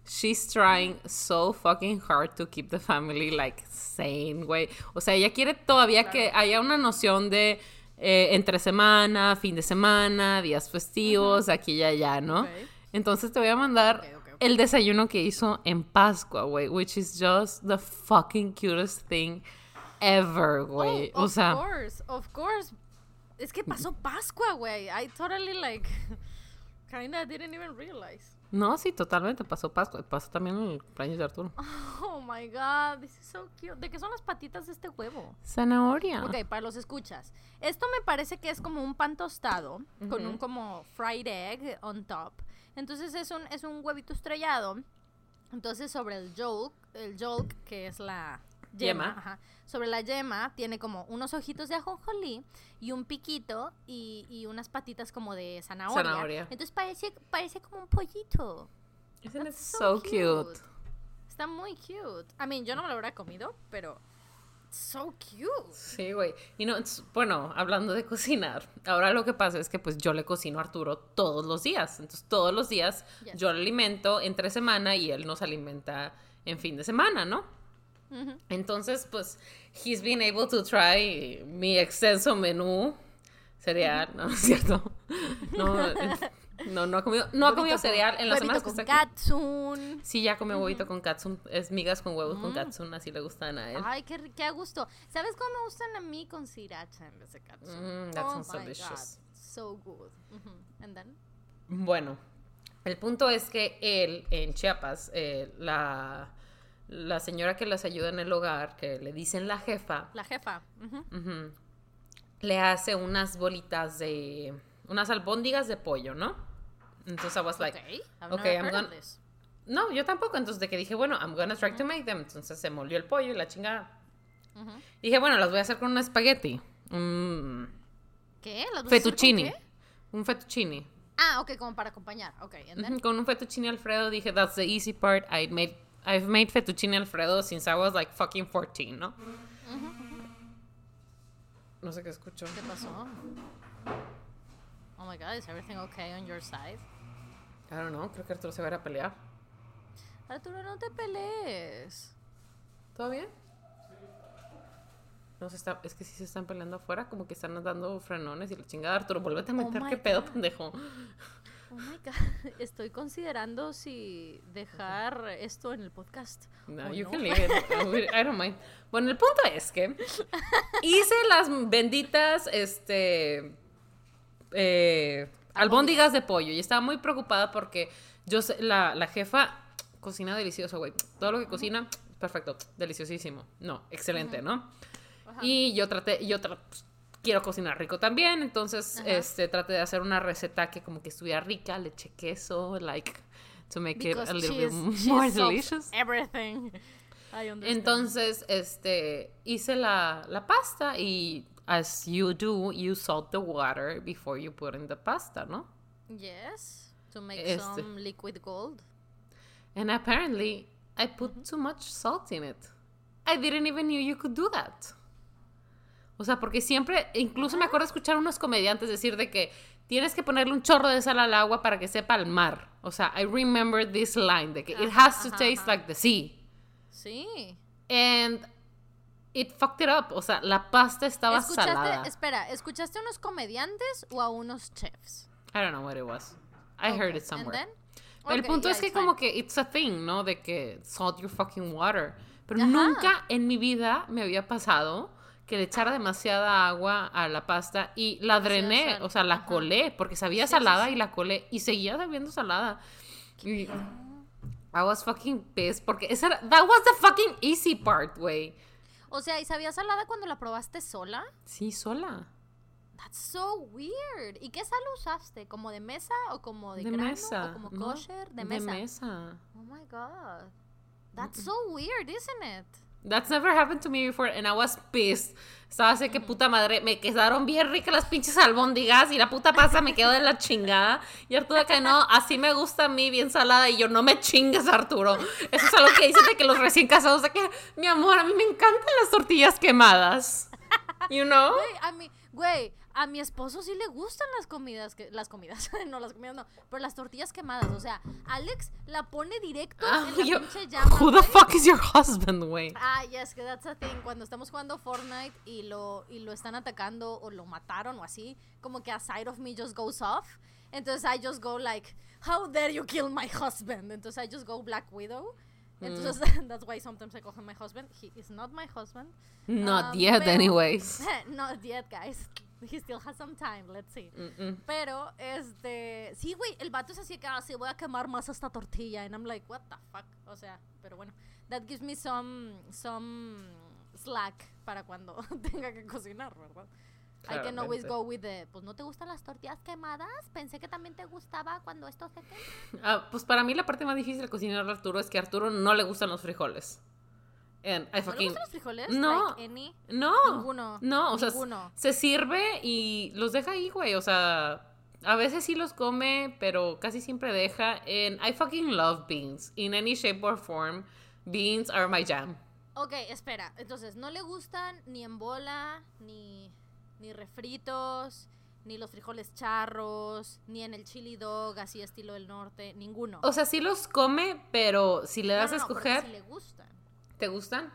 She's trying so fucking hard to keep the family like sane, güey. O sea, ella quiere todavía que haya una noción de eh, entre semana, fin de semana, días festivos, aquí y allá, ¿no? Entonces te voy a mandar el desayuno que hizo en Pascua, güey, which is just the fucking cutest thing ever, güey. Oh, o of sea, course, of course. Es que pasó Pascua, güey. I totally like kinda didn't even realize. no, sí, totalmente pasó Pascua. Pasó también el cumpleaños de Arturo. Oh my god, this is so cute. ¿De qué son las patitas de este huevo? Zanahoria. Ok, para los escuchas. Esto me parece que es como un pan tostado con un como fried egg on top. Entonces es un, es un huevito estrellado. Entonces sobre el yolk, el yolk que es la yema, Yema. ajá, sobre la yema tiene como unos ojitos de ajonjolí y un piquito y, y unas patitas como de zanahoria. Zanahoria. Entonces parece, parece como un pollito. Isn't it That's so, cute? Está muy cute. I mean, yo no me lo hubiera comido, pero so cute. Sí, güey. Y no, bueno, hablando de cocinar, ahora lo que pasa es que pues yo le cocino a Arturo todos los días. Entonces todos los días Yes. yo le alimento entre semana y él nos alimenta en fin de semana, ¿no? Entonces, pues, he's been able to try mi extenso menú cereal, ¿no es cierto? No, no, no ha comido, no ha comido cereal en las semanas que con está aquí. katsun. Sí, ya come huevito con katsun, es migas con huevos con katsun, así le gustan a él. Ay, qué, qué a gusto. ¿Sabes cómo me gustan a mí con sriracha en vez de katsun? Mm, that oh sounds my delicious. God, so good. And then? Bueno, el punto es que él en Chiapas, eh, la, la señora que las ayuda en el hogar, que le dicen la jefa, La jefa. le hace unas bolitas de, unas albóndigas de pollo, ¿no? Entonces I was like, okay, I've okay, never I'm heard of gonna- this. no, yo tampoco. Entonces de que dije, bueno, I'm gonna try to make them. Entonces se molió el pollo y la chingada. Dije, bueno, las voy a hacer con un espagueti. Un ¿Qué? ¿Las con qué? Un fettuccine. Ah, ok, como para acompañar. Ok, then? Con un fettuccine alfredo dije, that's the easy part. I made, I've made fettuccine alfredo since I was like fucking 14, ¿no? No sé qué escucho. ¿Qué pasó? Oh my god, is everything okay on your side? I don't know, creo que Arturo se va a ir a pelear. Arturo, no te pelees. ¿Todo bien? No se está, es que sí se están peleando afuera, como que están dando frenones y la chingada. Arturo, vuélvete a Oh meter, my qué pedo, pendejo. Oh my god, estoy considerando si dejar esto en el podcast. No, you no. can leave it. I don't mind. Bueno, el punto es que hice las benditas, este, eh, albóndigas de pollo y estaba muy preocupada porque yo sé, la, la jefa cocina delicioso, güey. Todo lo que cocina, perfecto, deliciosísimo. No, excelente, ¿no? Y yo traté, yo tra- quiero cocinar rico también, entonces Ajá. este traté de hacer una receta que como que estuviera rica, le eché queso, like to make it Because a little bit more delicious. Everything. I. Entonces, este, hice la, la pasta y as you do, you salt the water before you put in the pasta, ¿no? Yes, to make Este. some liquid gold. And apparently, I put too much salt in it. I didn't even knew you could do that. O sea, porque siempre, incluso me acuerdo escuchar unos comediantes decir de que tienes que ponerle un chorro de sal al agua para que sepa al mar. O sea, I remember this line de que it has to ajá, taste ajá. like the sea. Sí. And it fucked it up. O sea, la pasta estaba ¿Escuchaste, salada. espera, ¿escuchaste a unos comediantes o a unos chefs? I don't know what it was. I heard it somewhere. and then? El Okay, punto yeah, es que como que it's a thing, ¿no? De que salt your fucking water. Pero nunca en mi vida me había pasado que le echara demasiada agua a la pasta y la drené, o sea, la Ajá. colé, porque sabía Sí, salada sí. y la colé y seguía sabiendo salada. Y I was fucking pissed porque esa era, that was the fucking easy part, güey. O sea, ¿y sabías salada cuando la probaste sola? Sí, sola. That's so weird. ¿Y qué sal usaste? ¿Como de mesa o como de, De grano mesa. o como ¿no? kosher? De mesa. mesa. Oh my god. That's so weird, isn't it? That's never happened to me before and I was pissed. Estaba así que puta madre, me quedaron bien ricas las pinches albóndigas y la puta pasta me quedó de la chingada. Y Arturo que no, así me gusta a mí bien salada y yo no me chingas Arturo. Eso es algo que dicen de que los recién casados de que, mi amor, a mí me encantan las tortillas quemadas. You know? Güey, a mi, güey, a mi esposo sí le gustan las comidas, que, las comidas, no las comidas no, pero las tortillas quemadas, o sea, Alex la pone directo Ah, en la yo- pinche llama, who the fuck is your husband, güey? Ah, yes, que that's a thing. Cuando estamos jugando Fortnite y lo, y lo están atacando o lo mataron o así, como que a side of me just goes off. Entonces I just go like, how dare you kill my husband? Entonces I just go Black Widow. Entonces that's why sometimes I call him my husband. He is not my husband. Not Um, yet, pero- anyways. not yet, guys. He still has some time, let's see. Pero, este, sí, güey, el vato es así que así voy a quemar más esta tortilla. And I'm like, what the fuck? O sea, pero bueno, that gives me some, some slack para cuando tenga que cocinar, ¿verdad? I can always Claramente. go with the, pues no te gustan las tortillas quemadas, pensé que también te gustaba cuando esto se quema. Ah, pues para mí la parte más difícil de cocinar a Arturo es que a Arturo no le gustan los frijoles. And I ¿No fucking... gustan los frijoles? No. Like any? No. Ninguno. No, o sea, Ninguno. se sirve y los deja ahí, güey. O sea, a veces sí los come, pero casi siempre deja. And I fucking love beans. In any shape or form, beans are my jam. Ok, espera. Entonces, no le gustan ni en bola, ni, ni refritos, ni los frijoles charros, ni en el chili dog, así estilo del norte, ninguno. O sea, sí los come, pero si le No, das no, a no, escoger, sí le gustan. ¿Te gustan?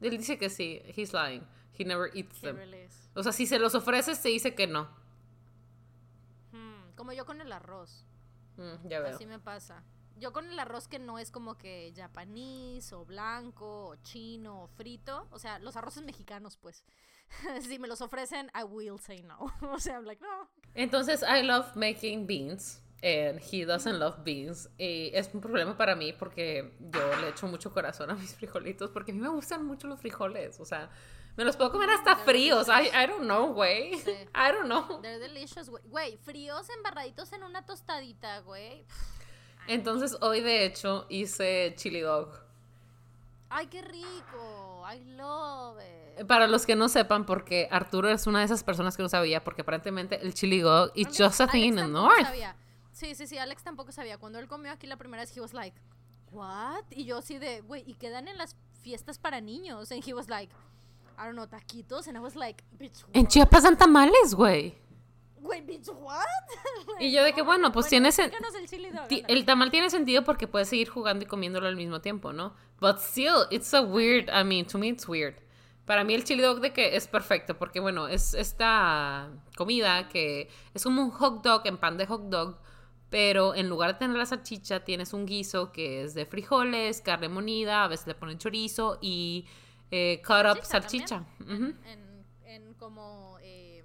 Él dice que sí. He's lying. He never eats them. O sea, si se los ofreces, te dice que no. Hmm, como yo con el arroz. Mm, ya veo. Así me pasa. Yo con el arroz que no es como que japonés o blanco o chino o frito, o sea, los arroces mexicanos, pues. si me los ofrecen, I will say no. o sea, I'm like, no. Entonces, I love making beans. And he doesn't love beans. Y es un problema para mí porque yo le echo mucho corazón a mis frijolitos porque a mí me gustan mucho los frijoles. O sea, me los puedo comer hasta They're fríos. I. I don't know, güey. Sí. I don't know. They're delicious, güey. Güey, fríos embarraditos en una tostadita, güey. Entonces, hoy de hecho hice chili dog. Ay, qué rico. I love it. Para los que no sepan, porque Arturo es una de esas personas que no sabía, porque aparentemente el chili dog is Alex- just a thing Alex in the tampoco north. sabía. Sí, sí, sí, Alex tampoco sabía. Cuando él comió aquí la primera vez, he was like, what? Y yo así de, güey, y quedan en las fiestas para niños. And he was like, I don't know, taquitos. And I was like, bitch, En? Chiapas dan tamales, güey. Güey, bitch, what? Y yo de que, bueno, pues tienes en- explícanos el chili dog. Ti- ándale. El tamal tiene sentido porque puedes seguir jugando y comiéndolo al mismo tiempo, ¿no? But still, it's a weird, I mean, to me it's weird. Para mí el chili dog de que es perfecto, porque bueno, es esta comida que es como un hot dog en pan de hot dog, pero en lugar de tener la salchicha tienes un guiso que es de frijoles, carne monida, a veces le ponen chorizo y eh, cut up salchicha. en, en, como eh,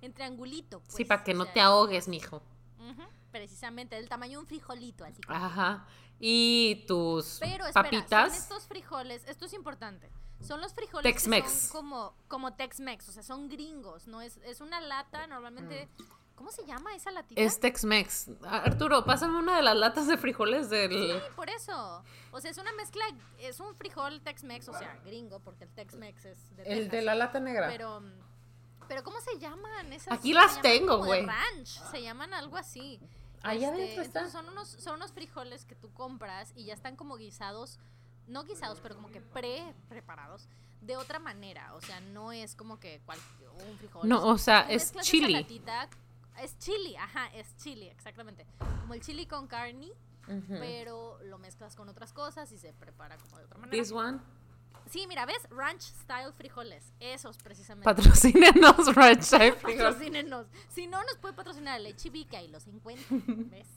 en triangulito. sí, para que no te ahogues, mijo. precisamente, del tamaño de un frijolito, así. Ajá. Y tus Pero, papitas. Son estos frijoles, esto es importante. Son los frijoles que son como, como Tex-Mex, o sea, son gringos, ¿no? Es, es una lata, normalmente... Mm. ¿Cómo se llama esa latita? Es Tex-Mex. Arturo, pásame una de las latas de frijoles del... Sí, por eso. O sea, es una mezcla, es un frijol Tex-Mex, o sea, gringo, porque el Tex-Mex es de El de la lata negra. Pero, pero ¿cómo se llaman esas? Aquí las tengo, güey. ranch, se llaman algo así. Allá este, adentro están. Son unos, son unos frijoles que tú compras y ya están como guisados no guisados, pero como que pre preparados de otra manera. O sea, no es como que cual, un frijol. No, o sea, es chili. Es chili, ajá, es chili, exactamente. Como el chili con carne, pero lo mezclas con otras cosas y se prepara como de otra manera. This one. Sí, mira, ¿ves? Ranch Style Frijoles. Esos precisamente. Patrocínenos Ranch Style Frijoles. Patrocínenos. Si no, nos puede patrocinar el Chivica y los encuentran. ¿Ves?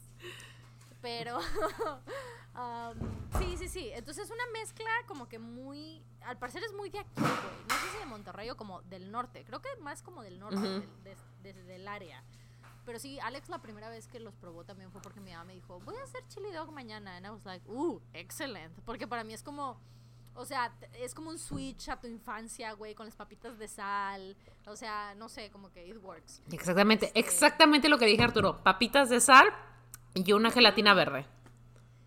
Pero sí, sí, sí. Entonces es una mezcla como que muy. Al parecer es muy de aquí, güey. No sé si de Monterrey o como del norte. Creo que más como del norte, desde el área. Pero sí, Alex la primera vez que los probó también fue porque mi mamá me dijo, voy a hacer chili dog mañana. And I was like, uh, excellent. Porque para mí es como. O sea, es como un switch a tu infancia, güey, con las papitas de sal. O sea, no sé, como que it works. Exactamente, este exactamente lo que dije Arturo. Papitas de sal y una gelatina verde.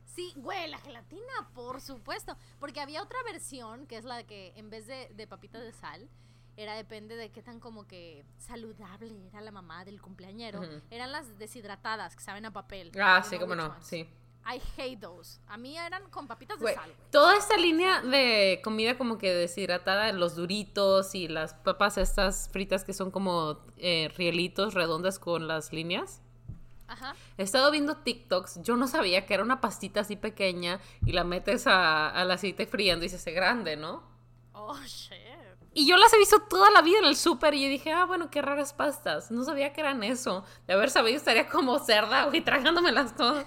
Sí, güey, la gelatina, por supuesto. Porque había otra versión, que es la que en vez de, de papitas de sal, era depende de qué tan como que saludable era la mamá del cumpleañero. Eran las deshidratadas que saben a papel. Ah, sí, cómo no, sí. I hate those. A mí eran con papitas de sal. Toda esta línea de comida como que deshidratada, los duritos y las papas estas fritas que son como eh, rielitos redondas con las líneas. He estado viendo TikToks. Yo no sabía que era una pastita así pequeña y la metes al aceite friendo y se hace grande, ¿no? Oh, shit. Y yo las he visto toda la vida en el súper y yo dije, ah, bueno, qué raras pastas. No sabía que eran eso. De haber sabido estaría como cerda, güey, tragándomelas todas.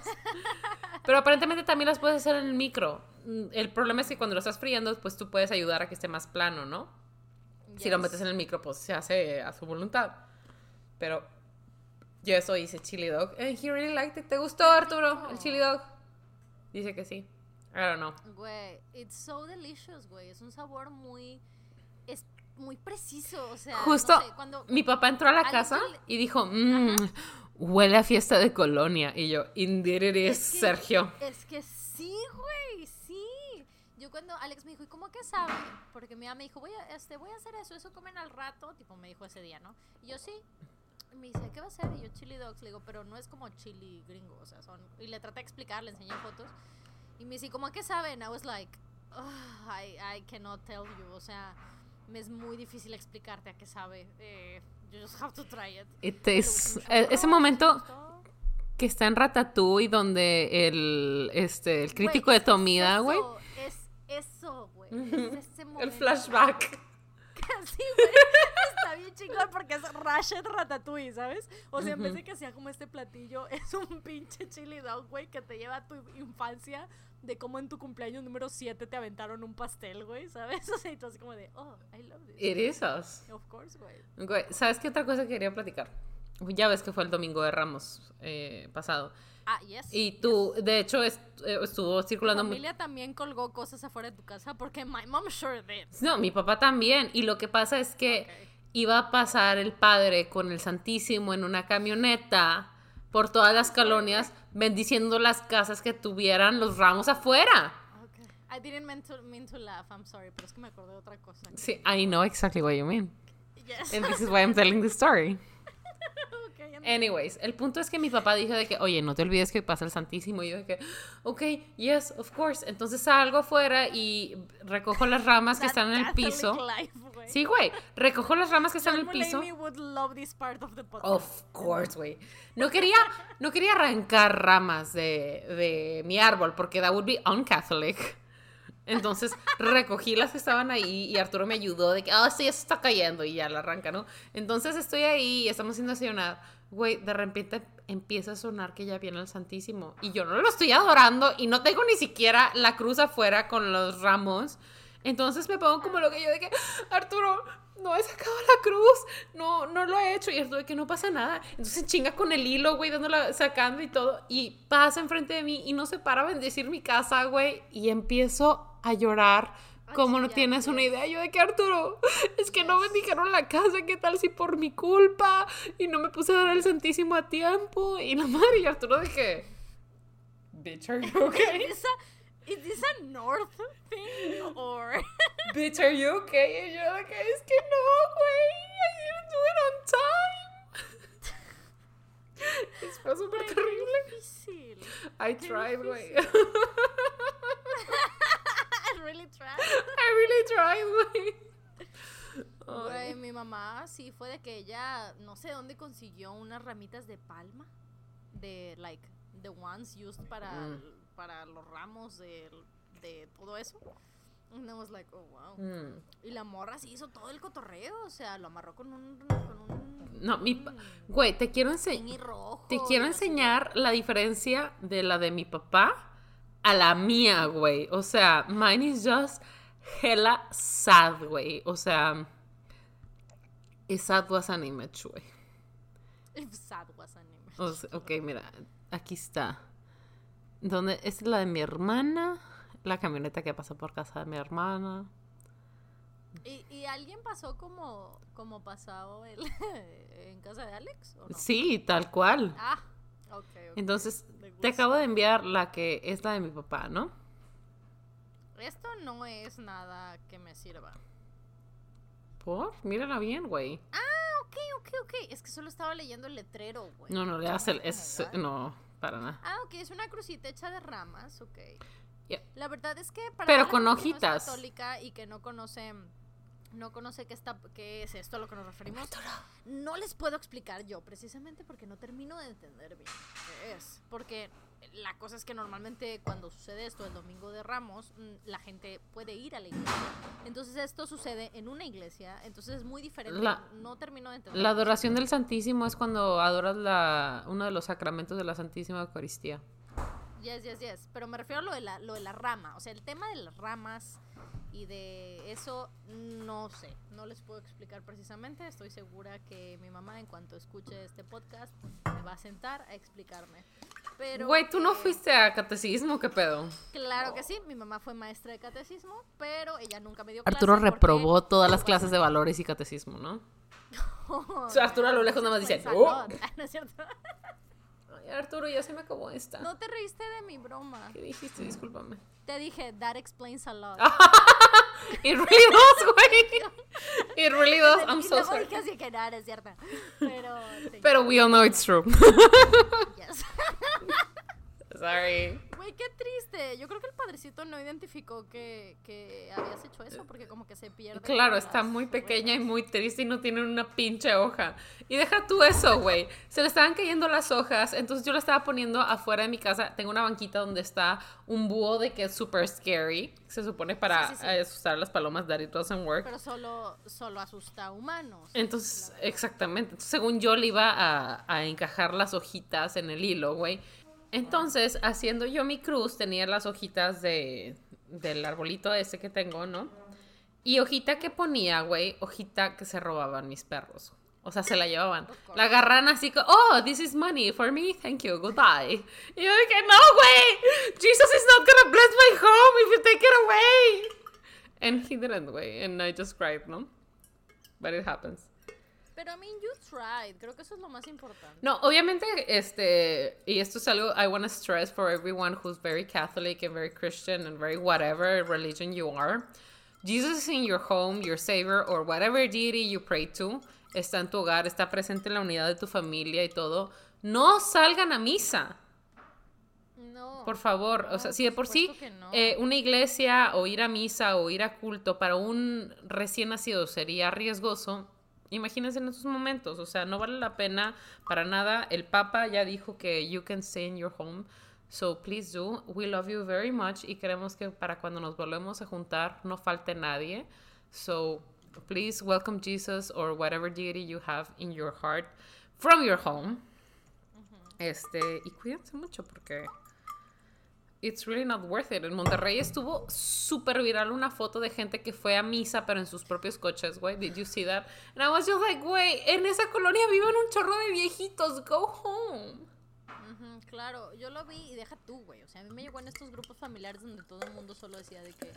Pero aparentemente también las puedes hacer en el micro. Mm, el problema es que cuando lo estás friendo, pues tú puedes ayudar a que esté más plano, ¿no? Si lo metes en el micro, pues se hace a su voluntad. Pero yo eso hice chili dog. And he really liked it. ¿Te gustó, Arturo, el chili dog? Dice que sí. I don't know. Güey, it's so delicious, güey. Es un sabor muy... Es muy preciso, o sea... Justo, cuando mi papá entró a la casa y dijo, mmm, huele a fiesta de colonia. Y yo, indeed it is, Sergio. Es que sí, güey, sí. Yo cuando Alex me dijo, ¿y cómo que sabe? Porque mi mamá me dijo, voy a, este, voy a hacer eso, eso comen al rato. Tipo, me dijo ese día, ¿no? Y yo, sí me dice, ¿qué va a ser? Y yo, chili dogs. Le digo, pero no es como chili gringo, o sea, son... Y le traté de explicar, le enseñé fotos. Y me dice, ¿cómo a qué saben? I was like, I, I cannot tell you. O sea, me es muy difícil explicarte a qué sabe. Eh, you just have to try it. it is, e, ese momento que está en Ratatouille donde el, este, el crítico de comida, güey. Es eso, güey. El flashback. sí, güey. Está bien chingón porque es Rashid Ratatouille, ¿sabes? O sea, en vez de que sea como este platillo, es un pinche chili dog, güey, que te lleva a tu infancia de cómo en tu cumpleaños número 7 te aventaron un pastel, güey, ¿sabes? O sea, y tú así como de, oh, I love this. It is us. Of course, güey. Güey, ¿sabes qué otra cosa quería platicar? Ya ves que fue el domingo de Ramos eh, pasado. Ah, yes. Y tú, de hecho, eh, estuvo circulando... Mi familia también colgó cosas afuera de tu casa porque my mom sure did. No, mi papá también. Y lo que pasa es que iba a pasar el padre con el Santísimo en una camioneta por todas las colonias bendiciendo las casas que tuvieran los ramos afuera. Okay. I didn't mean to, mean to laugh, I'm sorry, pero es que me acordé de otra cosa. Sí, I know exactly what you mean. Yes. And this is why I'm telling the story. Anyways, el punto es que mi papá dijo de que, oye, no te olvides que pasa el Santísimo. Y yo de que, ok, yes, of course. Entonces salgo afuera y recojo las ramas que están en el piso. sí, güey. Recojo las ramas que están en el piso. Of course, güey. No quería, no quería arrancar ramas de, de mi árbol porque that would be uncatholic. Entonces recogí las que estaban ahí y Arturo me ayudó de que, ah, sí, eso está cayendo y ya la arranca, ¿no? Entonces estoy ahí y estamos haciendo desayunar. Güey, de repente empieza a sonar que ya viene el Santísimo y yo no lo estoy adorando y no tengo ni siquiera la cruz afuera con los ramos. Entonces me pongo como lo que yo de que, Arturo, no he sacado la cruz, no, no lo he hecho. Y Arturo que no pasa nada. Entonces chinga con el hilo, güey, dándola, sacando y todo. Y pasa enfrente de mí y no se para a bendecir mi casa, güey. Y empiezo a llorar. Como no tienes una idea, yo de que Arturo, es que no bendijeron la casa, ¿qué tal si por mi culpa? Y no me puse a dar el Santísimo a tiempo. Y la madre y Arturo de que, bitch, are you okay? Is this a North thing or? Bitch, are you okay? Y yo de que es que no, güey. I didn't do it on time. Es fue súper terrible. Difícil. I tried, güey. I really tried. I really tried, güey. Güey, mi mamá sí fue de que ella, no sé dónde consiguió unas ramitas de palma. De, like, the ones used para, Mm. para los ramos de, de todo eso. And I was like, oh, wow. Mm. Y la morra sí hizo todo el cotorreo, o sea, lo amarró con un... Con un No, mi Güey, te quiero enseñar. Te quiero enseñar la diferencia de la de mi papá a la mía, güey. O sea, mine is just hella sad, güey. O sea, is sad was an image, güey. If sad was an image. O sea, ok, mira, aquí está. ¿Dónde? Es la de mi hermana. La camioneta que pasa por casa de mi hermana. ¿Y, y alguien pasó como, como pasado el, en casa de Alex? ¿o no? Sí, tal cual. Ah, Entonces, te acabo de enviar la que es la de mi papá, ¿no? Esto no es nada que me sirva. Por, mírala bien, güey. Ah, ok, ok, ok. Es que solo estaba leyendo el letrero, güey. No, no le das el. Es, no, para nada. Ah, ok, es una crucita hecha de ramas, ok. Yeah. La verdad es que para Pero con no es hojitas. católica y que no conoce no conoce qué está qué es esto a lo que nos referimos. No les puedo explicar yo precisamente porque no termino de entender bien qué es, porque la cosa es que normalmente cuando sucede esto el domingo de Ramos, mm, la gente puede ir a la iglesia. Entonces esto sucede en una iglesia, entonces es muy diferente. La- no termino de entender. La adoración del Santísimo es cuando adoras la, uno de los sacramentos de la Santísima Eucaristía. Yes, yes, yes. Pero me refiero a lo de, la, lo de la rama. O sea, el tema de las ramas y de eso, no sé. No les puedo explicar precisamente. Estoy segura que mi mamá, en cuanto escuche este podcast, me va a sentar a explicarme. Pero, Güey, ¿tú no eh, fuiste a catecismo? ¿Qué pedo? Claro que sí. Mi mamá fue maestra de catecismo, pero ella nunca me dio clase. Arturo porque- reprobó todas las clases de valores y catecismo, ¿no? O sea, Arturo a lo lejos nada más dice, "Oh". salud. no es cierto. Arturo, ya se me acabó esta. No te reíste de mi broma. ¿Qué dijiste? Discúlpame. Te dije, that explains a lot. It really does, güey. It really does. I'm so sorry. dije así que nada, es cierto. Pero. Pero we all know it's true. yes. Sorry. Güey, qué triste. Yo creo que el padrecito no identificó que, que habías hecho eso porque como que se pierde. Claro, está muy pequeña y muy triste y no tiene una pinche hoja. Y deja tú eso, güey. Se le estaban cayendo las hojas, entonces yo la estaba poniendo afuera de mi casa. Tengo una banquita donde está un búho de que es super scary. Se supone para Sí, sí, sí. eh, asustar a las palomas that it doesn't work. Pero solo, solo asusta a humanos. Entonces, exactamente. Entonces, según yo le iba a, a encajar las hojitas en el hilo, güey. Entonces, haciendo yo mi cruz, tenía las hojitas de, del arbolito ese que tengo, ¿no? Y hojita que ponía, güey, hojita que se robaban mis perros. O sea, se la llevaban. La agarran así como, oh, this is money for me, thank you, goodbye. Y yo dije, no, güey, Jesus is not gonna bless my home if you take it away. And he didn't, güey, and I just cried, ¿no? But it happens. Pero I mean, you tried. Creo que eso es lo más importante. No, obviamente, este, y esto es algo I want to stress for everyone who's very Catholic and very Christian and very whatever religion you are. Jesus is in your home, your savior, or whatever deity you pray to. Está en tu hogar, está presente en la unidad de tu familia y todo. No salgan a misa, No. por favor. o sea, si de por sí no. eh, una iglesia o ir a misa o ir a culto para un recién nacido sería riesgoso, imagínense en estos momentos. O sea, no vale la pena para nada. El Papa ya dijo que you can stay in your home. So please do. We love you very much y queremos que para cuando nos volvemos a juntar no falte nadie. So please welcome Jesus or whatever deity you have in your heart from your home. Este, y cuídense mucho porque it's really not worth it. En Monterrey estuvo súper viral una foto de gente que fue a misa pero en sus propios coches, güey. Did you see that? And I was just like, güey, en esa colonia viven un chorro de viejitos. Go home. Claro, yo lo vi y deja tú, güey. O sea, a mí me llegó en estos grupos familiares donde todo el mundo solo decía de que,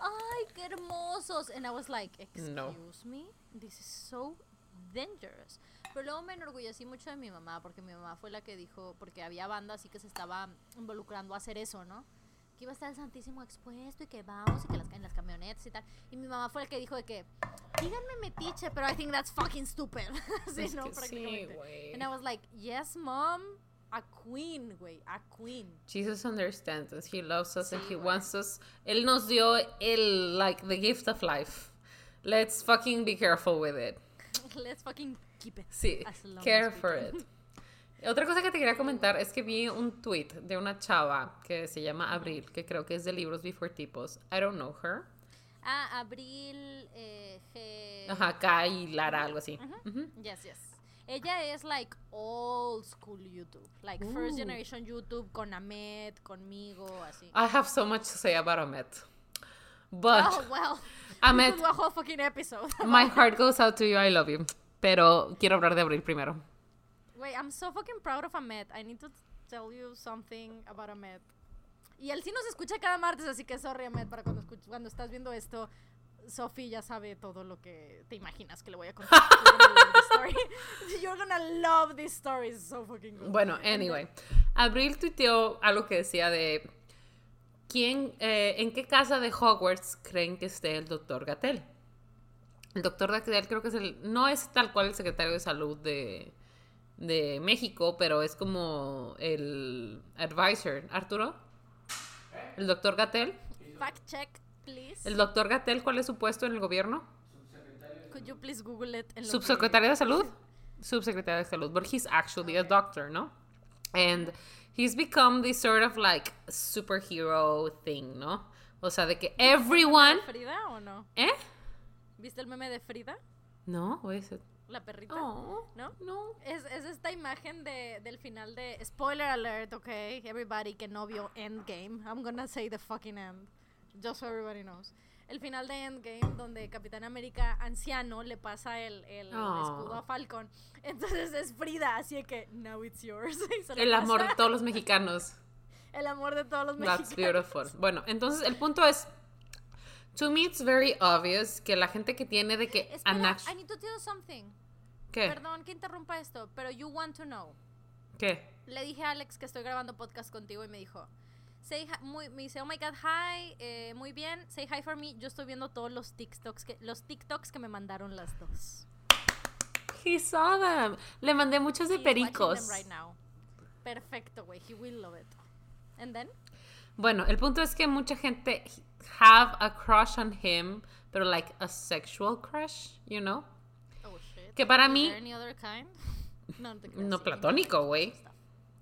ay, qué hermosos. And I was like, excuse No. me, this is so dangerous. Pero luego me enorgullecí mucho de mi mamá, porque mi mamá fue la que dijo, porque había bandas así que se estaba involucrando a hacer eso, ¿no? Que iba a estar el Santísimo expuesto y que vamos y que las, en las camionetas y tal. Y mi mamá fue la que dijo de que, díganme metiche, pero I think that's fucking stupid. sí, Es ¿no? sí, Prácticamente. güey. And I was like, yes, mom, a queen, güey, a queen. Jesus understands us. He loves us and Sí, he güey. wants us. Él nos dio el, like, the gift of life. Let's fucking be careful with it. Let's fucking keep it. Sí, as long care as for it. Otra cosa que te quería comentar es que vi un tweet de una chava que se llama Abril, que creo que es de Libros Before Tipos. I don't know her. Ah, Abril, eh, G... Ajá, Kai, Lara, algo así. Yes, yes. Ella es like old school YouTube. Like first generation YouTube con Ahmed, conmigo, así. I have so much to say about Ahmed. But oh, well. Ahmed, a whole fucking episode. my heart goes out to you. I love you. Pero quiero hablar de Abril primero. Wait, I'm so fucking proud of Ahmed. I need to tell you something about Ahmed. Y él sí nos escucha cada martes, así que sorry, Ahmed, para cuando, cuando estás viendo esto. Sophie ya sabe todo lo que te imaginas que le voy a contar. You're gonna love this story. You're gonna love this story. It's so fucking good. Bueno, anyway. Abril tuiteó algo que decía de... ¿Quién, eh, ¿En qué casa de Hogwarts creen que esté el doctor Gatel? El doctor Gatel creo que es el... No es tal cual el secretario de salud de, de México, pero es como el advisor. ¿Arturo? ¿El doctor Gatel? Fact check, please. ¿El doctor Gatel cuál es su puesto en el gobierno? Could you please Google it? Subsecretario de Salud? Subsecretario de Salud, but he's actually a doctor, ¿no? And he's become this sort of like superhero thing, ¿no? O sea, de que everyone... ¿Frida o no? ¿Eh? ¿Viste el meme de Frida? No, is it? La perrita. Oh, ¿No? no. Es, es esta imagen de, del final de. Spoiler alert, ok. Everybody que no vio Endgame. I'm gonna say the fucking end. Just so everybody knows. El final de Endgame, donde Capitán América anciano le pasa el, el Oh. escudo a Falcon. Entonces es Frida, así que now it's yours. El amor de todos los mexicanos. El amor de todos los mexicanos. That's beautiful. Bueno, entonces el punto es... To me it's very obvious que la gente que tiene de que... Espera, I need to tell you something. ¿Qué? Perdón que interrumpa esto, pero you want to know. ¿Qué? Le dije a Alex que estoy grabando podcast contigo y me dijo, say hi- muy, me dice, oh my god, hi, eh, muy bien, say hi for me. Yo estoy viendo todos los TikToks que, los TikToks que me mandaron las dos. He saw them. Le mandé muchos de He's watching them pericos. right now. Perfecto, güey, he will love it. And then, Bueno, el punto es que mucha gente have a crush on him, pero like a sexual crush, you know? oh shit. Que para Is mí- there any other kind? No, platónico, güey.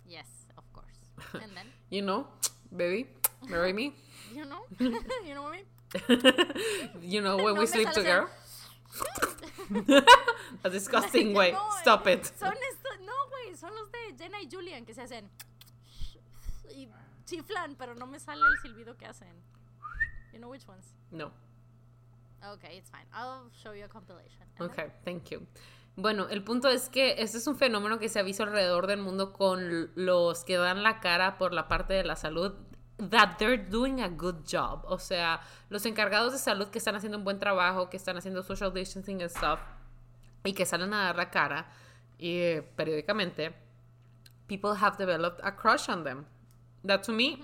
Yes, of course. And then, You know, baby, marry me. you know, you know what I mean? you know when No we me sleep together. A disgusting way. No, Stop eh, it. Son estos, no, güey, son los de Jenna y Julian que se hacen y chiflan, pero no me sale el silbido que hacen. You know which ones? No. Okay, it's fine. I'll show you a compilation. Okay, thank you. Bueno, el punto es que este es un fenómeno que se ha visto alrededor del mundo con los que dan la cara por la parte de la salud that they're doing a good job. O sea, los encargados de salud que están haciendo un buen trabajo, que están haciendo social distancing and stuff y que salen a dar la cara y, eh, periódicamente, people have developed a crush on them. That to me,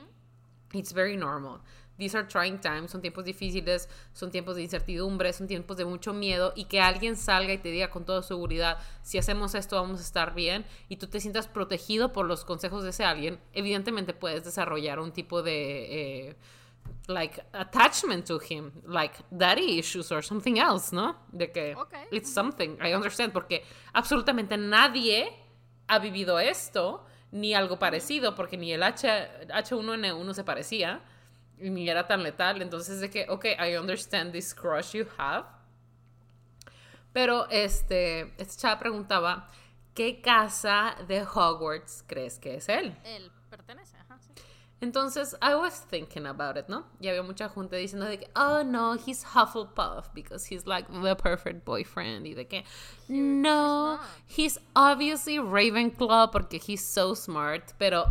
it's very normal. These are trying times, son tiempos difíciles, son tiempos de incertidumbre, son tiempos de mucho miedo y que alguien salga y te diga con toda seguridad, si hacemos esto vamos a estar bien y tú te sientas protegido por los consejos de ese alguien, evidentemente puedes desarrollar un tipo de... eh, like attachment to him, like daddy issues or something else, ¿no? De que Okay. it's something, I understand, porque absolutamente nadie ha vivido esto, ni algo parecido, porque ni el H, H1N1 se parecía, ni era tan letal. Entonces, de que, ok, I understand this crush you have. Pero, este, chava preguntaba, ¿qué casa de Hogwarts crees que es él? Él pertenece, ajá, sí. Entonces, I was thinking about it, ¿no? Y había mucha gente diciendo de que, oh no, he's Hufflepuff because he's like the perfect boyfriend. Y de que, no, he's obviously Ravenclaw porque he's so smart. Pero,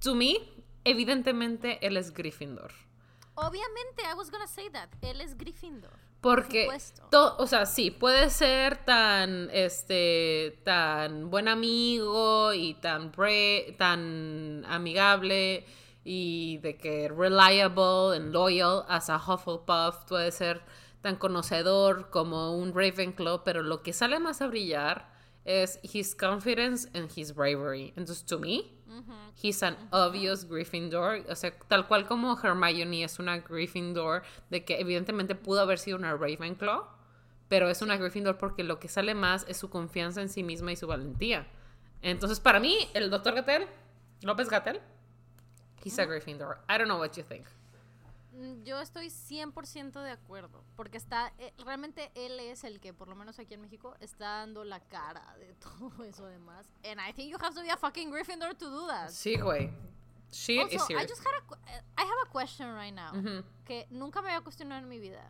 to me, evidentemente, él es Gryffindor. Obviamente, I was gonna say that. Él es Gryffindor. Porque, supuesto. to- o sea, sí, puede ser tan, este, tan buen amigo y tan, bre- tan amigable y de que reliable and loyal as a Hufflepuff, puede ser tan conocedor como un Ravenclaw, pero lo que sale más a brillar es his confidence and his bravery. Entonces, to me, He's an obvious Gryffindor. O sea, tal cual como Hermione es una Gryffindor, de que evidentemente pudo haber sido una Ravenclaw, pero es una Gryffindor porque lo que sale más es su confianza en sí misma y su valentía. Entonces, para mí, el Dr. Gatel, López Gatel, he's a Gryffindor. I don't know what you think. Mm, Yo estoy 100% de acuerdo, porque está, eh, realmente él es el que, por lo menos aquí en México, está dando la cara de todo eso además. And I think you have to be a fucking Gryffindor to do that. Sí, güey. Is Also, I serious. just had a, eh, I have a question right now, Ujú. que nunca me había cuestionado en mi vida,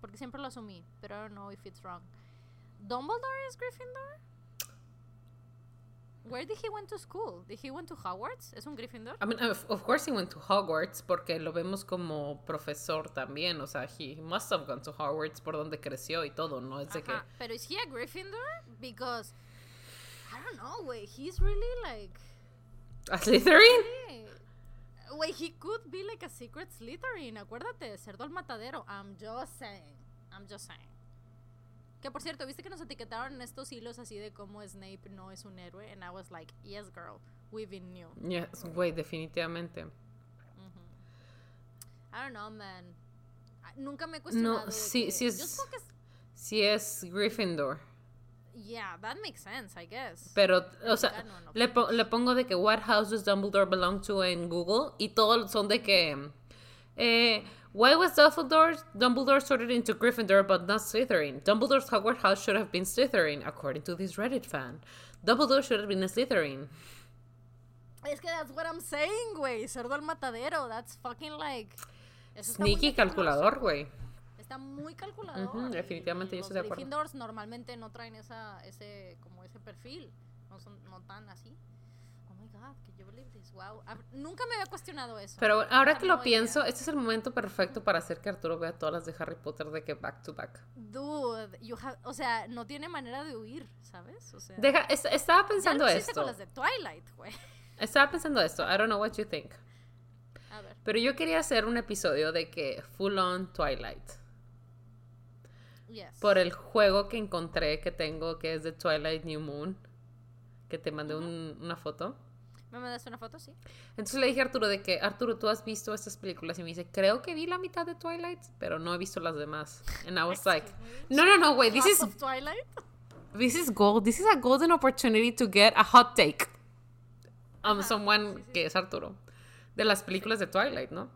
porque siempre lo asumí, pero I don't know if it's wrong. ¿Dumbledore is Gryffindor? Where did he went to school? Did he went to Hogwarts? ¿Es un Gryffindor? I mean, of, of course he went to Hogwarts porque lo vemos como profesor también. O sea, he must have gone to Hogwarts por donde creció y todo, ¿no? Es de que... Pero is he a Gryffindor? Because I don't know, wait, he's really like ¿A Slytherin? wait, he could be like a secret Slytherin, acuérdate, cerdo al matadero. I'm just saying. I'm just saying. Que por cierto, ¿viste que nos etiquetaron en estos hilos así de cómo Snape no es un héroe? And I was like, yes, girl, we been knew. Yes, güey, definitivamente. I don't know, man. Nunca me he cuestionado. de sí, que- sí es- Sí es Gryffindor. Yeah, that makes sense, I guess. Pero, o sea, le, po- le pongo de que what house does Dumbledore belong to en Google y todos son de que eh, why was Dumbledore Dumbledore sorted into Gryffindor but not Slytherin? Dumbledore's Hogwarts house should have been Slytherin according to this Reddit fan. Dumbledore should have been a Slytherin. Es que that's what I'm saying, güey. Cerdo al matadero. That's fucking like. eso Sneaky calculador, güey. Está muy calculador. Ujú, y- definitivamente, yo los estoy de acuerdo. Gryffindors normalmente no traen esa, ese, como ese perfil. No son no tan así. God, can you believe this? Wow. Nunca me había cuestionado eso. Pero ahora que lo pienso, este es el momento perfecto para hacer que Arturo vea todas las de Harry Potter de que back to back. Dude, you have, o sea, no tiene manera de huir, ¿sabes? O sea, Deja, es- estaba ya pensando lo esto. con las de Twilight, güey. Estaba pensando esto. I don't know what you think. A ver. Pero yo quería hacer un episodio de que full on Twilight. Yes. Por el juego que encontré que tengo que es de Twilight New Moon. Que te mandé un- una foto. ¿Me mandaste una foto? Sí. Entonces le dije a Arturo de que, Arturo, tú has visto estas películas. Y me dice, creo que vi la mitad de Twilight, pero no he visto las demás. And I was like, no, no, no, wait, this is, Twilight? this is gold. This is a golden opportunity to get a hot take. Um, someone que es Arturo. De las películas de Twilight, ¿no?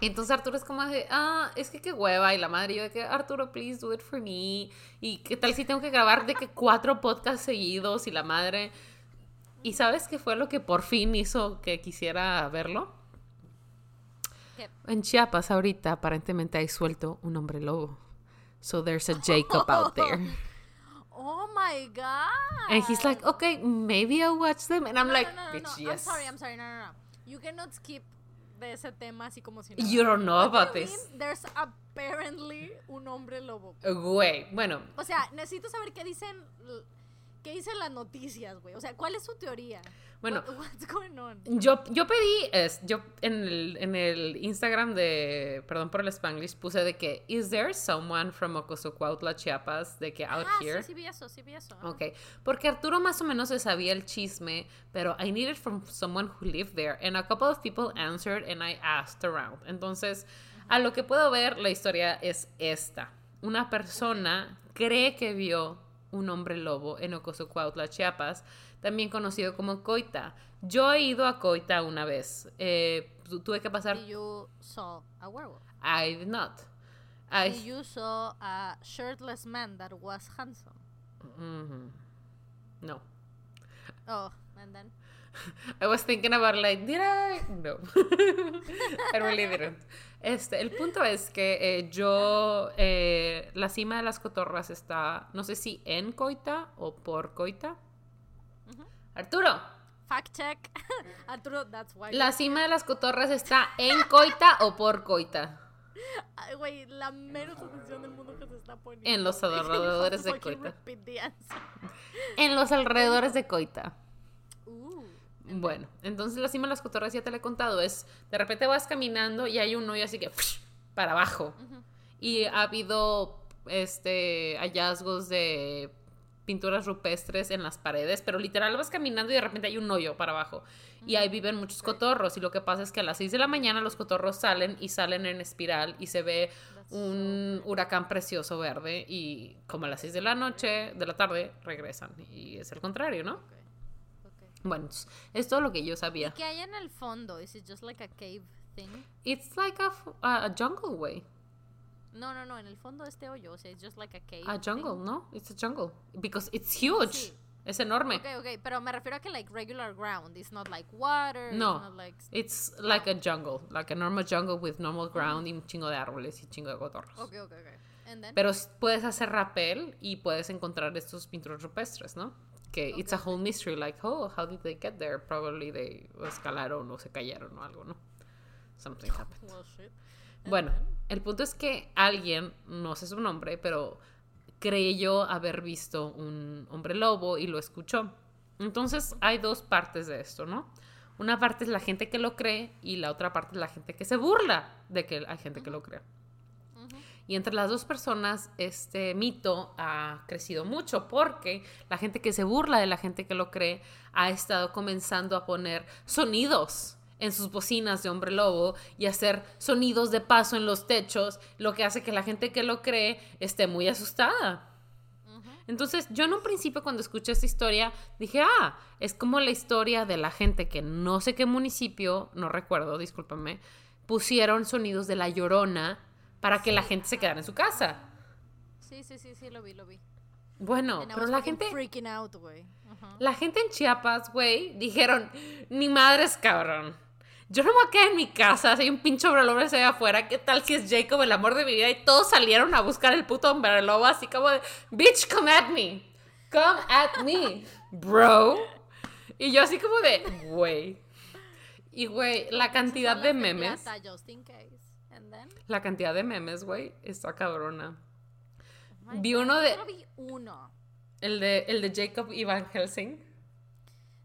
Entonces Arturo es como de, ah, es que qué hueva. Y la madre, yo de que, Arturo, please do it for me. Y qué tal si tengo que grabar de que cuatro podcasts seguidos y la madre. ¿Y sabes qué fue lo que por fin hizo que quisiera verlo? ¿Qué? En Chiapas ahorita aparentemente hay suelto un hombre lobo. So there's a Jacob out there. Oh my god. And he's like, okay, maybe I'll watch them. And I'm No, like, no, no, no, bitch, no. I'm yes. sorry, I'm sorry. No, no, no. You cannot skip de ese tema así como si nada. You don't know about this. mean There's apparently un hombre lobo. Güey, bueno, O sea, necesito saber qué dicen qué dicen las noticias, güey. O sea, ¿cuál es su teoría? Bueno. What- what's going on? yo, yo pedí, es, yo en el, en el Instagram de, perdón por el Spanglish, puse de que, is there someone from Ocosocuautla, Chiapas, de que out ah, here? sí, sí vi eso, sí vi eso. Ok, porque Arturo más o menos se sabía el chisme, pero I needed from someone who lived there, and a couple of people answered, and I asked around. Entonces, a lo que puedo ver, la historia es esta. Una persona cree que vio un hombre lobo en Ocosocuautla, Chiapas, también conocido como Coita. Yo he ido a Coita una vez. Eh, tu- tuve que pasar. You saw a werewolf? I did not. I, you saw a shirtless man that was handsome? Mhm. No. Oh, and then I was thinking about like, did I? No. I really didn't. Este, el punto es que eh, yo, eh, la cima de las cotorras está, no sé si en Coita o por Coita. Arturo, fact check. Arturo, that's why. la cima de las cotorras está en Coita o por Coita. Güey, la menos atención del mundo que se está poniendo. En los alrededores de Coita. En los alrededores de Coita. Bueno, entonces la cima de las cotorras ya te la he contado. Es de repente vas caminando y hay un hoyo así que para abajo. Y ha habido este hallazgos de pinturas rupestres en las paredes, pero literal vas caminando y de repente hay un hoyo para abajo. Y ahí viven muchos cotorros. Y lo que pasa es que a las 6 de la mañana los cotorros salen y salen en espiral y se ve That's un huracán precioso verde. Y como a las 6 de la noche, de la tarde, regresan. Y es el contrario, ¿no? Bueno, es todo lo que yo sabía. ¿Qué hay en el fondo? ¿Is it just like a cave thing? It's like a, f- a- a jungle way. No, no, no, en el fondo de este hoyo, o sea, it's just like a cave. A jungle, thing. ¿no? It's a jungle. Because it's huge. Sí. Es enorme. Ok, ok, pero me refiero a que like regular ground, it's not like water, No. it's not like... It's like a jungle. Like a normal jungle with normal ground y un chingo de árboles y chingo de cotorros. Ok, ok, ok. And then? Pero puedes hacer rappel y puedes encontrar estos pinturas rupestres, ¿no? Que it's a whole mystery. Like, oh, how did they get there? Probably they escalaron o se cayeron o algo, ¿no? Something happened. Well, shit. And Bueno, el punto es que alguien, no sé su nombre, pero creyó haber visto un hombre lobo y lo escuchó. Entonces hay dos partes de esto, ¿no? Una parte es la gente que lo cree y la otra parte es la gente que se burla de que hay gente que lo cree. Y entre las dos personas, este mito ha crecido mucho porque la gente que se burla de la gente que lo cree ha estado comenzando a poner sonidos en sus bocinas de hombre lobo y hacer sonidos de paso en los techos, lo que hace que la gente que lo cree esté muy asustada. Entonces, yo en un principio cuando escuché esta historia dije, ah, es como la historia de la gente que no sé qué municipio, no recuerdo, discúlpame, pusieron sonidos de la llorona para que la gente se quedara en su casa. Sí, sí, sí, sí, lo vi, lo vi. Bueno, pero la gente, freaking out, güey. La gente en Chiapas, güey, dijeron, ni madres, cabrón. Yo no me voy a quedar en mi casa, si hay un pinche hombre lobo allá afuera, ¿qué tal si es Jacob, el amor de mi vida? Y todos salieron a buscar el puto hombre lobo, así como de, bitch, come at me, come at me, bro. Y yo así como de, güey. Y, güey, la cantidad de memes, plata, just in case. La cantidad de memes, güey, está cabrona. Oh Vi God, uno yo de- Solo vi uno. El de, el de Jacob y Van Helsing.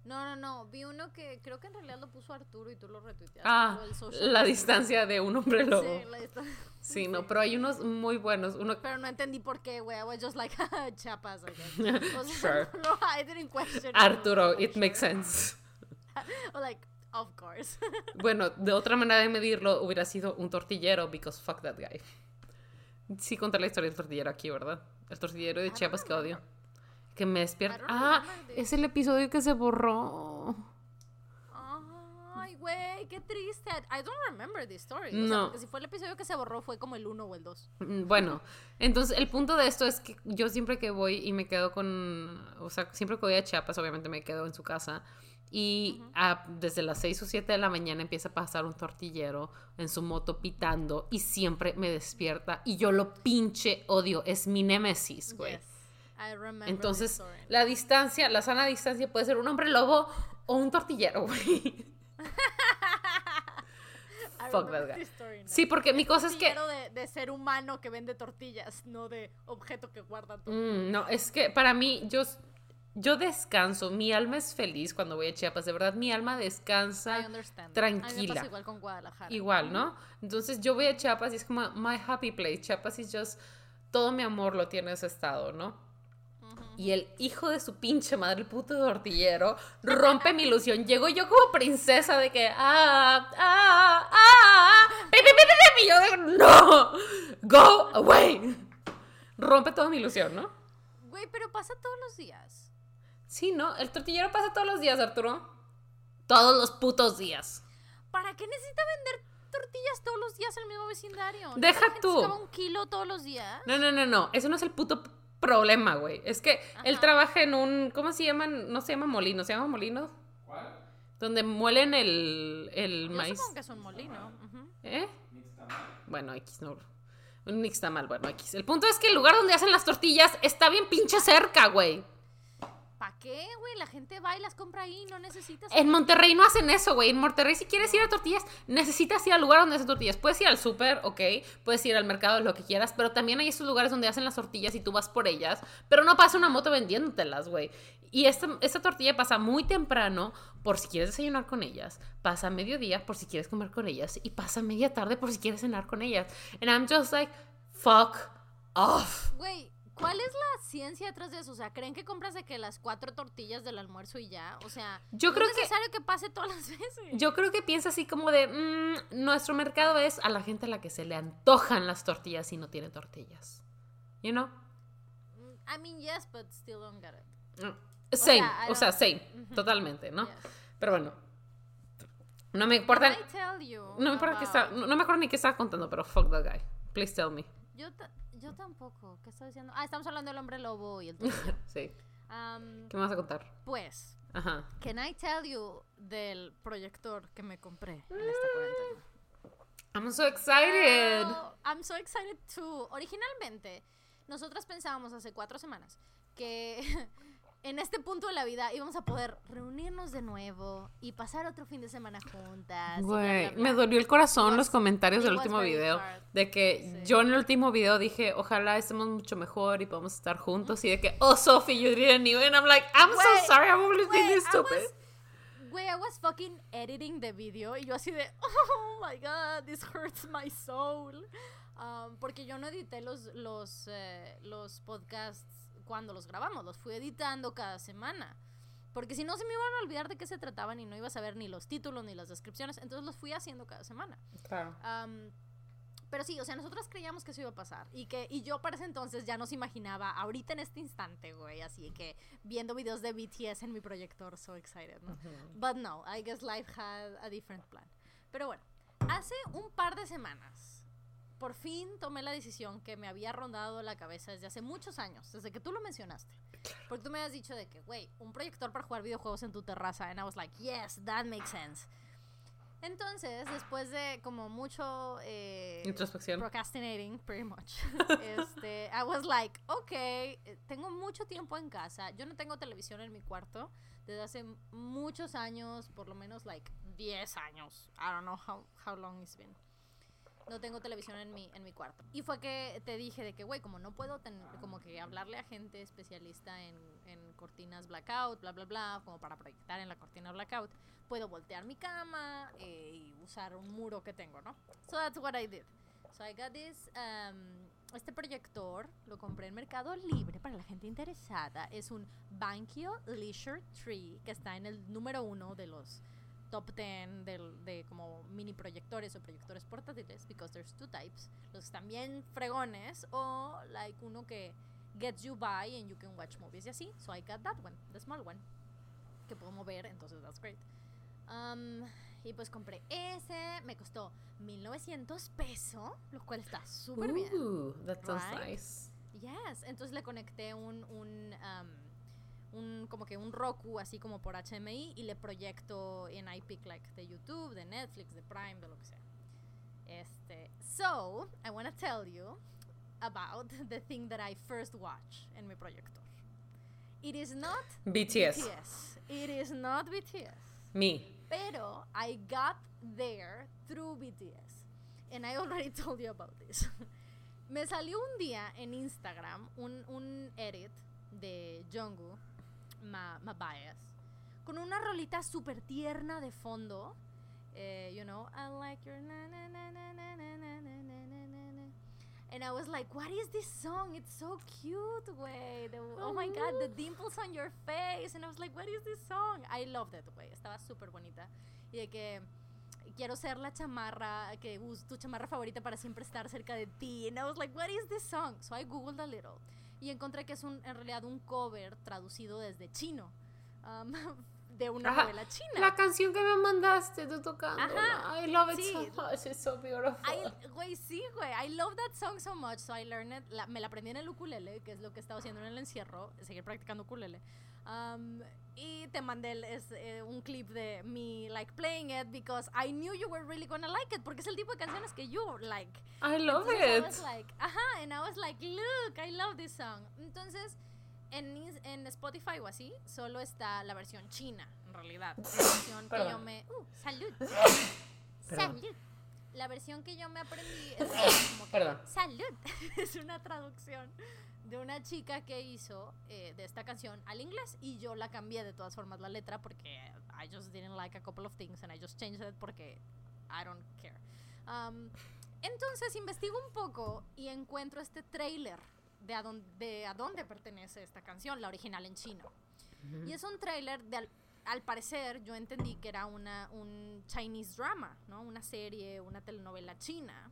No, no, no. Vi uno que creo que en realidad lo puso Arturo y tú lo retuiteaste. Ah, el la distancia de un hombre lobo. Sí, la distancia. Sí, no, pero hay unos muy buenos. Uno Pero no entendí por qué, güey. I was just like, chapas, I guess. O sea, Sure. no, I didn't question. Arturo, it makes sense. O like, of course. Bueno, de otra manera de medirlo hubiera sido un tortillero, because fuck that guy. Sí conté la historia del tortillero aquí, ¿verdad? El tortillero de Chiapas que odio. Que me despierta. Ah, es el episodio que se borró. Ay, güey, qué triste. I don't remember this story. O sea, No. porque si fue el episodio que se borró, fue como el 1 o el 2. Mm, Bueno, entonces el punto de esto es que yo siempre que voy y me quedo con, o sea, siempre que voy a Chiapas, obviamente me quedo en su casa. Y ah, desde las 6 o 7 de la mañana empieza a pasar un tortillero en su moto pitando y siempre me despierta y yo lo pinche odio, es mi némesis, güey. Yes. Entonces, la distancia, la sana distancia puede ser un hombre lobo o un tortillero, güey. Fuck that guy. story. Sí, porque mi cosa es que... De, de ser humano que vende tortillas, no de objeto que guarda todo. Mm, no, es que para mí, yo, yo descanso, mi alma es feliz cuando voy a Chiapas, de verdad, mi alma descansa tranquila. pasa igual con Guadalajara. igual, ¿no? Entonces yo voy a Chiapas y es como my happy place, Chiapas is just, todo mi amor lo tiene ese estado, ¿no? Y el hijo de su pinche madre, el puto tortillero, rompe mi ilusión. Llego yo como princesa de que, ah, ah, ah, pi, pi, pi, y yo de, no, go away. Rompe toda mi ilusión, ¿no? Güey, pero pasa todos los días. Sí, ¿no? El tortillero pasa todos los días, Arturo. Todos los putos días. ¿Para qué necesita vender tortillas todos los días en el mismo vecindario? ¿No Deja la gente tú. se un kilo todos los días? No, no, no, no. Eso no es el puto problema, güey. Es que él trabaja en un. ¿Cómo se llaman? No se llama molino, ¿se llama molino? ¿Cuál? Donde muelen el, el Yo maíz. supongo que es un molino. ¿Eh? Bueno, X no. Un nixtamal, bueno, X. El punto es que el lugar donde hacen las tortillas está bien pinche cerca, güey. ¿Para qué, güey? La gente va y las compra ahí, no necesitas... En Monterrey no hacen eso, güey. En Monterrey, si quieres ir a tortillas, necesitas ir al lugar donde hacen tortillas. Puedes ir al súper, ok. Puedes ir al mercado, lo que quieras. Pero también hay esos lugares donde hacen las tortillas y tú vas por ellas. Pero no pasa una moto vendiéndotelas, güey. Y esta, esta tortilla pasa muy temprano por si quieres desayunar con ellas. Pasa a mediodía por si quieres comer con ellas. Y pasa a media tarde por si quieres cenar con ellas. And I'm just like, fuck off. Güey, ¿cuál es la ciencia detrás de eso? O sea, ¿creen que compras de que las cuatro tortillas del almuerzo y ya? O sea, Yo no creo es que- necesario que pase todas las veces. Yo creo que piensa así como de, mm, nuestro mercado es a la gente a la que se le antojan las tortillas y no tiene tortillas. You know? Mm, I mean, yes, but still don't get it. Mm. Same, sea, I o sea, same, Ujú. totalmente, ¿no? Yes. Pero bueno, no me importa, no me importa que está, no, no me acuerdo ni qué estaba contando, pero fuck that guy. Please tell me. Yo, yo tampoco. ¿Qué estaba diciendo? Ah, estamos hablando del hombre lobo y el. Sí, ¿qué me vas a contar? pues, Ajá. can I tell you del proyector que me compré en esta cuarentena? I'm so excited. Oh, I'm so excited too. Originalmente, nosotras pensábamos hace cuatro semanas que en este punto de la vida íbamos a poder reunirnos de nuevo y pasar otro fin de semana juntas. Güey, me dolió el corazón It los was- comentarios del was último video. hard. De que Sí. yo en el último video dije, ojalá estemos mucho mejor y podamos estar juntos. Y de que, oh, Sophie, you didn't even. I'm like, I'm Güey, so sorry, I'm only being stupid. was- Güey, I was fucking editing the video y yo así de, oh my god, this hurts my soul. Um, porque yo no edité los, los, eh, los podcasts cuando los grabamos, los fui editando cada semana. Porque si no se me iban a olvidar de qué se trataban y no iba a saber ni los títulos ni las descripciones, entonces los fui haciendo cada semana. Claro. Am, pero sí, o sea, nosotros creíamos que eso iba a pasar. Y que y yo para ese entonces ya nos imaginaba, ahorita en este instante, güey, así que viendo videos de BTS en mi proyector, so excited, ¿no? But no, I guess life had a different plan. Pero bueno, hace un par de semanas, por fin tomé la decisión que me había rondado la cabeza desde hace muchos años, desde que tú lo mencionaste. Porque tú me habías dicho de que, güey, un proyector para jugar videojuegos en tu terraza. And I was like, yes, that makes sense. Entonces, después de como mucho eh, Introspección. procrastinating, pretty much, este, I was like, ok, tengo mucho tiempo en casa. Yo no tengo televisión en mi cuarto desde hace muchos años, por lo menos like 10 años. I don't know how, how long it's been. No tengo televisión en mi, en mi cuarto. Y fue que te dije de que, güey, como no puedo ten- como que hablarle a gente especialista en, en cortinas blackout, bla, bla, bla, como para proyectar en la cortina blackout, puedo voltear mi cama eh, y usar un muro que tengo, ¿no? So that's what I did. So I got this, um, este proyector, lo compré en Mercado Libre para la gente interesada. Es un Bankyo Leisure Tree que está en el número uno de los top 10 del, de como mini proyectores o proyectores portátiles, because there's two types. Los que están bien fregones o like uno que gets you by and you can watch movies y así. So I got that one, the small one, que puedo mover, entonces that's great. Um, y pues compré ese, me costó 1900 pesos, lo cual está súper bien. Ooh, that sounds Right? nice. Yes, entonces le conecté un, un, um, un como que un Roku así como por HMI y le proyecto en iPic like de YouTube, de Netflix, de Prime, de lo que sea. Este, so I want to tell you about the thing that I first watch en mi proyector. It is not BTS. BTS. It is not BTS. Me. Pero I got there through BTS. And I already told you about this. Me salió un día en Instagram un, un edit de Jungkook, Ma, Ma Bias, con una rolita súper tierna de fondo. Eh, you know, I like your na na na na na na na na na na. And I was like, what is this song? It's so cute, way. Oh my god, the dimples on your face. And I was like, what is this song? I loved it, güey. Estaba súper bonita. Y de que quiero ser la chamarra, que us- tu chamarra favorita para siempre estar cerca de ti. And I was like, what is this song? So I googled a little. Y encontré que es un, en realidad un cover traducido desde chino. um, de una Ajá, novela china. La canción que me mandaste, tú tocando. Ajá, I love it sí. so much. It's so beautiful. Güey, sí, güey. I love that song so much. So I learned it. La- me la aprendí en el ukulele, que es lo que he estado haciendo en el encierro. Seguir practicando ukulele. Um, y te mandé el- es, eh, un clip de me, like, playing it because I knew you were really gonna like it. Porque es el tipo de canciones que you like. I love Entonces, I it. was like, ajá, and I was like, look, I love this song. Entonces, en, en Spotify o así, solo está la versión china, en realidad. La versión que yo me... Uh, salud. Perdón. salud. La versión que yo me aprendí es como que, Perdón. salud. es una traducción de una chica que hizo eh, de esta canción al inglés y yo la cambié de todas formas la letra porque I just didn't like a couple of things and I just changed it porque I don't care. Um, entonces investigo un poco y encuentro este trailer de a, dónde, de a dónde pertenece esta canción, la original en chino. Y es un trailer de, al, al parecer, yo entendí que era una, un Chinese drama, ¿no? Una serie, una telenovela china,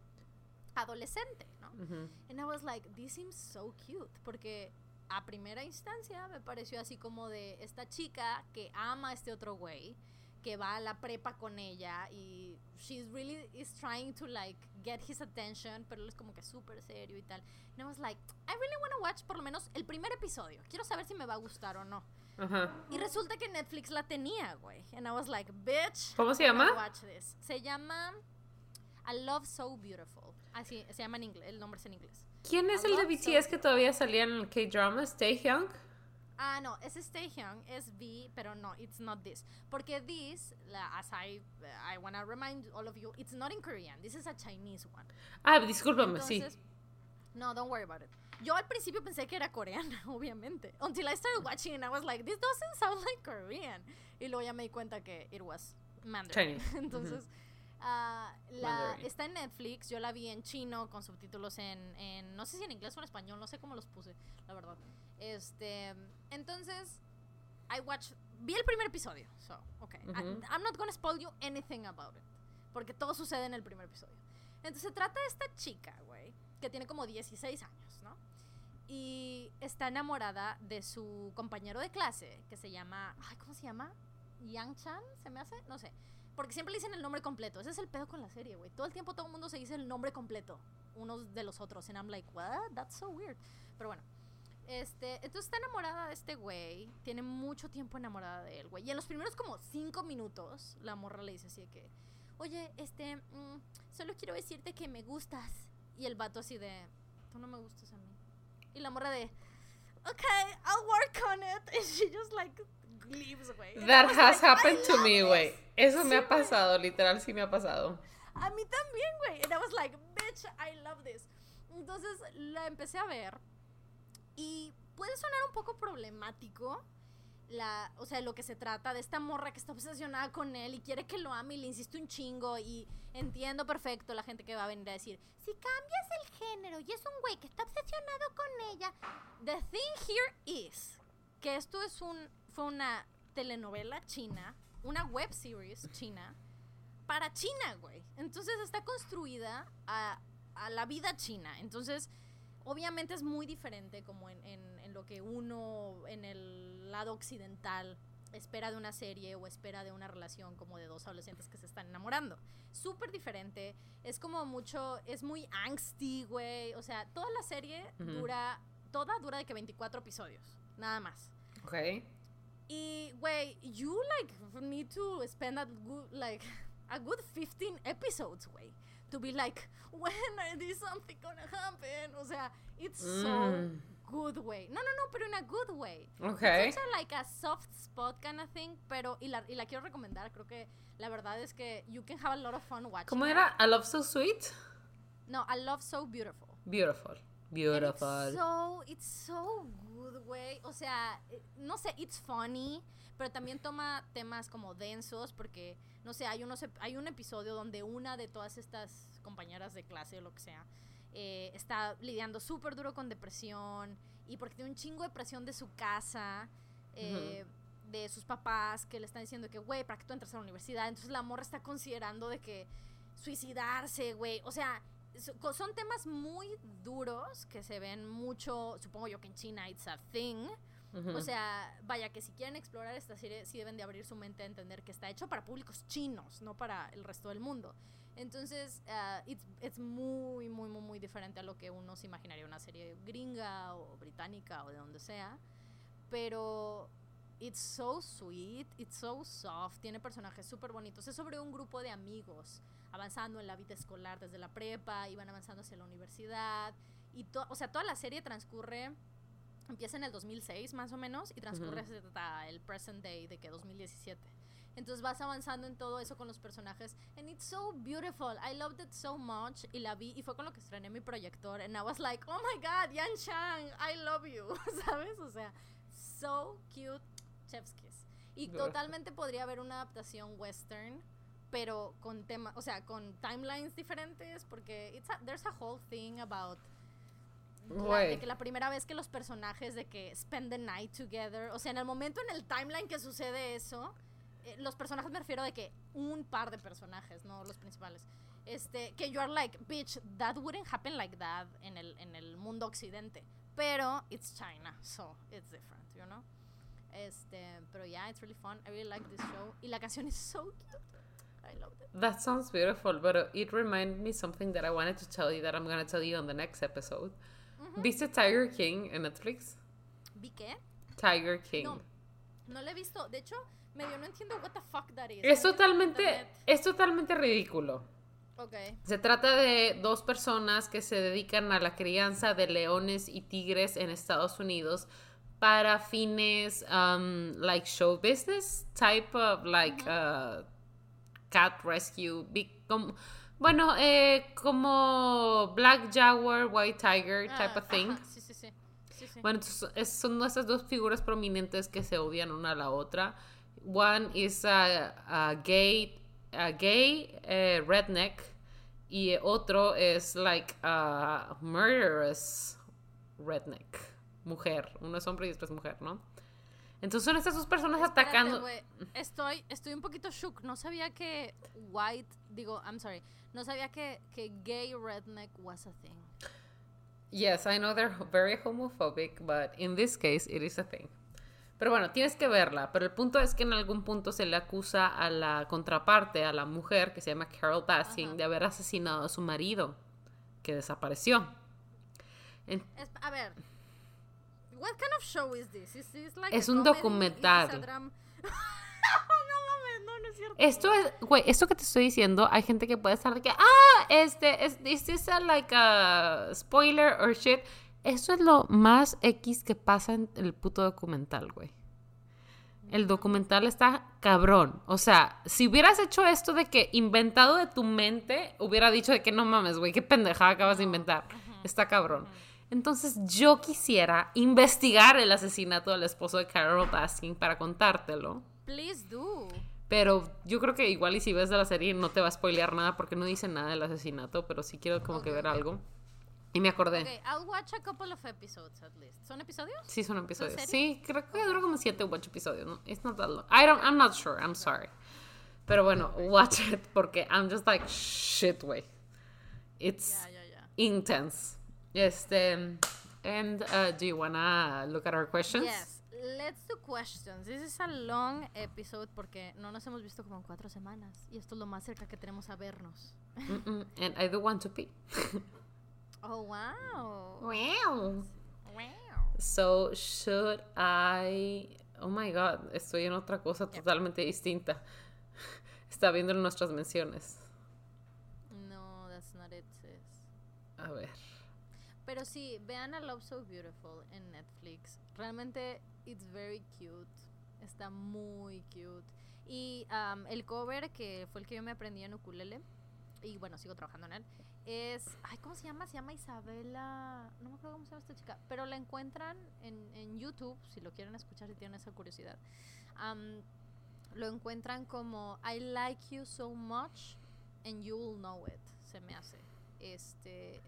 adolescente, ¿no? Ujú. And I was like, this seems so cute. Porque a primera instancia me pareció así como de esta chica que ama a este otro güey, que va a la prepa con ella y she's really is trying to like get his attention, pero él es como que súper serio y tal. And I was like, I really want to watch por lo menos el primer episodio. Quiero saber si me va a gustar o no. Ajá. Y resulta que Netflix la tenía, güey. And I was like, bitch. ¿Cómo se llama? Watch this. Se llama A Love So Beautiful. Así se llama en inglés. El nombre es en inglés. ¿Quién es I el de BTS que Soul. todavía salía en el K-drama? Stay Young. Ah, no, es Stay Young, es V, pero no, it's not this. Porque this, as I, I want to remind all of you, it's not in Korean. This is a Chinese one. Ah, discúlpame, sí. Entonces, no, don't worry about it. Yo al principio pensé que era coreana, obviamente. Until I started watching and I was like, this doesn't sound like Korean. Y luego ya me di cuenta que it was Mandarin. Chinese. Entonces, ah, la, está en Netflix. Yo la vi en chino con subtítulos en, en, no sé si en inglés o en español, no sé cómo los puse, la verdad. Este, entonces, I watched, vi el primer episodio. So, okay. I- Ujú. I'm not gonna spoil you anything about it. Porque todo sucede en el primer episodio. Entonces se trata de esta chica, güey, que tiene como 16 años, ¿no? Y está enamorada de su compañero de clase, que se llama, ay, ¿cómo se llama? Yang Chan, ¿se me hace? No sé. Porque siempre le dicen el nombre completo. Ese es el pedo con la serie, güey. Todo el tiempo todo el mundo se dice el nombre completo, unos de los otros. And I'm like, what? That's so weird. Pero bueno. Este, entonces está enamorada de este güey. Tiene mucho tiempo enamorada de él, güey. Y en los primeros como cinco minutos, la morra le dice así de que, oye, este, mm, solo quiero decirte que me gustas. Y el vato así de, tú no me gustas a mí. Y la morra de, okay, I'll work on it. And she just like leaves, güey. That has like, happened to me, güey. Eso Sí, me ha pasado, literal, sí me ha pasado. A mí también, güey. And I was like, bitch, I love this. Entonces la empecé a ver. Y puede sonar un poco problemático. La, o sea, lo que se trata de esta morra que está obsesionada con él y quiere que lo ame y le insiste un chingo. Y entiendo perfecto la gente que va a venir a decir: Si cambias el género y es un güey que está obsesionado con ella. The thing here is que esto es un, fue una telenovela china, una web series china para China, güey. Entonces está construida a, a la vida china. Entonces, obviamente es muy diferente como en, en- en lo que uno en el lado occidental espera de una serie o espera de una relación como de dos adolescentes que se están enamorando. Súper diferente. Es como mucho, es muy angsty, güey. O sea, toda la serie dura, toda dura de que 24 episodios. Nada más. Ok. Y, güey, you like need to spend a good, like, a good 15 episodes, güey. To be like, when is something gonna happen? O sea, it's so Mm. good, way. No, no, no, pero in a good way. Ok. It's a, like a soft spot kind of thing, pero, y la, y la quiero recomendar, creo que la verdad es que you can have a lot of fun watching ¿Cómo it. era? I love so sweet. No, I love so beautiful. Beautiful. And Beautiful. It's so, it's so good, güey. O sea, eh, no sé, it's funny, pero también toma temas como densos porque, no sé, hay, unos, hay un episodio donde una de todas estas compañeras de clase o lo que sea eh, está lidiando súper duro con depresión y porque tiene un chingo de presión de su casa, eh, de sus papás que le están diciendo que, güey, para que tú entres a la universidad. Entonces la morra está considerando de que suicidarse, güey. O sea, son temas muy duros que se ven mucho, supongo yo que en China it's a thing. O sea, vaya que si quieren explorar esta serie, sí deben de abrir su mente a entender que está hecho para públicos chinos, no para el resto del mundo. Entonces, ah, it's, it's muy, muy, muy, muy diferente a lo que uno se imaginaría una serie gringa o británica o de donde sea. Pero it's so sweet, it's so soft, tiene personajes súper bonitos. Es sobre un grupo de amigos avanzando en la vida escolar desde la prepa y van avanzando hacia la universidad. Y o sea, toda la serie transcurre empieza en el 2006 más o menos y transcurre Ujú. hasta el present day de que 2017. Entonces vas avanzando en todo eso con los personajes and it's so beautiful. I loved it so much y la vi y fue con lo que estrené mi proyector and I was like, "Oh my god, Yan Chang, I love you." ¿Sabes? O sea, so cute, chef's kiss. Y totalmente podría haber una adaptación western pero con temas, o sea, con timelines diferentes porque it's a- there's a whole thing about la- de que la primera vez que los personajes de que spend the night together, o sea, en el momento en el timeline que sucede eso, eh, los personajes me refiero de que un par de personajes, no los principales. Este, que you are like, bitch, that wouldn't happen like that en el, en el mundo occidente. Pero it's China, so it's different, you know? Este, pero yeah, it's really fun. I really like this show. Y la canción is so cute. I loved it. That sounds beautiful, but uh, it reminded me something that I wanted to tell you that I'm going to tell you on the next episode. ¿Viste Tiger King en Netflix? ¿Vi qué? Tiger King. No, no la he visto. De hecho, medio no entiendo what the fuck that is. Es totalmente, es totalmente ridículo. Ok. Se trata de dos personas que se dedican a la crianza de leones y tigres en Estados Unidos para fines um, like show business type of like uh, cat rescue big bueno eh, como black jaguar white tiger type Ah, of thing ajá, Sí, sí, sí. Bueno, entonces, es- son esas dos figuras prominentes que se odian una a la otra. One is a, a gay, a gay eh, redneck y otro es like a murderous redneck, mujer. Uno es hombre y después mujer, ¿no? Entonces son estas dos personas Espérate, atacando. Estoy, estoy un poquito shook. No sabía que white, digo, I'm sorry. No sabía que, que gay redneck was a thing. Yes, I know they're very homophobic, but in this case it is a thing. Pero bueno, tienes que verla. Pero el punto es que en algún punto se le acusa a la contraparte, a la mujer que se llama Carol Baskin, Ajá. de haber asesinado a su marido, que desapareció. En- Es- a ver. What kind of show is this? Is this like Es a un comedy? documental. Is this a dram- no mames, no, no es cierto. Esto es, güey, esto que te estoy diciendo, hay gente que puede estar de que, ah, este, es, is this a, like a spoiler or shit? Esto es lo más X que pasa en el puto documental, güey. El documental está cabrón. O sea, si hubieras hecho esto de que inventado de tu mente, hubiera dicho de que no mames, güey, qué pendejada acabas de inventar. Está cabrón. Entonces yo quisiera investigar el asesinato del esposo de Carol Baskin para contártelo. Please do. Pero yo creo que igual y si ves de la serie no te va a spoilear nada porque no dice nada del asesinato, pero sí quiero como que Ok, ver ok. algo. Y me acordé. Okay, I'll watch a couple of episodes at least. ¿Son episodios? Sí, son episodios. serie? Sí, creo que dura como siete u ocho episodios, ¿no? It's not that long. I don't, I'm not sure, I'm sorry. Pero bueno, watch it porque I'm just like, shit, way. It's Ya, ya, ya. intense. Este, and uh, do you wanna look at our questions? Yes, let's do questions. This is a long episode porque no nos hemos visto como en cuatro semanas y esto es lo más cerca que tenemos a vernos. And I do want to pee. Oh, wow. wow. Wow. So, should I. Oh my god, estoy en otra cosa totalmente distinta. Está viendo nuestras menciones. No, that's not it, sis. A ver. Pero sí, vean a Love So Beautiful en Netflix. Realmente, it's very cute. Está muy cute. Y um, el cover, que fue el que yo me aprendí en ukulele, y bueno, sigo trabajando en él, es... ¿cómo se llama? Se llama Isabela... No me acuerdo cómo se llama esta chica. Pero la encuentran en, en YouTube, si lo quieren escuchar, si tienen esa curiosidad. Um, lo encuentran como I like you so much and you'll know it, se me hace. Este,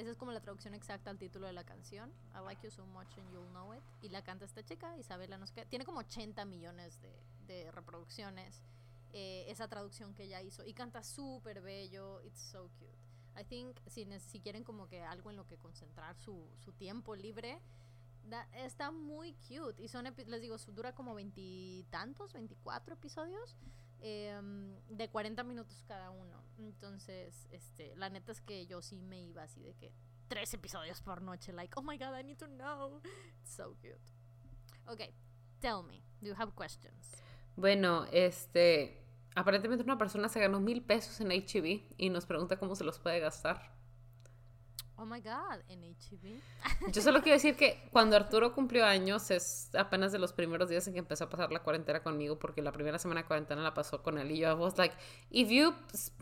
esa es como la traducción exacta al título de la canción. I like you so much and you'll know it. Y la canta esta chica, Isabela, no sé qué. Tiene como 80 millones de, de reproducciones. eh, esa traducción que ella hizo. Y canta súper bello. It's so cute. I think si, si quieren como que algo en lo que concentrar su, su tiempo libre, da- está muy cute. Y son, les digo, dura como veintitantos, veinticuatro episodios. Em, de 40 minutos cada uno. Entonces, este, la neta es que yo sí me iba así de que tres episodios por noche, like, oh my god, I need to know. It's so cute. Okay, tell me, do you have questions? Bueno, este. Aparentemente una persona se ganó mil pesos en HEB y nos pregunta cómo se los puede gastar. Oh my god, en HEB. Yo solo quiero decir que cuando Arturo cumplió años es apenas de los primeros días en que empezó a pasar la cuarentena conmigo porque la primera semana de cuarentena la pasó con él y yo I was like, if you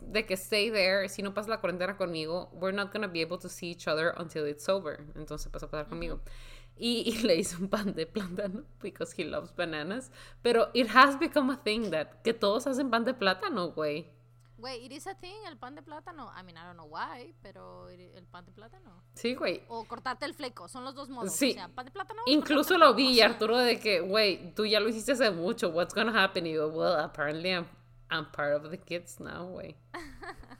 de que stay there, si no pasas la cuarentena conmigo, we're not gonna be able to see each other until it's over. Entonces empezó a pasar conmigo. Y, y le hice un pan de plátano because he loves bananas. Pero it has become a thing that que todos hacen pan de plátano, güey. Wait, it is a thing, el pan de plátano. I mean, I don't know why, pero el pan de plátano. Sí, güey. O cortarte el fleco, son los dos modos. Sí. O sea, pan de plátano. Incluso lo vi o y sea, Arturo de que, güey, tú ya lo hiciste hace mucho, what's gonna happen? Y yo, well, apparently I'm, I'm part of the kids now, güey.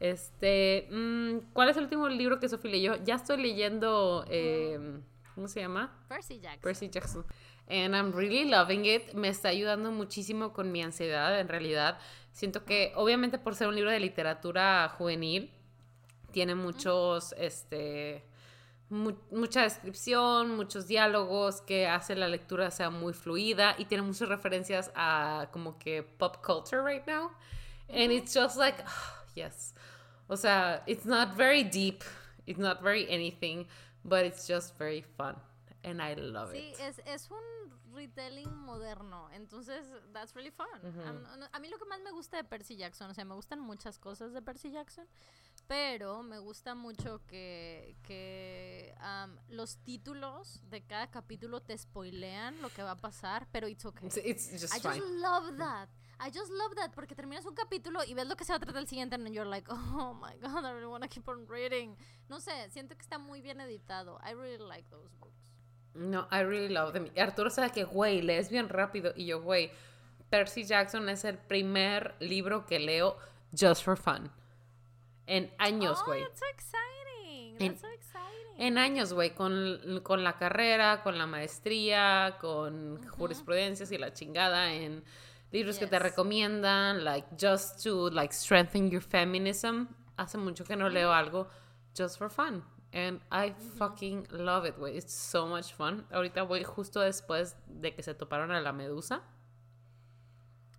Este, mm, ¿cuál es el último libro que Sofía leyó? Ya estoy leyendo, eh, ¿cómo se llama? Percy Jackson. Percy Jackson. And I'm really loving it. Me está ayudando muchísimo con mi ansiedad, en realidad. Siento que, obviamente, por ser un libro de literatura juvenil, tiene muchos, este, mu- mucha descripción, muchos diálogos que hace la lectura sea muy fluida y tiene muchas referencias a como que pop culture right now. And it's just like, yes. O sea, it's not very deep, it's not very anything, but it's just very fun. And I love Sí, it. es, es un retelling moderno, entonces that's really fun. Am- no- a mí lo que más me gusta de Percy Jackson, o sea, me gustan muchas cosas de Percy Jackson, pero me gusta mucho que, que am, los títulos de cada capítulo te spoilean lo que va a pasar, pero it's okay. It's, it's just I fine. just love that. I just love that porque terminas un capítulo y ves lo que se va a tratar el siguiente and you're like, oh my god, I really want to keep on reading. No sé, siento que está muy bien editado. I really like those books. No, I really love them. Arturo sabe que, güey, lees bien rápido. Y yo, güey, Percy Jackson es el primer libro que leo just for fun. En años, oh, güey. that's so exciting. En- That's so exciting. En años, güey, con, con la carrera, con la maestría, con jurisprudencias y la chingada, en libros que te recomiendan, like, just to, like, strengthen your feminism. Hace mucho que no leo algo just for fun. And I fucking love it, güey. It's so much fun. Ahorita voy justo después de que se toparon a la medusa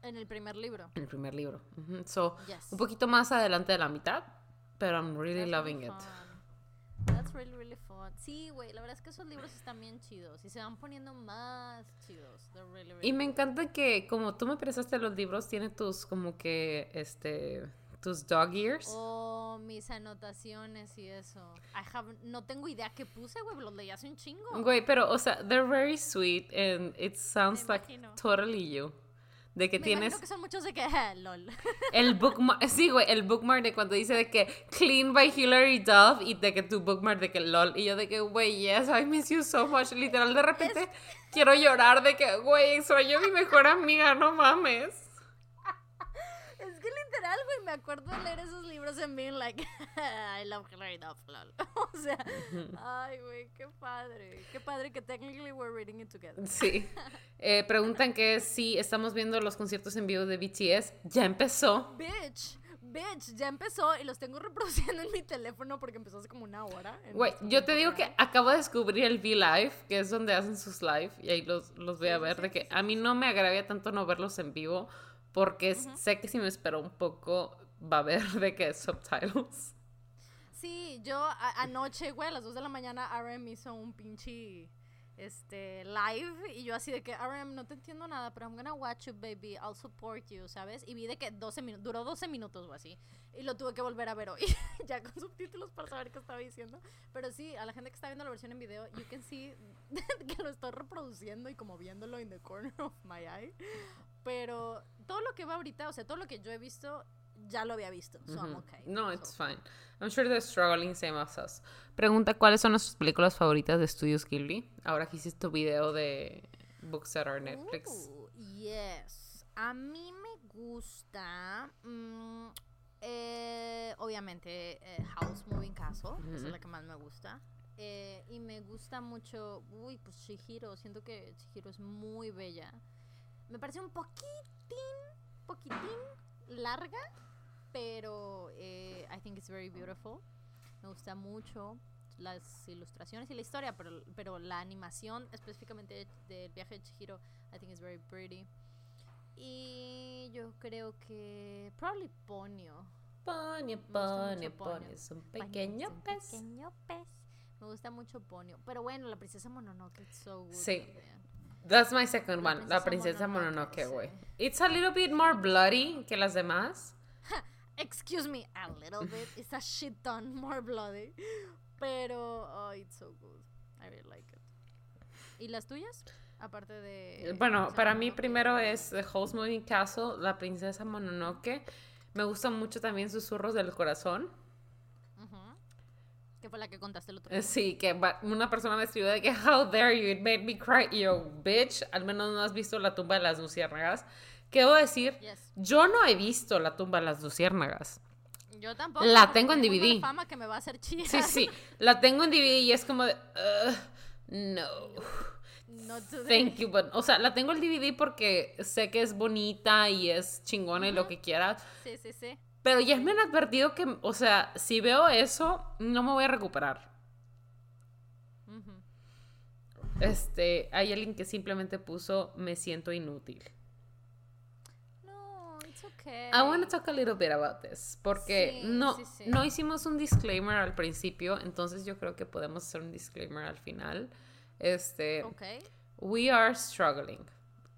En el primer libro. en el primer libro. Ujú. So, Yes. un poquito más adelante de la mitad, pero I'm really That's loving really it. That's really, really fun. Sí, güey, la verdad es que esos libros están bien chidos y se van poniendo más chidos. Really, really Y me encanta que como tú me prestaste los libros, tiene tus como que, este, tus dog ears. Oh, mis anotaciones y eso. I have, no tengo idea qué puse, güey, los leí hace un chingo. Güey, pero, o sea, they're very sweet and it sounds Me like imagino. totally you. De que Me tienes que son muchos de que, "Ah, lol. el bookmark, sí, güey, el bookmark de cuando dice de que clean by Hilary Duff y de que tu bookmark de que lol. Y yo de que, güey, yes, I miss you so much. Literal, de repente quiero llorar de que, güey, soy yo mi mejor amiga, no mames. Que literal, güey, me acuerdo de leer esos libros en being like, I love Hilary Duff, lol. o sea, ay, güey, qué padre. Qué padre que technically we're reading it together. Sí. Eh, preguntan que si estamos viendo los conciertos en vivo de BTS. Ya empezó. Bitch, bitch, ya empezó y los tengo reproduciendo en mi teléfono porque empezó hace como una hora. Güey, yo te digo que acabo de descubrir el V-Live, que es donde hacen sus live, y ahí los, los voy a ver, de que a mí no me agravia tanto no verlos en vivo, porque sé que si me espero un poco va a haber de que subtitles. Sí, yo a- anoche, güey, a las 2 de la mañana, RM hizo un pinche este, live y yo así de que, RM, no te entiendo nada, pero I'm gonna watch you, baby, I'll support you, ¿sabes? Y vi de que 12 minutos, duró 12 minutos o así, y lo tuve que volver a ver hoy, ya con subtítulos para saber qué estaba diciendo. Pero sí, a la gente que está viendo la versión en video, you can see que lo estoy reproduciendo y como viéndolo in the corner of my eye. Pero todo lo que va ahorita, o sea, todo lo que yo he visto, ya lo había visto, so I'm okay. No, So it's fine. I'm sure they're struggling same as us. Pregunta cuáles son sus películas favoritas de Studios Ghibli. Ahora que hiciste tu video de Books that are Netflix. Uh, yes. A mí me gusta. mm, Eh, obviamente, eh, House Moving Castle, esa es la que más me gusta. Eh, y me gusta mucho, uy, pues Shihiro, siento que Shihiro es muy bella. Me parece un poquitín, poquitín larga, pero eh, I think it's very beautiful. Me gusta mucho las ilustraciones y la historia, pero, pero la animación específicamente del viaje de Chihiro, I think is very pretty. Y yo creo que probably Ponyo. Ponyo, Ponyo, Ponyo. Es un pequeño es un pez. Pequeño pez. Me gusta mucho Ponyo. Pero bueno, la princesa Mononoke it's so good. Sí. también. That's my second one, la princesa Mononoke, güey. It's a little bit more bloody que las demás. Excuse me, a little bit. It's a shit ton more bloody. Pero, oh, it's so good. I really like it. ¿Y las tuyas? Aparte de. Bueno, para mí primero es The House Moving Castle, la princesa Mononoke. Me gustan mucho también Susurros del Corazón. Que fue la que contaste el otro día. Sí, que una persona me escribió de que How dare you, it made me cry. Y yo, bitch, al menos no has visto la tumba de las luciérnagas. ¿Qué a decir? Yes. Yo no he visto la tumba de las luciérnagas. Yo tampoco. La tengo en DVD. fama que me va a hacer chida. Sí, sí, la tengo en DVD y es como de, "Ugh, no. Not. Thank you, but, o sea, la tengo el DVD porque sé que es bonita y es chingona y lo que quieras. Sí, sí, sí. Pero ya me han advertido que, o sea, si veo eso, no me voy a recuperar. Este, hay alguien que simplemente puso, me siento inútil. No, it's okay. I want to talk a little bit about this, porque Sí, no, sí, sí. no hicimos un disclaimer al principio, entonces yo creo que podemos hacer un disclaimer al final. Este, Ok. we are struggling.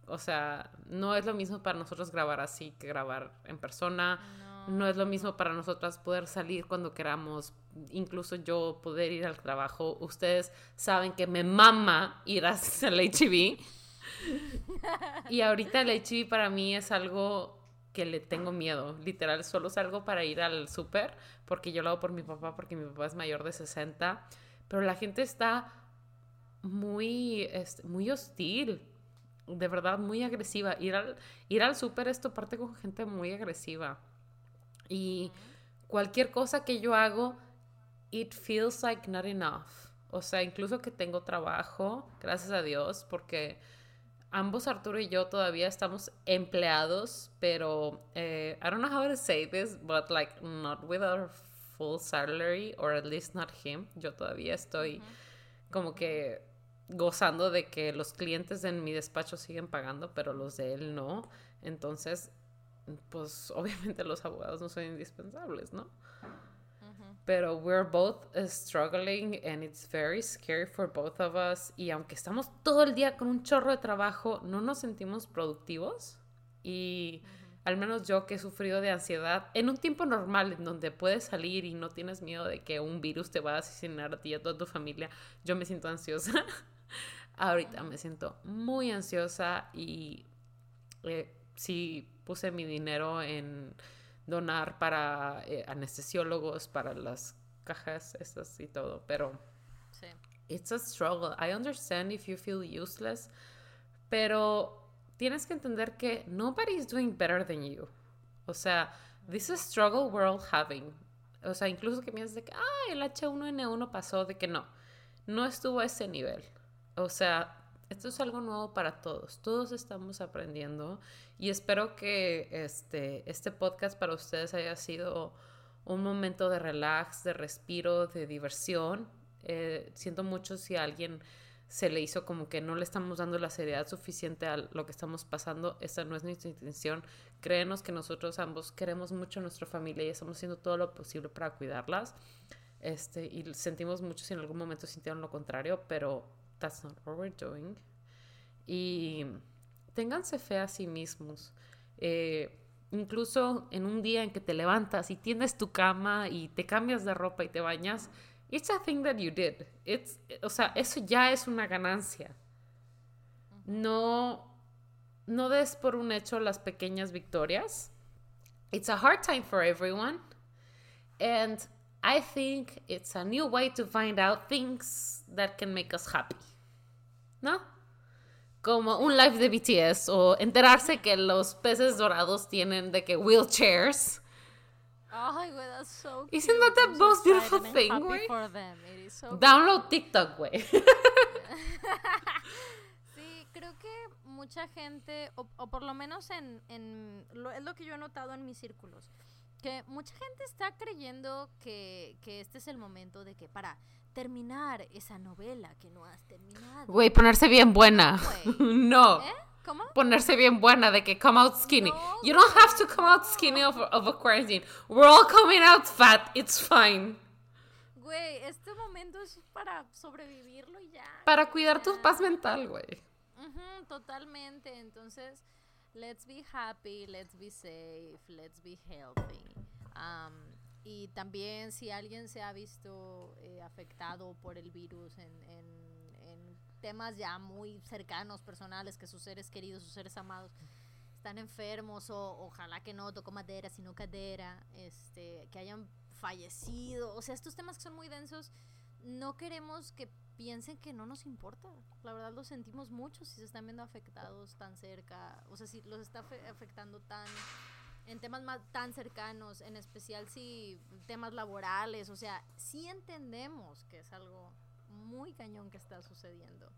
O sea, no es lo mismo para nosotros grabar así que grabar en persona. No. Es lo mismo para nosotras poder salir cuando queramos, incluso yo poder ir al trabajo. Ustedes saben que me mama ir al HB. y ahorita el HB para mí es algo que le tengo miedo. Literal, solo salgo para ir al súper porque yo lo hago por mi papá, porque mi papá es mayor de 60. Pero la gente está muy, este, muy hostil. De verdad, muy agresiva. Ir al, ir al súper es toparte con gente muy agresiva. Y cualquier cosa que yo hago, it feels like not enough. O sea, incluso que tengo trabajo, gracias a Dios, porque ambos, Arturo y yo, todavía estamos empleados, pero eh, I don't know how to say this, but like not with our full salary, or at least not him. Yo todavía estoy como que gozando de que los clientes en mi despacho siguen pagando, pero los de él no. Entonces, pues obviamente los abogados no son indispensables, ¿no? Pero we're both uh, struggling and it's very scary for both of us. Y aunque estamos todo el día con un chorro de trabajo, no nos sentimos productivos. Y al menos yo que he sufrido de ansiedad, en un tiempo normal en donde puedes salir y no tienes miedo de que un virus te va a asesinar a ti y a toda tu familia, yo me siento ansiosa. Ahorita me siento muy ansiosa y eh, sí puse mi dinero en donar para eh, anestesiólogos, para las cajas estas y todo, pero Sí. it's a struggle. I understand if you feel useless, pero tienes que entender que nobody's doing better than you. O sea, this is a struggle we're all having. O sea, incluso que piensas de que, ah, el H1N1 pasó, de que no, no estuvo a ese nivel. O sea, esto es algo nuevo para todos. Todos estamos aprendiendo y espero que este, este podcast para ustedes haya sido un momento de relax, de respiro, de diversión. Eh, siento mucho si a alguien se le hizo como que no le estamos dando la seriedad suficiente a lo que estamos pasando. Esta no es nuestra intención. Créenos que nosotros ambos queremos mucho a nuestra familia y estamos haciendo todo lo posible para cuidarlas. Este, y sentimos mucho si en algún momento sintieron lo contrario, pero that's not what we're doing. Y ténganse fe a sí mismos. Eh, incluso en un día en que te levantas y tiendes tu cama y te cambias de ropa y te bañas, it's a thing that you did. It's, o sea, eso ya es una ganancia. No, no des por un hecho las pequeñas victorias. It's a hard time for everyone. And I think it's a new way to find out things that can make us happy. ¿No? Como un live de BTS o enterarse que los peces dorados tienen de que wheelchairs. Ay, güey, that's so Isn't cute. that the I'm so most beautiful excited and thing, güey? so Download TikTok, güey. Sí, creo que mucha gente, o, o por lo menos en, en lo, es lo que yo he notado en mis círculos, que mucha gente está creyendo que, que este es el momento de que para terminar esa novela que no has terminado. Güey, ponerse bien buena. No. ¿Eh? ¿Cómo? Ponerse bien buena de que come out skinny. No, You don't have to come out skinny of, of a quarantine. We're all coming out fat. It's fine. Güey, este momento es para sobrevivirlo y ya. Para cuidar tu paz mental, güey. Totalmente. Entonces, let's be happy, let's be safe, let's be healthy. Um, y también si alguien se ha visto eh, afectado por el virus en, en- en temas ya muy cercanos, personales, que sus seres queridos, sus seres amados están enfermos o ojalá que no, tocó madera, sino cadera, este, que hayan fallecido, o sea, estos temas que son muy densos, no queremos que piensen que no nos importa. La verdad lo sentimos mucho si se están viendo afectados tan cerca, o sea, si los está afe- afectando tan en temas más tan cercanos, en especial si temas laborales, o sea, sí entendemos que es algo muy cañón que está sucediendo.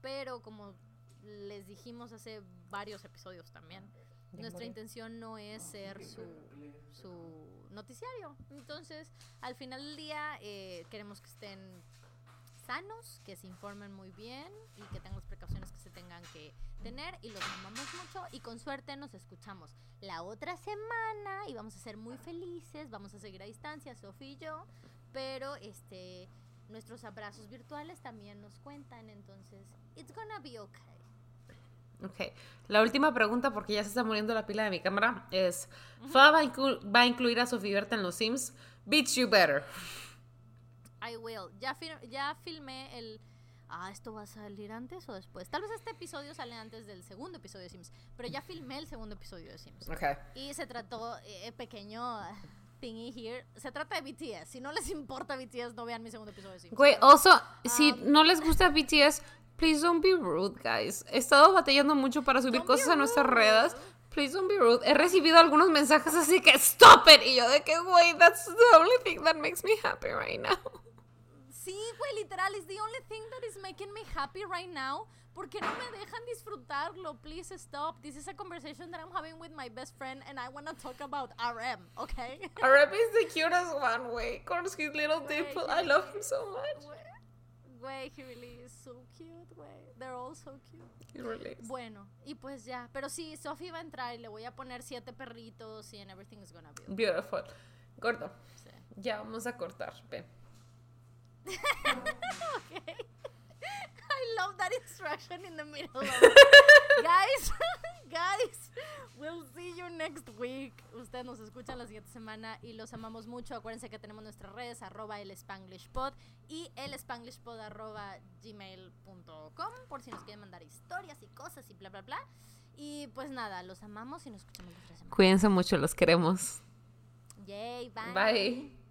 Pero como les dijimos hace varios episodios también, nuestra intención no es ser su, su noticiario. Entonces, al final del día, eh, queremos que estén sanos, que se informen muy bien y que tengan las precauciones que se tengan que tener y los amamos mucho y con suerte nos escuchamos la otra semana y vamos a ser muy felices, vamos a seguir a distancia, Sofía y yo, pero este nuestros abrazos virtuales también nos cuentan, entonces it's gonna be okay. Ok. La última pregunta, porque ya se está muriendo la pila de mi cámara, es: ¿Fa va a, inclu- va a incluir a Sofía Berta en los Sims? Beats you better. I will. Ya, fil- ya filmé el... Ah, ¿esto va a salir antes o después? Tal vez este episodio sale antes del segundo episodio de Sims, pero ya filmé el segundo episodio de Sims. Ok. Y se trató, eh, pequeño uh, thingy here, se trata de BTS. Si no les importa BTS, no vean mi segundo episodio de Sims. Güey, also, si Um, no les gusta BTS, please don't be rude, guys. He estado batallando mucho para subir cosas a nuestras redes. Please don't be rude. He recibido algunos mensajes así que stop it. Y yo de que, güey, that's the only thing that makes me happy right now. Sí, güey, literal, is the only thing that is making me happy right now. Porque no me dejan disfrutarlo. Please stop. This is a conversation that I'm having with my best friend and I want to talk about RM, okay? Arab is the cutest one, güey. Con his little dimple. I love him so much. Güey, he really is so cute, güey. They're all so cute. He really is. Bueno, y pues ya. Pero sí, Sophie va a entrar y le voy a poner siete perritos y and everything is gonna be. Beautiful. Gordo, Sí. ya vamos a cortar. Ven. Okay. I love that instruction in the middle of it. Guys, guys, we'll see you next week. Ustedes nos escuchan la siguiente semana y los amamos mucho. Acuérdense que tenemos nuestras redes, arroba el Spanglishpod y el Spanglishpod arroba gmail.com por si nos quieren mandar historias y cosas y bla, bla, bla. Y pues nada, los amamos y nos escuchamos la otra semana. Cuídense mucho, los queremos. Yay, Bye.